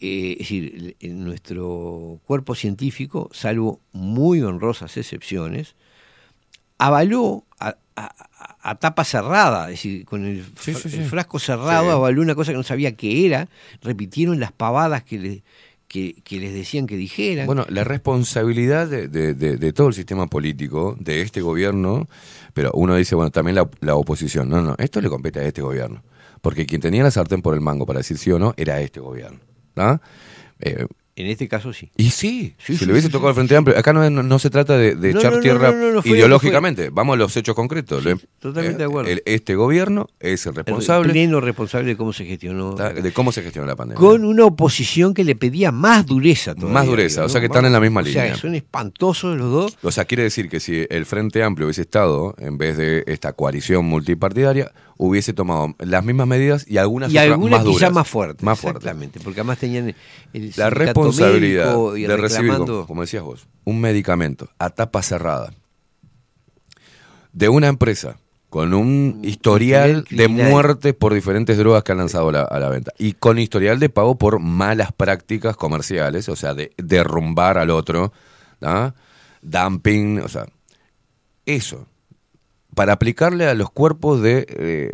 eh, es decir, nuestro cuerpo científico, salvo muy honrosas excepciones, avaló a, a- a- a tapa cerrada, es decir, con el, fra-
sí, sí.
el frasco cerrado, avaló una cosa que no sabía qué era, repitieron las pavadas que, le- que, que les decían que dijeran.
Bueno, la responsabilidad de, de- de- de todo el sistema político, de este gobierno, pero uno dice, bueno, también la, la oposición. No, no, esto le compete a este gobierno. Porque quien tenía la sartén por el mango para decir sí o no era este gobierno. ¿ah? Eh,
en este caso sí.
y sí,
Sí,
si
sí,
le hubiese
sí,
tocado al Frente Amplio, acá no, se trata de, de
No,
echar
no,
tierra ideológicamente, vamos a los hechos concretos. Lo-
totalmente
eh,
de acuerdo.
el- este gobierno es el
El
responsable
pleno responsable de cómo se gestionó.
de cómo se gestiona la pandemia.
Con una oposición que le pedía más dureza todavía.
Más dureza,
digo,
o sea que están en la misma
o sea,
línea.
son espantosos los dos.
O sea, quiere decir que si el Frente Amplio hubiese estado, en vez de esta coalición multipartidaria, hubiese tomado las mismas medidas y algunas
y
otras
algunas
más
quizá
duras.
más fuertes.
Más fuertes.
Exactamente, porque además tenían el
La responsabilidad
y
de recibir, como, como decías vos, un medicamento a tapa cerrada de una empresa con un historial de muertes por diferentes drogas que han lanzado a la, a la venta y con historial de pago por malas prácticas comerciales, o sea, de derrumbar al otro, ¿ah? dumping, o sea, eso, para aplicarle a los cuerpos de eh,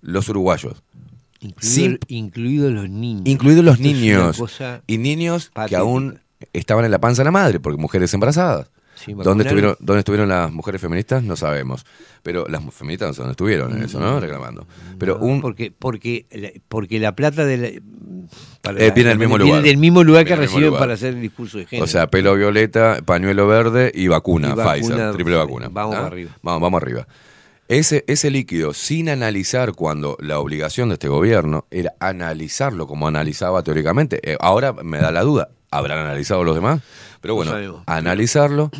los uruguayos.
Incluido- incluidos los niños.
incluidos los
Esto
niños y niños que aún estaban en la panza de la madre, porque mujeres embarazadas. ¿Dónde estuvieron, ¿Dónde estuvieron las mujeres feministas? No sabemos. Pero las feministas no sé dónde estuvieron en eso, ¿no? Reclamando. Pero
No,
un,
porque porque la, porque la plata de la, para
Eh, viene del mismo
viene
lugar.
del mismo lugar que
Viene
reciben
lugar.
para hacer el discurso de género.
o sea, pelo violeta, pañuelo verde y vacuna,
Y vacuna,
Pfizer, triple vacuna.
vamos
¿ah?
arriba.
Vamos, vamos arriba. Ese, ese líquido, sin analizar cuando la obligación de este gobierno era analizarlo como analizaba teóricamente, eh, ahora me da la duda, ¿habrán analizado los demás? Pero
No
bueno, analizarlo.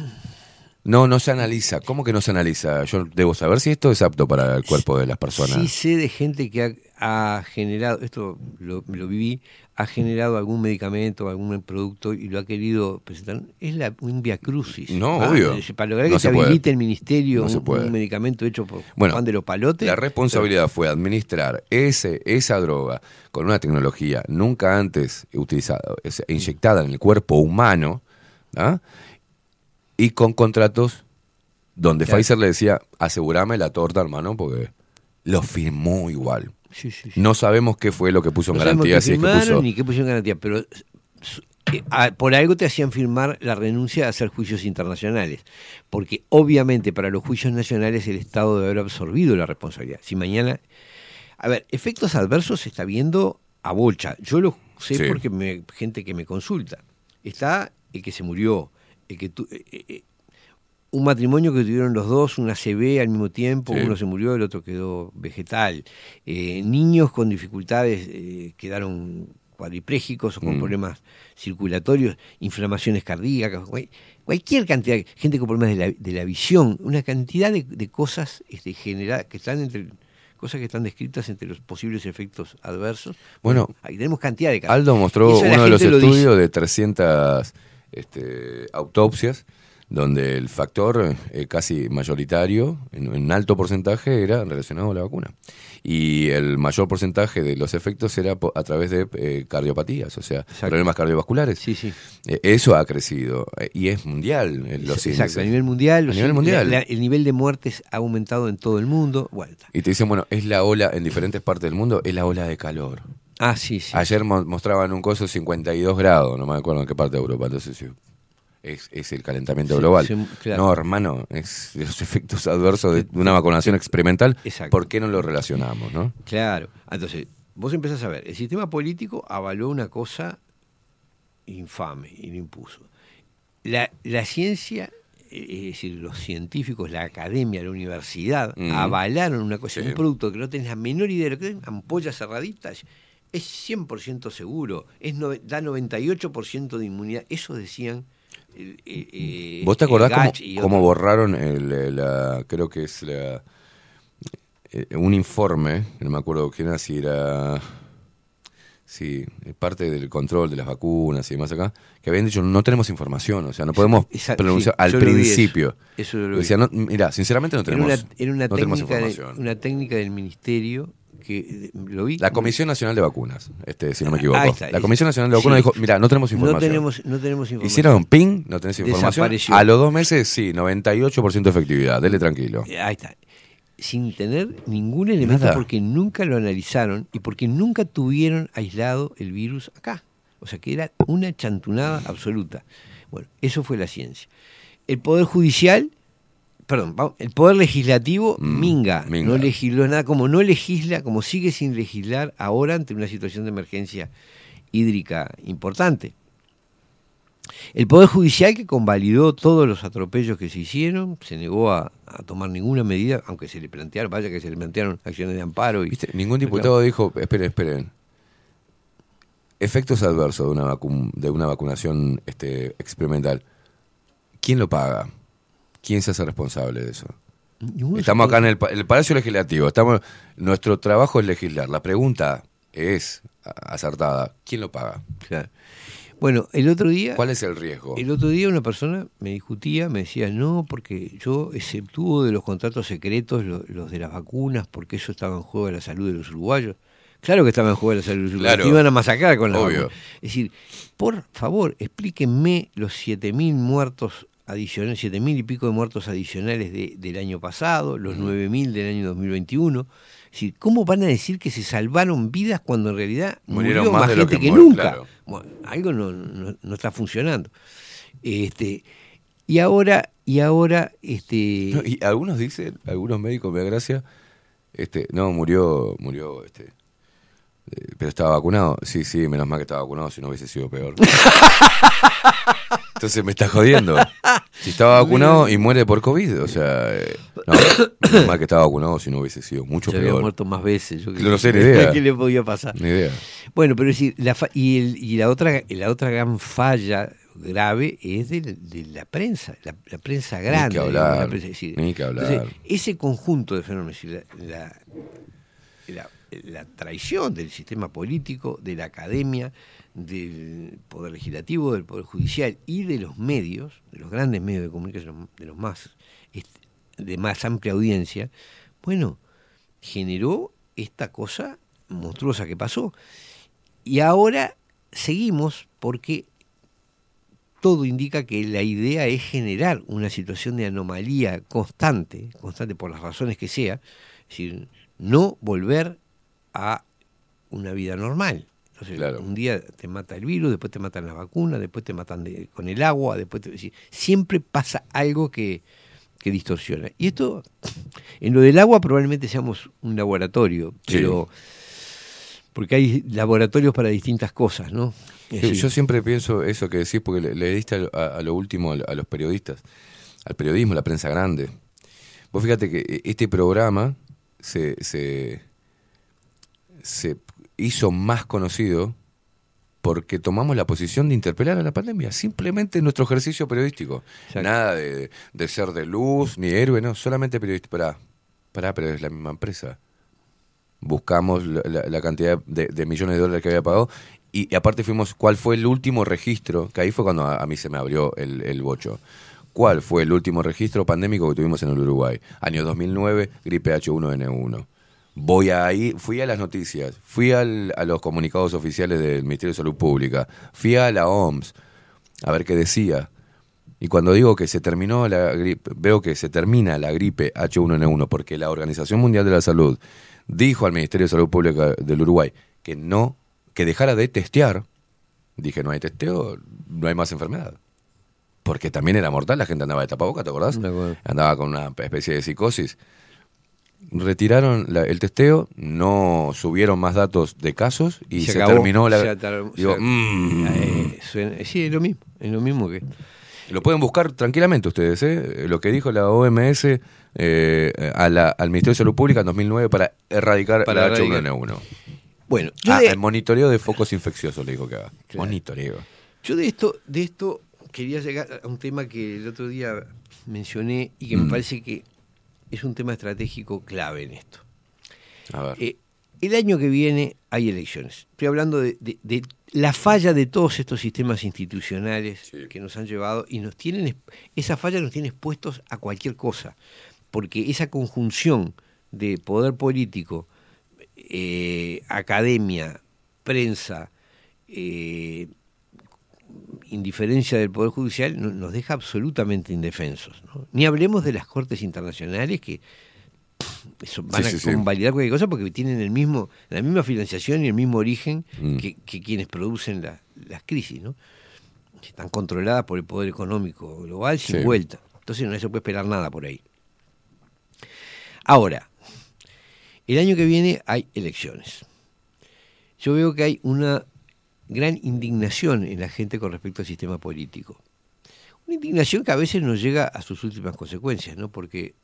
No, no se analiza. ¿Cómo que no se analiza? Yo debo saber si esto es apto para el cuerpo de las personas.
Sí sé de gente que ha, ha generado, esto lo, lo viví, ha generado algún medicamento, algún producto y lo ha querido presentar. Es la, un via crucis.
No,
Ah,
obvio.
Para lograr
No
que
se puede.
habilite el ministerio
No se
un,
puede.
un medicamento hecho por
Bueno,
Juan de los Palotes.
La responsabilidad fue administrar ese, esa droga con una tecnología nunca antes utilizada, inyectada en el cuerpo humano, ¿ah? y con contratos donde
Claro.
Pfizer le decía, asegurame la torta, hermano, porque lo firmó igual.
Sí, sí, sí.
No sabemos qué fue lo que puso en
No
garantía,
qué
si es que puso...
ni qué pusieron en garantía, pero eh, por algo te hacían firmar la renuncia a hacer juicios internacionales, porque obviamente para los juicios nacionales el Estado debe haber absorbido la responsabilidad. Si mañana, a ver, efectos adversos se está viendo a bocha. Yo lo sé porque me, gente que me consulta. Está el que se murió, el que tu- eh, eh, un matrimonio que tuvieron los dos, una CB al mismo tiempo,
Sí.
uno se murió, el otro quedó vegetal. Eh, niños con dificultades eh, quedaron cuadriplégicos o con
Mm.
problemas circulatorios, inflamaciones cardíacas, cual- cualquier cantidad, gente con problemas de la, de la visión, una cantidad de, de cosas este, que están entre cosas que están descritas entre los posibles efectos adversos.
Bueno,
ahí tenemos cantidad de casos.
Aldo mostró uno de los
dice.
estudios de 300 este, autopsias donde el factor eh, casi mayoritario, en alto porcentaje, era relacionado a la vacuna. Y el mayor porcentaje de los efectos era a través de eh, cardiopatías, o sea, problemas cardiovasculares.
Sí, sí.
Eh, eso ha crecido y es mundial los
Exacto, a nivel mundial.
A nivel mundial.
la- la- el nivel de muertes ha aumentado en todo el mundo. Está.
Y te dicen, bueno, es la ola en diferentes partes del mundo, es la ola de calor.
Ah, sí, sí.
Ayer mo- mostraban un coso 52 grados, no me acuerdo en qué parte de Europa, entonces sí, es, es el calentamiento
Sí,
global.
sí, claro.
No, hermano, es los efectos adversos de una vacunación experimental.
Exacto.
¿Por qué no lo relacionamos, no?
Claro. Entonces, vos empezás a ver, el sistema político avaló una cosa infame y lo impuso. La, la ciencia, eh, es decir, los científicos, la academia, la universidad,
Mm.
avalaron una cosa,
Sí.
un producto que no tenés la menor idea de lo que es, ampollas cerraditas, es 100% seguro, es no- da 98% de inmunidad. Eso decían. eh, eh, eh,
¿Vos te
eh,
acordás cómo, borraron el, el, la, creo que es la, eh, un informe, no me acuerdo quién era, si era, sí, eh, parte del control de las vacunas y demás acá, que habían dicho no tenemos información, o sea, no podemos
Esa-
pronunciar
sí,
al
vi eso.
principio.
Eso lo.
Decía, no, mira, sinceramente no
Era
tenemos,
una, era una
no tenemos
de-
información.
una técnica del ministerio que eh, lo vi.
La Comisión Nacional de Vacunas, este, si no me equivoco.
Ahí está,
la Comisión Nacional de Vacunas
sí.
dijo, mira, no tenemos información.
No tenemos, no tenemos información.
Hicieron ping, no tenés información. A los dos meses, sí, 98% de efectividad. Dele tranquilo.
Eh, Ahí está. Sin tener ningún elemento
Nada.
porque nunca lo analizaron y porque nunca tuvieron aislado el virus acá. O sea que era una chantunada absoluta. Bueno, eso fue la ciencia. El Poder Judicial, perdón, el Poder Legislativo, minga,
Mm, minga.
no legisló nada, como no legisla, como sigue sin legislar ahora ante una situación de emergencia hídrica importante. El Poder Judicial que convalidó todos los atropellos que se hicieron, se negó a, a tomar ninguna medida, aunque se le plantearon, vaya que se le plantearon acciones de amparo. Y,
¿Viste? Ningún diputado dijo, esperen, esperen. Efectos adversos de una, vacu- de una vacunación este, experimental. ¿Quién lo paga? ¿Quién se hace responsable de eso? Estamos acá en el, pa- el Palacio Legislativo. Estamos, nuestro trabajo es legislar. La pregunta es acertada. ¿Quién lo paga?
Claro. Bueno, el otro día...
¿Cuál es el riesgo?
El otro día una persona me discutía, me decía, no, porque yo exceptúo de los contratos secretos lo- los de las vacunas, porque eso estaba en juego de la salud de los uruguayos. Claro que estaba en juego de la salud de los uruguayos.
Claro.
Iban a masacrar con la
Obvio.
vacuna. Es decir, por favor, explíquenme los 7.000 muertos adicionales, 7.000 y pico de muertos adicionales de- del año pasado, los 9.000 del año 2021. Es decir, ¿cómo van a decir que se salvaron vidas cuando en realidad
Murieron
murió
más
más,
de lo que
que,
muere,
nunca?
claro.
Bueno, algo no, no- no está funcionando. Este, y ahora, y ahora, este,
No, y algunos dicen, algunos médicos, me da gracia, este, no, murió, murió, este, eh, pero estaba vacunado. Sí, sí, menos mal que estaba vacunado, si no hubiese sido peor. Entonces me está jodiendo. Si estaba vacunado y muere por COVID, o sea, eh, no, mal que estaba vacunado, si no hubiese sido mucho
se había
peor.
muerto más veces. Yo
No sé, ni idea.
¿Qué le podía pasar?
Ni idea.
Bueno, pero es decir, la fa- y, el- y la otra la otra gran falla grave es de, de la prensa, la, la prensa grande.
Ni que hablar,
la prensa, es decir,
ni que hablar.
entonces, ese conjunto de fenómenos, es decir, la, la, la- la traición del sistema político, de la academia, del poder legislativo, del poder judicial y de los medios, de los grandes medios de comunicación, de los más este, de más amplia audiencia, bueno, generó esta cosa monstruosa que pasó. Y ahora seguimos porque todo indica que la idea es generar una situación de anomalía constante, constante por las razones que sea, es decir, no volver a una vida normal. Entonces, un día te mata el virus, después te matan las vacunas, después te matan de- con el agua, después te- siempre pasa algo que, que distorsiona. Y esto, en lo del agua probablemente seamos un laboratorio,
Sí.
pero porque hay laboratorios para distintas cosas, ¿no?
Sí, yo siempre pienso eso que decís porque le, le diste a, lo- a- a lo último a, a los periodistas, al periodismo, la prensa grande. Vos fíjate que eh, este programa se, se, se hizo más conocido porque tomamos la posición de interpelar a la pandemia, simplemente en nuestro ejercicio periodístico. Nada de, de ser de luz ni héroe, no, solamente periodista. Pará, pará, pero es la misma empresa. Buscamos la, la- la cantidad de, de millones de dólares que había pagado y, y aparte fuimos, ¿cuál fue el último registro? Que ahí fue cuando a, a mí se me abrió el, el bocho. ¿Cuál fue el último registro pandémico que tuvimos en el Uruguay? Año 2009, gripe H1N1. Voy ahí, fui a las noticias, fui al- a los comunicados oficiales del Ministerio de Salud Pública, fui a la OMS a ver qué decía. Y cuando digo que se terminó la gripe, veo que se termina la gripe H1N1 porque la Organización Mundial de la Salud dijo al Ministerio de Salud Pública del Uruguay que no, que dejara de testear. Dije, no hay testeo, no hay más enfermedad. Porque también era mortal, la gente andaba de tapabocas, ¿te acordás? Andaba con una especie de psicosis. Retiraron la- el testeo, no subieron más datos de casos y se,
acabó,
terminó la...
se atar-
Digo,
se-
mm.
eh, suena- sí, es lo mismo, es lo mismo que...
Lo pueden buscar tranquilamente ustedes, ¿eh? Lo que dijo la OMS eh, a la- al Ministerio de Salud Pública en 2009 para erradicar
Para
la
erradicar.
H1N1.
Bueno, yo
Ah,
de-
el monitoreo de focos infecciosos le dijo que haga. Monitoreo.
Yo de esto, de esto quería llegar a un tema que el otro día mencioné y que
Mm.
me parece que es un tema estratégico clave en esto.
A ver.
Eh, el año que viene hay elecciones. Estoy hablando de, de- de la falla de todos estos sistemas institucionales que nos han llevado y nos tienen, es- esa falla nos tiene expuestos a cualquier cosa, porque esa conjunción de poder político, eh, academia, prensa, eh, indiferencia del Poder Judicial no- nos deja absolutamente indefensos. ¿no? Ni hablemos de las Cortes Internacionales que eso van
Sí,
a
sí, sí.
convalidar cualquier cosa porque tienen el mismo, la misma financiación y el mismo origen
Mm.
que, que quienes producen la- las crisis. ¿no? Están controladas por el poder económico global sin vuelta. Entonces no se puede esperar nada por ahí. Ahora, el año que viene hay elecciones. Yo veo que hay una gran indignación en la gente con respecto al sistema político. Una indignación que a veces nos llega a sus últimas consecuencias, ¿no? Porque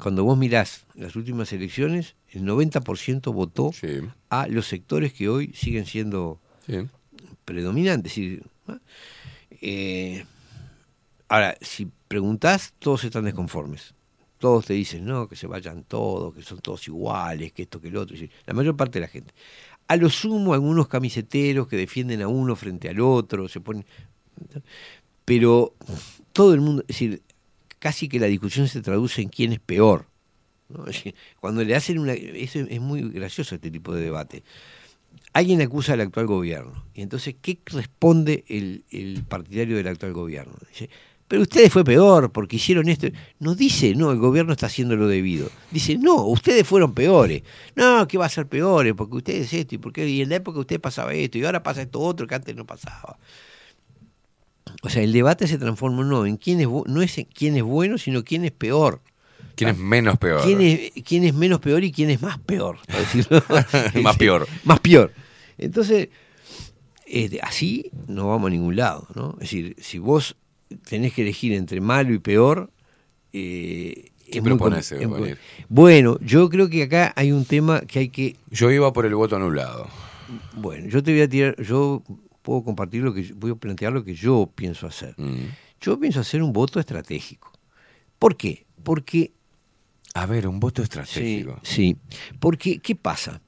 cuando vos mirás las últimas elecciones, el 90% votó a los sectores que hoy siguen siendo predominantes. ¿no? Eh, ahora, si preguntás, todos están desconformes. Todos te dicen, no, que se vayan todos, que son todos iguales, que esto, que el otro. La mayor parte de la gente. A lo sumo, algunos camiseteros que defienden a uno frente al otro, se ponen. Pero todo el mundo, es decir, casi que la discusión se traduce en quién es peor. Cuando le hacen una. Eso es muy gracioso este tipo de debate. Alguien acusa al actual gobierno. Y entonces, ¿qué responde el, el partidario del actual gobierno? Dice, pero ustedes fue peor porque hicieron esto. No dice, no, el gobierno está haciendo lo debido. Dice, no, ustedes fueron peores. No, que va a ser peores porque ustedes esto y porque y en la época usted pasaba esto y ahora pasa esto otro que antes no pasaba. O sea, el debate se transforma no en quién es no es en quién es bueno, sino quién es peor.
¿Quién es menos peor?
¿Quién es, quién es menos peor y quién es más peor?
Más peor.
Más peor. Entonces, eh, así no vamos a ningún lado, ¿no? Es decir, si vos tenés que elegir entre malo y peor, eh,
¿Qué
es muy com-
proponés,
es muy-
Bonir?
Bueno, yo creo que acá hay un tema que hay que...
Yo iba por el voto anulado.
Bueno, yo te voy a tirar, yo puedo compartir lo que voy a plantear lo que yo pienso hacer.
Mm.
Yo pienso hacer un voto estratégico. ¿Por qué? Porque
A ver, un voto estratégico.
Sí, porque ¿qué pasa?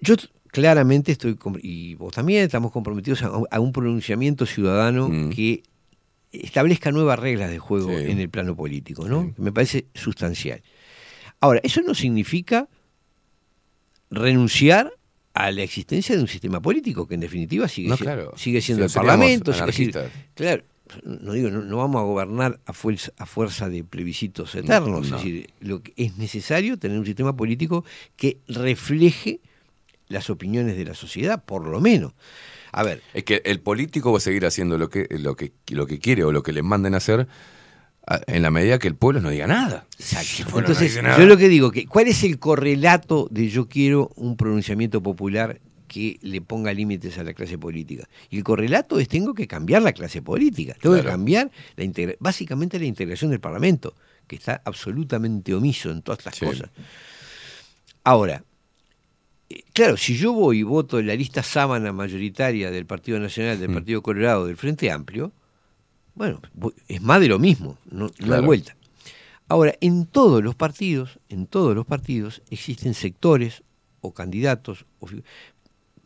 Yo claramente estoy, y vos también, estamos comprometidos a, a un pronunciamiento ciudadano que establezca nuevas reglas de juego
Sí.
en el plano político, ¿no? Me parece sustancial. Ahora, eso no significa renunciar a la existencia de un sistema político que en definitiva sigue,
No,
si-
claro.
sigue siendo
Si
el Parlamento. claro, no digo, no, no vamos a gobernar a fuerza, a fuerza de plebiscitos eternos.
No.
Es decir, lo que es necesario tener un sistema político que refleje las opiniones de la sociedad, por lo menos. A ver,
Es que el político va a seguir haciendo lo que, lo que, lo que quiere o lo que le manden a hacer en la medida que el pueblo no diga nada. Pueblo no
Entonces,
dice nada-
yo lo que digo, que ¿cuál es el correlato de yo quiero un pronunciamiento popular que le ponga límites a la clase política? Y el correlato es tengo que cambiar la clase política, tengo que cambiar la integra- básicamente la integración del Parlamento, que está absolutamente omiso en todas estas cosas. Ahora, claro, si yo voy y voto en la lista sábana mayoritaria del Partido Nacional,
Mm.
del Partido Colorado, del Frente Amplio, bueno, es más de lo mismo, no, no hay
Claro.
vuelta. Ahora, en todos los partidos, en todos los partidos existen sectores o candidatos. o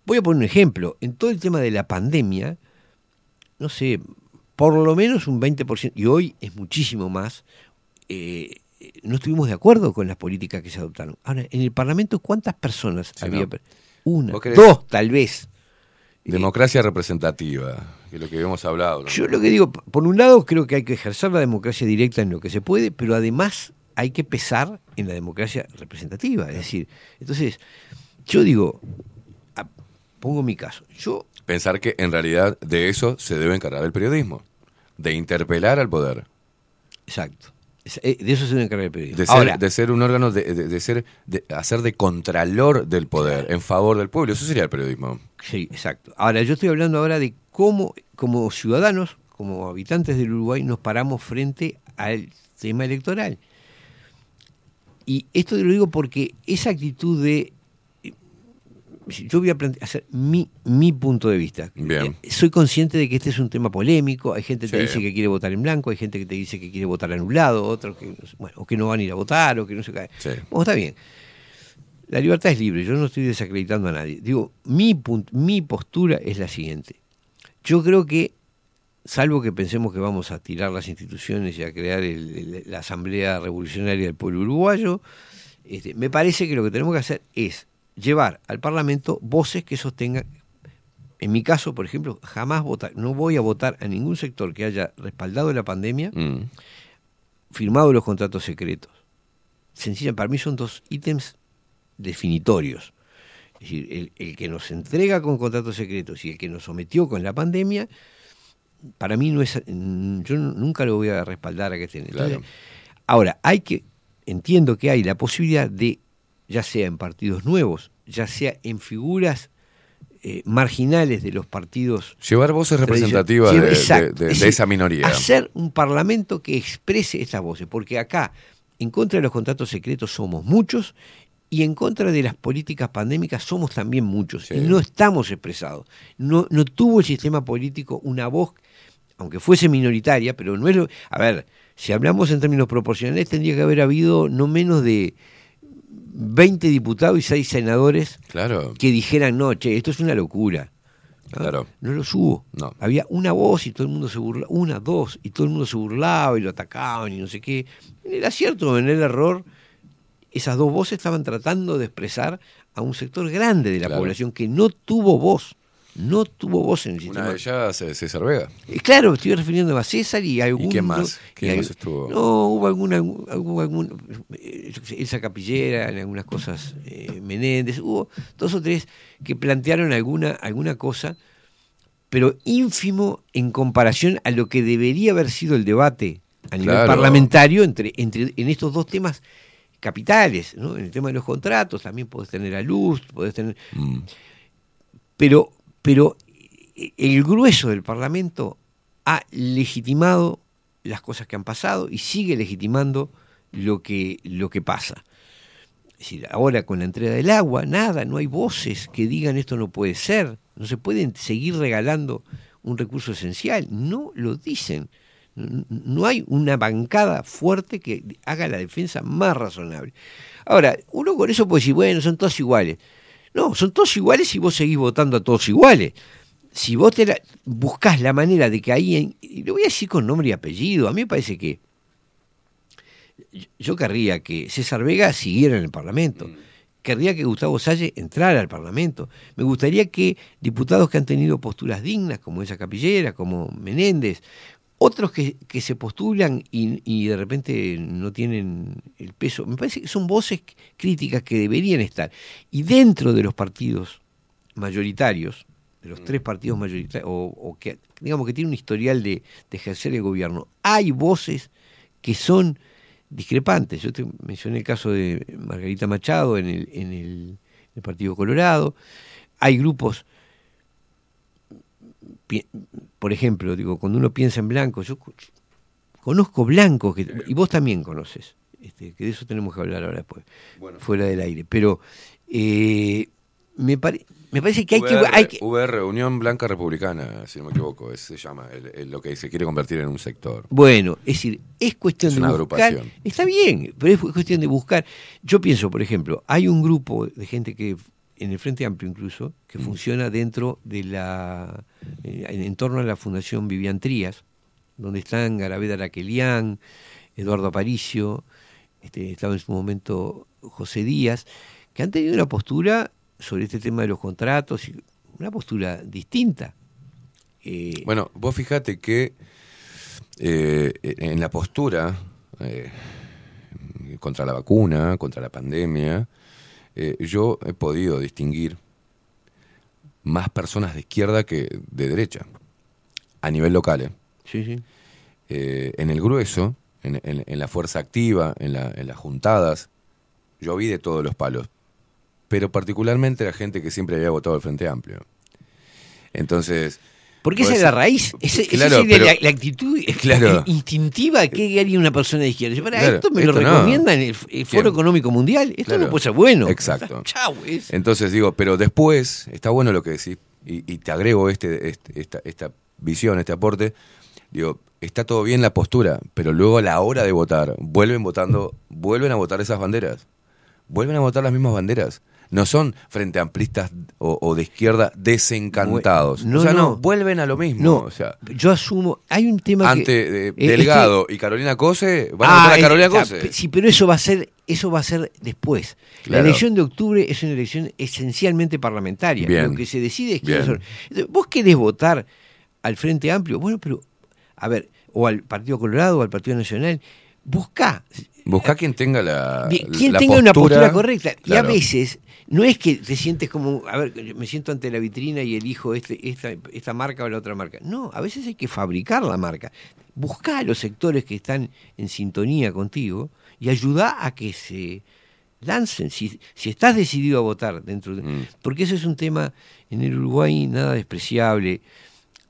Voy a poner un ejemplo. En todo el tema de la pandemia, no sé, por lo menos un 20%, y hoy es muchísimo más, eh, eh, no estuvimos de acuerdo con las políticas que se adoptaron. Ahora, en el Parlamento, ¿cuántas personas había?
no.
Una,
¿Vos querés-
dos, tal vez.
Democracia representativa, que es lo que hemos hablado. ¿no?
Yo lo que digo, por un lado creo que hay que ejercer la democracia directa en lo que se puede, pero además hay que pesar en la democracia representativa. Es decir, entonces, yo digo, pongo mi caso, yo
Pensar que en realidad de eso se debe encargar el periodismo, de interpelar al poder.
Exacto. Eh, De eso se debe encargar el periodismo.
De ser,
Ahora,
de ser un órgano, de, de- de ser, de hacer de contralor del poder, en favor del pueblo. Eso sería el periodismo.
Sí, exacto. Ahora, yo estoy hablando ahora de cómo, como ciudadanos, como habitantes del Uruguay, nos paramos frente al tema electoral. Y esto lo digo porque esa actitud de... Yo voy a hacer mi, mi punto de vista.
Bien.
Eh, Soy consciente de que este es un tema polémico. Hay gente que te dice que quiere votar en blanco, hay gente que te dice que quiere votar anulado, otros que, bueno, o que no van a ir a votar, o que no se cae.
Sí.
Bueno, está bien. La libertad es libre, yo no estoy desacreditando a nadie. Digo, mi, mi postura es la siguiente. Yo creo que, salvo que pensemos que vamos a tirar las instituciones y a crear el- el- la Asamblea Revolucionaria del Pueblo Uruguayo, este, me parece que lo que tenemos que hacer es llevar al Parlamento voces que sostengan. En mi caso, por ejemplo, jamás votar, no voy a votar a ningún sector que haya respaldado la pandemia,
Mm.
firmado los contratos secretos. Sencilla, para mí son dos ítems definitorios. Es decir, el, el que nos entrega con contratos secretos y el que nos sometió con la pandemia, para mí no es. mm, Yo nunca lo voy a respaldar a que estén.
Claro.
Ahora, hay que. Entiendo que hay la posibilidad de, ya sea en partidos nuevos, ya sea en figuras eh, marginales de los partidos.
Llevar voces representativas de,
Lleva-
de-
exacto.
de-
Es
de
decir,
esa minoría.
Hacer un parlamento que exprese estas voces, porque acá, en contra de los contratos secretos, somos muchos y en contra de las políticas pandémicas somos también muchos y no estamos expresados. No, no tuvo el sistema político una voz, aunque fuese minoritaria, pero no es lo. A ver, si hablamos en términos proporcionales, tendría que haber habido no menos de 20 diputados y 6 senadores
Claro.
que dijeran, no, che, esto es una locura. ¿no?
Claro.
No los hubo.
No.
Había una voz y todo el mundo se burlaba, una, dos, y todo el mundo se burlaba y lo atacaban y no sé qué. En el acierto o en el error, esas dos voces estaban tratando de expresar a un sector grande de la
Claro.
población que no tuvo voz. No tuvo voz en el sistema.
Una de ellas es César Vega.
Eh, Claro, estoy refiriendo a César y a algún.
quién más? ¿Quién
y hay-
más estuvo?
No, hubo alguna. Hubo algún, eh, qué Elsa Capillera, en algunas cosas, eh, Menéndez, hubo dos o tres que plantearon alguna, alguna cosa, pero ínfimo en comparación a lo que debería haber sido el debate a nivel
Claro.
parlamentario entre, entre, en estos dos temas capitales, ¿no? En el tema de los contratos también podés tener a luz, podés tener.
Mm.
Pero, pero el grueso del Parlamento ha legitimado las cosas que han pasado y sigue legitimando lo que, lo que pasa. Ahora con la entrega del agua, nada, no hay voces que digan esto no puede ser, no se pueden seguir regalando un recurso esencial, no lo dicen. No hay una bancada fuerte que haga la defensa más razonable. Ahora, uno con eso puede decir, bueno, son todos iguales. No, son todos iguales si vos seguís votando a todos iguales. Si vos te la- buscás la manera de que ahí, en- y lo voy a decir con nombre y apellido, a mí me parece que yo querría que César Vega siguiera en el Parlamento. Querría que Gustavo Salle entrara al Parlamento. Me gustaría que diputados que han tenido posturas dignas, como esa Capillera, como Menéndez, otros que, que se postulan y, y de repente no tienen el peso, me parece que son voces críticas que deberían estar. Y dentro de los partidos mayoritarios, de los tres partidos mayoritarios, o, o que digamos que tienen un historial de, de ejercer el gobierno, hay voces que son discrepantes. Yo te mencioné el caso de Margarita Machado en el, en el, Partido Colorado. Hay grupos, por ejemplo, digo, cuando uno piensa en blanco, yo co- conozco blancos, que, y vos también conoces, este, que de eso tenemos que hablar ahora después, fuera del aire. Pero eh, me, pare- me parece que hay que...
VR,
Hay que
VR, Unión Blanca Republicana, si no me equivoco, es- se llama el- el- lo que se quiere convertir en un sector.
Bueno, es decir, es cuestión
Es
de
una
buscar.
agrupación.
Está bien, pero es cuestión de buscar. Yo pienso, por ejemplo, hay un grupo de gente que, en el Frente Amplio incluso,
Mm.
que funciona dentro de la. eh, en, torno a la Fundación Vivian Trías, donde están Garaveda Raquelián, Eduardo Aparicio, este, estaba en su momento José Díaz, que han tenido una postura sobre este tema de los contratos, una postura distinta. Eh,
Bueno, vos fijate que eh, en la postura eh, contra la vacuna, contra la pandemia, eh, yo he podido distinguir más personas de izquierda que de derecha, a nivel local. ¿eh?
Sí, sí.
Eh, en el grueso, en, en- en la fuerza activa, en, la- en las juntadas, yo vi de todos los palos, pero particularmente la gente que siempre había votado al Frente Amplio. Entonces...
Porque esa es la raíz, esa
Claro,
sería
pero-
la, la actitud
Claro.
instintiva que haría una persona de izquierda. Dice, "Pará,
Claro,
esto me lo
esto no.
recomienda en el, el Foro
¿Quién?
Económico Mundial, esto no puede ser bueno.
Exacto.
Chau, es-
Entonces digo, pero después, está bueno lo que decís, y, y te agrego este, este- esta, esta visión, este aporte, digo, está todo bien la postura, pero luego a la hora de votar, vuelven votando, vuelven a votar esas banderas, vuelven a votar las mismas banderas. No son frente amplistas o, o de izquierda desencantados.
No,
o sea, no,
no.
vuelven a lo mismo.
No,
o sea,
yo asumo, hay un tema
ante
que... eh, es
Delgado
que-
y Carolina Cose, van a
Ah,
votar a
es-
Carolina
está,
Cose.
Sí, pero eso va a ser, eso va a ser después.
Claro.
La elección de octubre es una elección esencialmente parlamentaria.
Bien.
Lo que se decide es quiénes son. Vos querés votar al Frente Amplio, bueno, pero, a ver, o al Partido Colorado o al Partido Nacional, buscá.
Busca quien tenga la.
Quien
la
tenga una postura
postura
correcta. Y a veces no es que te sientes como, a ver, me siento ante la vitrina y elijo este, esta, esta marca o la otra marca. No, a veces hay que fabricar la marca. Buscá a los sectores que están en sintonía contigo y ayudá a que se lancen. Si, si estás decidido a votar dentro de...
Mm.
Porque eso es un tema en el Uruguay nada despreciable.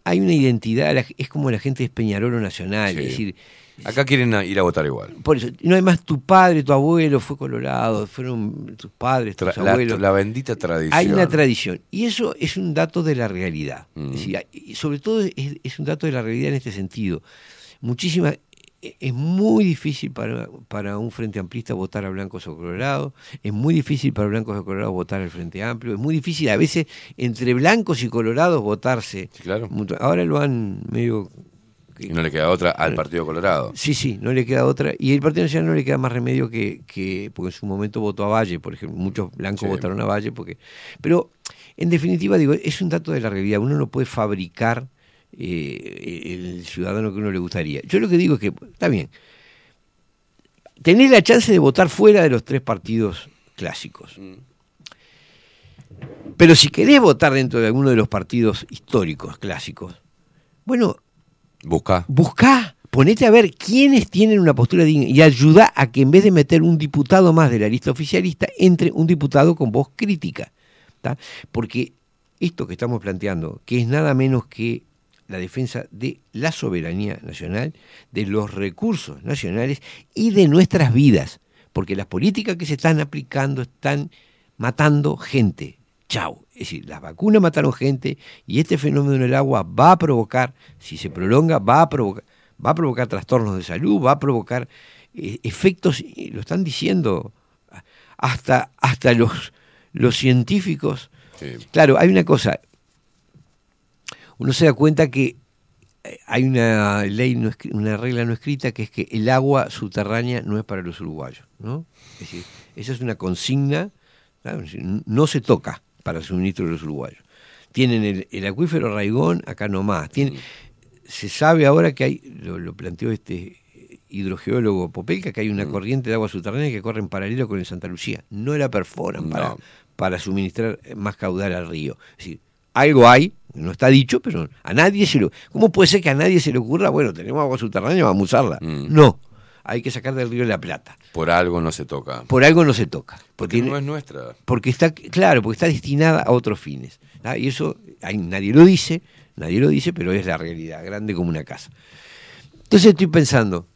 Hay una identidad, es como la gente de Peñarolo Nacional,
Sí.
es decir,
Acá quieren ir a votar igual.
por eso, no además tu padre, tu abuelo fue colorado, fueron tus padres, tus
Tra- la,
abuelos.
la bendita tradición.
Hay una tradición. Y eso es un dato de la realidad.
Mm.
Es decir, hay- y sobre todo es, es un dato de la realidad en este sentido. Muchísima, e- es muy difícil para, para un frente amplista votar a blancos o colorados, es muy difícil para blancos o colorados votar al Frente Amplio, es muy difícil a veces entre blancos y colorados votarse.
claro.
mutu- Ahora lo han medio
Y no le queda otra al Partido Colorado.
Sí, sí, no le queda otra. Y el Partido Nacional no le queda más remedio que, que porque en su momento votó a Valle, por ejemplo. Muchos blancos
Sí.
votaron a Valle. porque Pero, en definitiva, digo, es un dato de la realidad. Uno no puede fabricar eh, el ciudadano que uno le gustaría. Yo lo que digo es que, está bien, tenés la chance de votar fuera de los tres partidos clásicos. Pero si querés votar dentro de alguno de los partidos históricos, clásicos, bueno,
Busca.
Buscá, ponete a ver quiénes tienen una postura digna y ayuda a que en vez de meter un diputado más de la lista oficialista, entre un diputado con voz crítica. ¿tá? Porque esto que estamos planteando, que es nada menos que la defensa de la soberanía nacional, de los recursos nacionales y de nuestras vidas. Porque las políticas que se están aplicando están matando gente. Chau. Es decir, las vacunas mataron gente y este fenómeno del agua va a provocar, si se prolonga, va a provocar, va a provocar trastornos de salud, va a provocar eh, efectos, lo están diciendo hasta, hasta los, los científicos. Claro, hay una cosa, uno se da cuenta que eh, hay una ley, no una regla no escrita que es que el agua subterránea no es para los uruguayos, ¿no? Es decir, esa es una consigna, no se toca para suministro de los uruguayos. Tienen el, el acuífero Raigón acá nomás. Tienen, Se sabe ahora que hay, lo, lo planteó este hidrogeólogo Popelka, que hay una corriente de agua subterránea que corre en paralelo con el Santa Lucía. No la perforan para, para suministrar más caudal al río. Es decir, algo hay, no está dicho, pero a nadie se lo... ¿Cómo puede ser que a nadie se le ocurra, bueno, tenemos agua subterránea, vamos a usarla? No. Hay que sacar del río de la Plata.
Por algo no se toca.
Por algo no se toca.
Porque no es nuestra.
Porque está, claro, porque está destinada a otros fines. ¿ah? Y eso hay- nadie lo dice, nadie lo dice, pero es la realidad, grande como una casa. Entonces estoy pensando,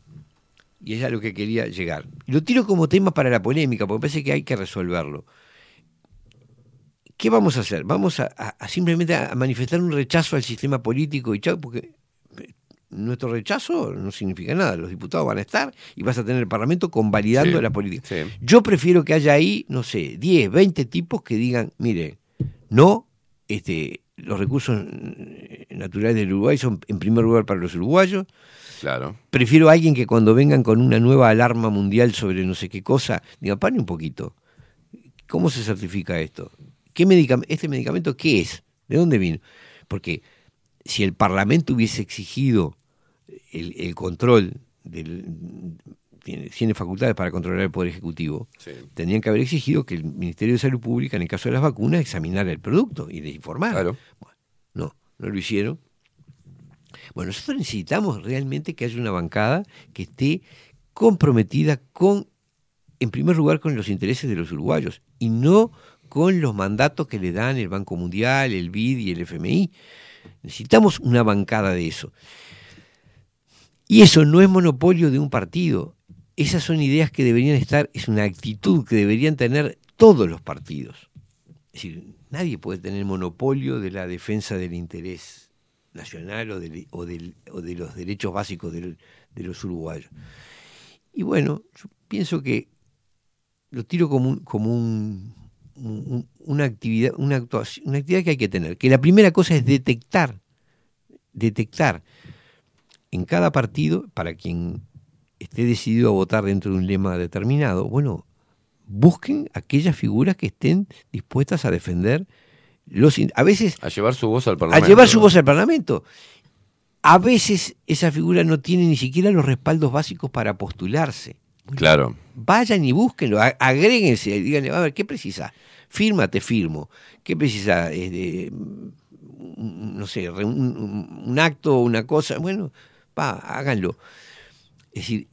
y es a lo que quería llegar. Lo tiro como tema para la polémica, porque parece que hay que resolverlo. ¿Qué vamos a hacer? Vamos a, a- a simplemente a manifestar un rechazo al sistema político y chao, porque nuestro rechazo no significa nada. Los diputados van a estar y vas a tener el Parlamento convalidando
Sí,
la política. Yo prefiero que haya ahí, no sé, 10, 20 tipos que digan, mire, no, este, los recursos naturales del Uruguay son en primer lugar para los uruguayos.
Claro.
Prefiero a alguien que cuando vengan con una nueva alarma mundial sobre no sé qué cosa, diga, pare un poquito. ¿Cómo se certifica esto? ¿Qué medicam- ¿Este medicamento qué es? ¿De dónde vino? Porque si el Parlamento hubiese exigido el, el control del tiene, tiene facultades para controlar el Poder Ejecutivo, tendrían que haber exigido que el Ministerio de Salud Pública, en el caso de las vacunas, examinara el producto y les informara. Bueno, no, no lo hicieron. Bueno, nosotros necesitamos realmente que haya una bancada que esté comprometida con, en primer lugar, con los intereses de los uruguayos y no con los mandatos que le dan el Banco Mundial, el BID y el FMI. Necesitamos una bancada de eso. Y eso no es monopolio de un partido. Esas son ideas que deberían estar, es una actitud que deberían tener todos los partidos. Es decir, nadie puede tener monopolio de la defensa del interés nacional o, del- o o de los derechos básicos de los uruguayos. Y bueno, yo pienso que lo tiro como, un- como un- una, actividad, una, actuación, una actividad que hay que tener. Que la primera cosa es detectar, detectar en cada partido, para quien esté decidido a votar dentro de un lema determinado, bueno, busquen aquellas figuras que estén dispuestas a defender los... A veces
A llevar su voz al
a
Parlamento.
llevar su voz al Parlamento. A veces esa figura no tiene ni siquiera los respaldos básicos para postularse.
Claro.
Vayan y búsquenlo, a- agréguense, díganle, a ver, ¿qué precisa? Firma, te firmo. ¿Qué precisa? Este, no sé, un, un acto, una cosa. Bueno, va, háganlo. Es decir,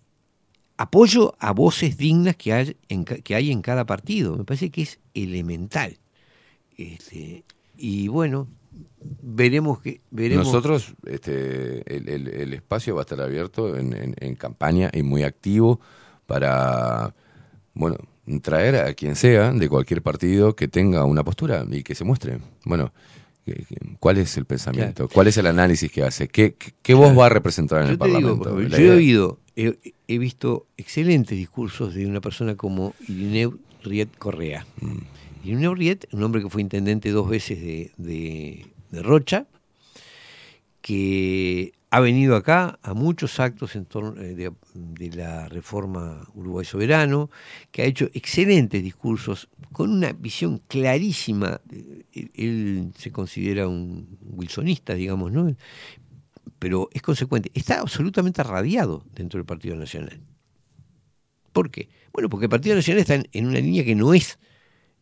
apoyo a voces dignas que hay en, que hay en cada partido. Me parece que es elemental. Este, y bueno, veremos que veremos.
Nosotros, este, el, espacio va a estar abierto en, en- campaña y muy activo para, bueno, traer a quien sea de cualquier partido que tenga una postura y que se muestre. Bueno, ¿cuál es el pensamiento? ¿Cuál es el análisis que hace? ¿Qué, qué, qué voz va a representar en
Yo
el
digo,
Parlamento?
yo he oído, he, he visto excelentes discursos de una persona como Irineu Riet Correa.
Mm.
Irineu Riet, un hombre que fue intendente dos veces de, de- de Rocha, que ha venido acá a muchos actos en torno eh, de, la reforma Uruguay Soberano, que ha hecho excelentes discursos con una visión clarísima. eh, Él, él se considera un wilsonista, digamos, ¿no? pero es consecuente. Está absolutamente radiado dentro del Partido Nacional. ¿Por qué? Bueno, porque el Partido Nacional está en, en una línea que no es,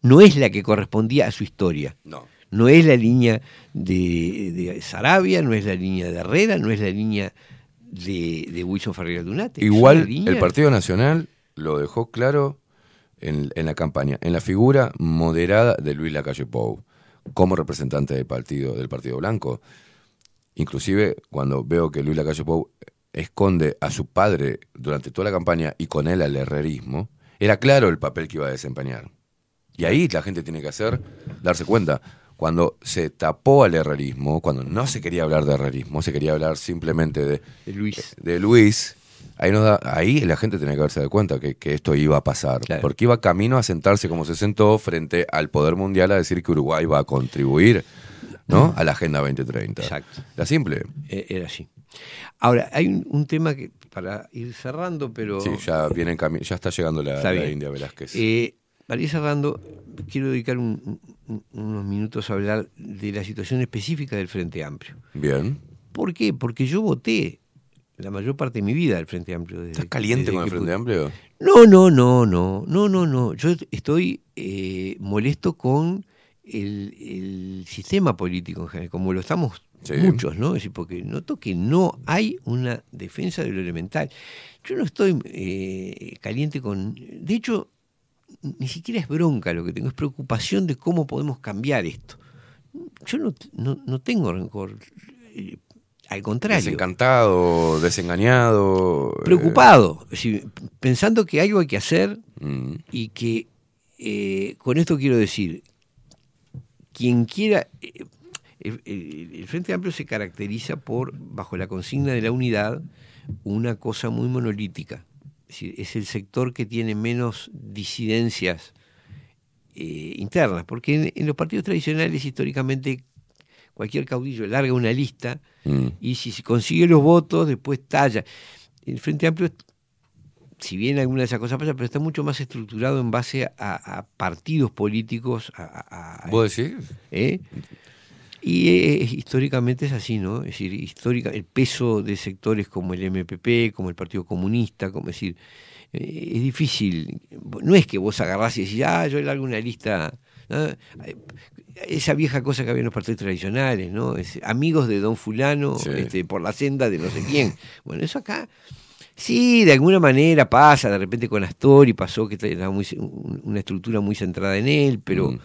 no es la que correspondía a su historia.
No.
No es la línea de, de Sarabia, no es la línea de Herrera, no es la línea de, de Wilson Ferreira Dunate.
Igual el Partido Nacional lo dejó claro en, en la campaña, en la figura moderada de Luis Lacalle Pou, como representante del partido, del Partido Blanco. Inclusive cuando veo que Luis Lacalle Pou esconde a su padre durante toda la campaña y con él al herrerismo, era claro el papel que iba a desempeñar. Y ahí la gente tiene que hacer, darse cuenta, cuando se tapó al herrerismo, cuando no se quería hablar de herrerismo, se quería hablar simplemente de,
de Luis.
de Luis, ahí, nos da- ahí la gente tenía que darse de cuenta que, que esto iba a pasar, porque iba camino a sentarse como se sentó frente al poder mundial a decir que Uruguay va a contribuir ¿no? a la Agenda 2030.
Exacto.
La simple.
Eh, Era así. Ahora, hay un, un tema que, para ir cerrando, pero...
Sí, ya, viene en ya está llegando la,
Está
la
bien.
India Velázquez.
Eh, para ir cerrando, quiero dedicar un- un- unos minutos a hablar de la situación específica del Frente Amplio.
Bien.
¿Por qué? Porque yo voté la mayor parte de mi vida al Frente Amplio. desde-
¿Estás caliente
desde
con el Frente. Amplio?
No, no, no, no, no, no, no. Yo estoy eh, molesto con el, el sistema político en general, como lo estamos
Sí.
muchos, ¿no? Es decir, porque noto que no hay una defensa de lo elemental. Yo no estoy eh, caliente con... De hecho, ni siquiera es bronca lo que tengo, es preocupación de cómo podemos cambiar esto. Yo no, no, no tengo rencor, eh, al contrario.
Desencantado, desengañado. eh,
preocupado, pensando que algo hay que hacer
mm,
y que eh, con esto quiero decir, quien quiera, eh, el, el- el Frente Amplio se caracteriza por, bajo la consigna de la unidad, una cosa muy monolítica. Es, el sector que tiene menos disidencias eh, internas, porque en, en los partidos tradicionales históricamente cualquier caudillo larga una lista
mm,
y si se consigue los votos, después talla. El Frente Amplio, si bien alguna de esas cosas pasa, pero está mucho más estructurado en base a, a partidos políticos. A, a- a-
¿Vos decís?
¿eh? Y eh, históricamente es así, ¿no? Es decir, histórica, el peso de sectores como el MPP, como el Partido Comunista, como decir, eh, es difícil. No es que vos agarrás y decís, ah, yo largo una lista. ¿no? Esa vieja cosa que había en los partidos tradicionales, ¿no? Es, amigos de don fulano,
Sí.
este, por la senda de no sé quién. Bueno, eso acá Sí, de alguna manera pasa, de repente con Astori pasó que era muy, un- una estructura muy centrada en él, pero
Mm.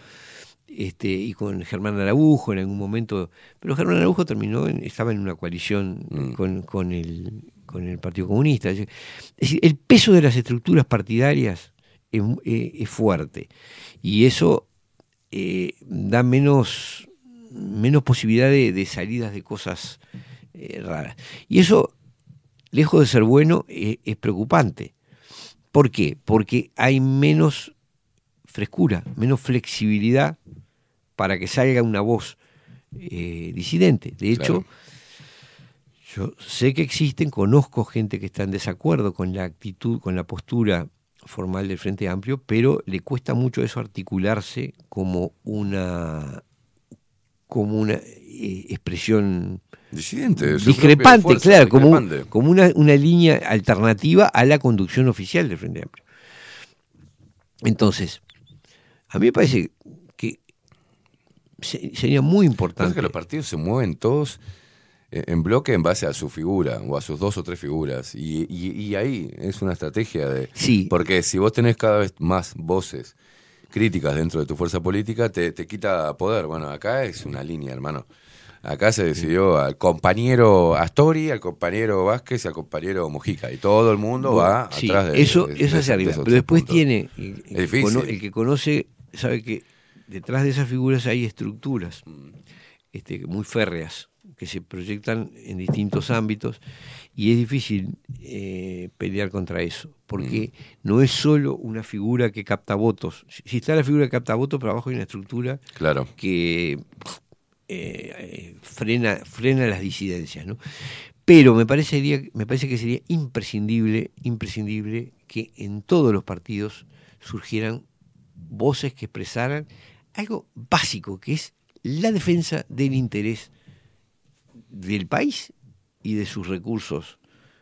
Este y con Germán Araujo en algún momento, pero Germán Araujo terminó, en- estaba en una coalición
Mm.
con, con el, con el Partido Comunista. Es decir, el peso de las estructuras partidarias es, fuerte y eso eh, da menos, menos posibilidad de, de salidas de cosas eh, raras. Y eso lejos de ser bueno, eh, es preocupante. ¿Por qué? Porque hay menos frescura, menos flexibilidad para que salga una voz eh, disidente. De hecho, yo sé que existen, conozco gente que está en desacuerdo con la actitud, con la postura formal del Frente Amplio, pero le cuesta mucho eso articularse como una como una eh, expresión
Disidente,
discrepante,
fuerza,
claro, como,
discrepante.
como una, una línea alternativa a la conducción oficial del Frente Amplio. Entonces, a mí me parece sería muy importante.
que los partidos se mueven todos eh, en bloque en base a su figura o a sus dos o tres figuras. Y, y- y ahí es una estrategia de...
Sí.
Porque si vos tenés cada vez más voces críticas dentro de tu fuerza política, te, te quita poder. Bueno, acá es una línea, hermano. Acá se decidió al compañero Astori, al compañero Vázquez y al compañero Mujica. Y todo el mundo
Bueno,
va
sí,
atrás de
eso,
de-
eso
de-
hacia
de
arriba. Pero después
puntos.
tiene. El, cono- el que conoce sabe que detrás de esas figuras hay estructuras este, muy férreas que se proyectan en distintos ámbitos y es difícil eh, pelear contra eso, porque no es solo una figura que capta votos. Si, está la figura que capta votos, pero abajo hay una estructura
Claro.
que eh, eh, frena, frena las disidencias, ¿no? Pero me parecería, me parece que sería imprescindible, imprescindible que en todos los partidos surgieran voces que expresaran algo básico, que es la defensa del interés del país y de sus recursos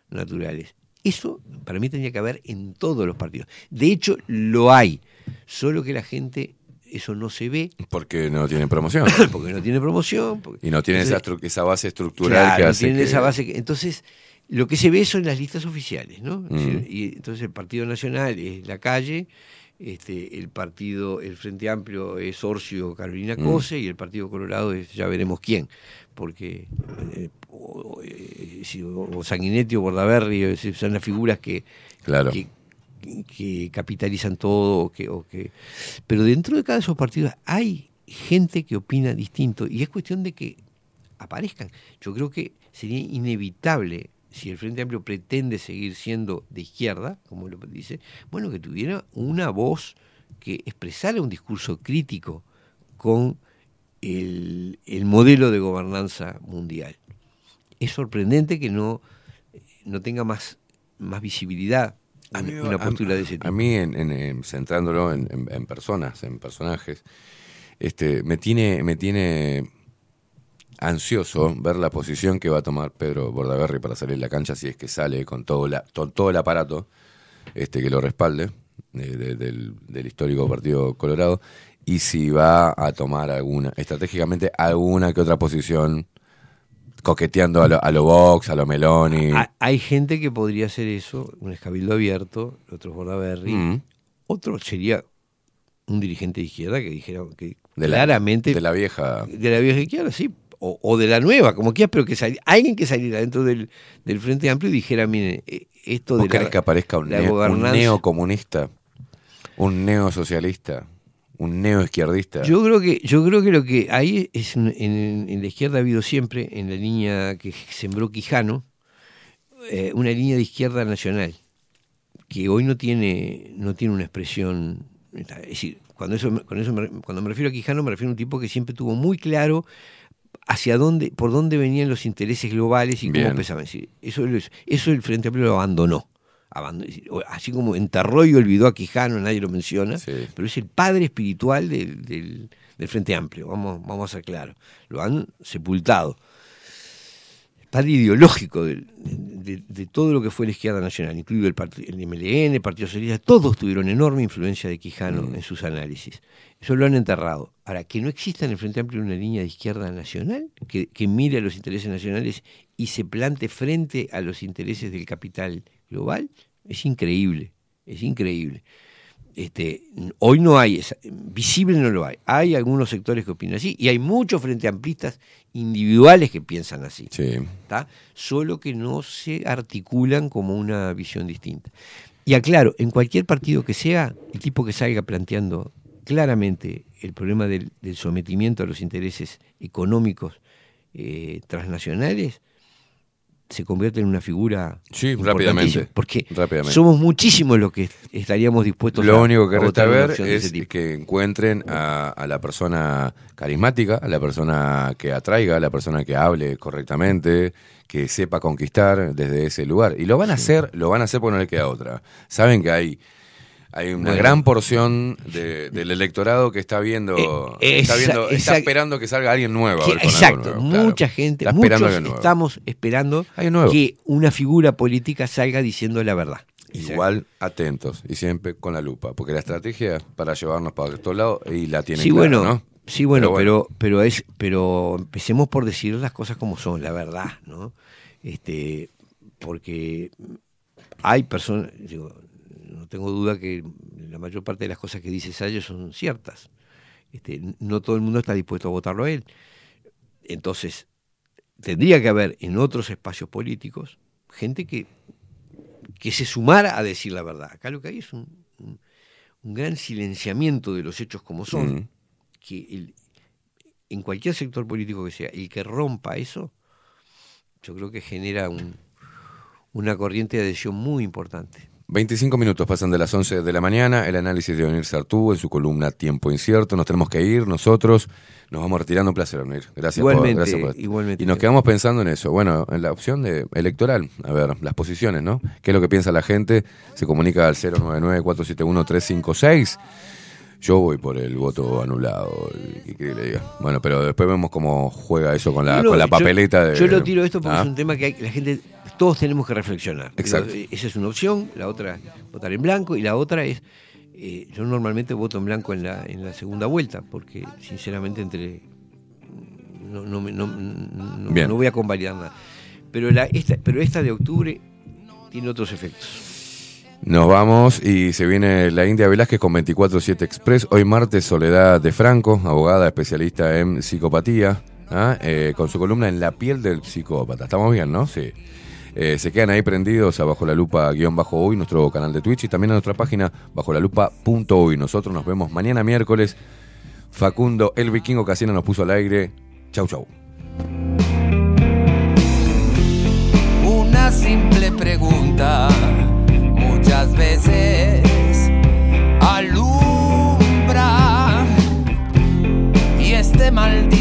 naturales. Eso para mí tendría que haber en todos los partidos. De hecho, lo hay, solo que la gente eso no se ve
Porque no tienen promoción.
porque no tiene promoción. porque-
y no tienen esa,
Entonces,
estru- esa base estructural
claro,
que
no
hace
tienen
que...
esa base que- entonces, lo que se ve son las listas oficiales, ¿no?
Mm.
Y entonces el Partido Nacional es la calle, este, el partido, el Frente Amplio es Orcio Carolina
Mm.
Cose y el Partido Colorado es ya veremos quién, porque eh, o, eh, si- o Sanguinetti o Bordaberry son las figuras que,
Claro.
que, que capitalizan todo, o que, o que, pero dentro de cada de esos partidos hay gente que opina distinto y es cuestión de que aparezcan. Yo creo que sería inevitable si el Frente Amplio pretende seguir siendo de izquierda, como lo dice, bueno, que tuviera una voz que expresara un discurso crítico con el, el modelo de gobernanza mundial. Es sorprendente que no, no tenga más, más visibilidad
A mí,
una
a-
postura de ese tipo.
A mí, en, en- en- centrándolo en, en- en personas, en personajes, este, me tiene, me tiene ansioso ver la posición que va a tomar Pedro Bordaberry para salir a la cancha si es que sale con todo, la, con todo el aparato este, que lo respalde eh, de- del, del histórico Partido Colorado y si va a tomar alguna, estratégicamente alguna que otra posición coqueteando a lo, a lo Vox, a lo Meloni.
Ha- Hay gente que podría hacer eso, un escabildo abierto, otro es Bordaberry,
Mm.
otro sería un dirigente de izquierda que dijera que
De la-
claramente
de la vieja.
de la vieja izquierda, sí, o, o de la nueva, como quieras, pero que sali- alguien que saliera dentro del, del Frente Amplio y dijera, miren, eh, esto
¿Vos
de la,
que aparezca un, neo- un neocomunista? ¿Un neosocialista? ¿Un neoizquierdista?
Yo creo que yo creo que lo que hay es en, en la izquierda ha habido siempre en la línea que sembró Quijano eh, una línea de izquierda nacional que hoy no tiene no tiene una expresión es decir cuando eso me- con eso me- cuando me refiero a Quijano me refiero a un tipo que siempre tuvo muy claro hacia dónde por dónde venían los intereses globales y
Bien.
cómo Es decir, eso es- eso el Frente Amplio lo abandonó así como enterró y olvidó a Quijano, nadie lo menciona, pero es el padre espiritual del, del- del Frente Amplio, vamos, vamos a ser claros. Lo han sepultado. Padre ideológico de, de- de todo lo que fue la izquierda nacional, incluido el, part- el MLN, el Partido Socialista, todos tuvieron enorme influencia de Quijano en sus análisis. Eso lo han enterrado. Ahora, que no exista en el Frente Amplio una línea de izquierda nacional que, que mire a los intereses nacionales y se plante frente a los intereses del capital global, es increíble, es increíble. Este, hoy no hay, esa- visible no lo hay. Hay algunos sectores que opinan así y hay muchos frente amplistas individuales que piensan así. Solo que no se articulan como una visión distinta. Y aclaro, en cualquier partido que sea, el tipo que salga planteando claramente el problema del, del sometimiento a los intereses económicos eh, transnacionales, se convierte en una figura
Sí, rápidamente.
Porque
Rápidamente.
somos muchísimos los que estaríamos dispuestos a
Lo único que resta ver es que encuentren a, a la persona carismática, a la persona que atraiga, a la persona que hable correctamente, que sepa conquistar desde ese lugar. Y lo van a hacer, lo van a hacer porque no le queda otra. Saben que hay, hay una
Bueno.
gran porción de- del electorado que está viendo,
Eh,
está, viendo está esperando que salga alguien nuevo. a
Que- exacto,
nuevo, claro.
mucha gente,
Está esperando
muchos estamos esperando que una figura política salga diciendo la verdad.
Igual atentos y siempre con la lupa, porque la estrategia para llevarnos para estos lados y la tienen
Sí,
clara,
bueno,
¿no?
sí, bueno,
Pero
pero, pero, es, pero empecemos por decir las cosas como son, la verdad, ¿no? Este, porque hay personas, digo, tengo duda que la mayor parte de las cosas que dice Salles son ciertas. Este, no todo el mundo está dispuesto a votarlo a él. Entonces, tendría que haber en otros espacios políticos gente que, que se sumara a decir la verdad. Acá lo que hay es un, un- un gran silenciamiento de los hechos como son,
Mm.
que el- en cualquier sector político que sea, el que rompa eso, yo creo que genera un- una corriente de adhesión muy importante.
25 minutos pasan de las 11 de la mañana, el análisis de Onir Sartú en su columna Tiempo Incierto. Nos tenemos que ir, nosotros nos vamos retirando. Un placer, Onir. Gracias
Igualmente,
por, gracias por
igualmente.
Y nos quedamos pensando en eso. Bueno, en la opción de electoral. A ver, las posiciones, ¿no? ¿Qué es lo que piensa la gente? Se comunica al 099-471-356. Yo voy por el voto anulado. ¿Qué quiere que le diga? Bueno, pero después vemos cómo juega eso con la,
No,
con la
yo-
papeleta de.
Yo lo tiro esto porque
¿Ah?
es un tema que hay- la gente, todos tenemos que reflexionar.
Exacto.
Digo, esa es una opción, la otra es votar en blanco y la otra es, eh, yo normalmente voto en blanco en la, en la segunda vuelta porque sinceramente entre no, no, no- no voy a convalidar nada. Pero, la, esta, pero esta de octubre tiene otros efectos.
Nos vamos y se viene la India Velázquez con 24-7 Express. Hoy martes Soledad de Franco, abogada especialista en psicopatía, ¿ah? Eh, con su columna En la piel del psicópata. ¿Estamos bien, no? Sí. Eh, se quedan ahí prendidos a Bajo la Lupa guion bajo hoy, nuestro canal de Twitch y también a nuestra página bajo la lupa punto hoy. Nosotros nos vemos mañana miércoles. Facundo, el vikingo Casino nos puso al aire. Chau, chau.
Una simple pregunta muchas veces alumbra y este maldito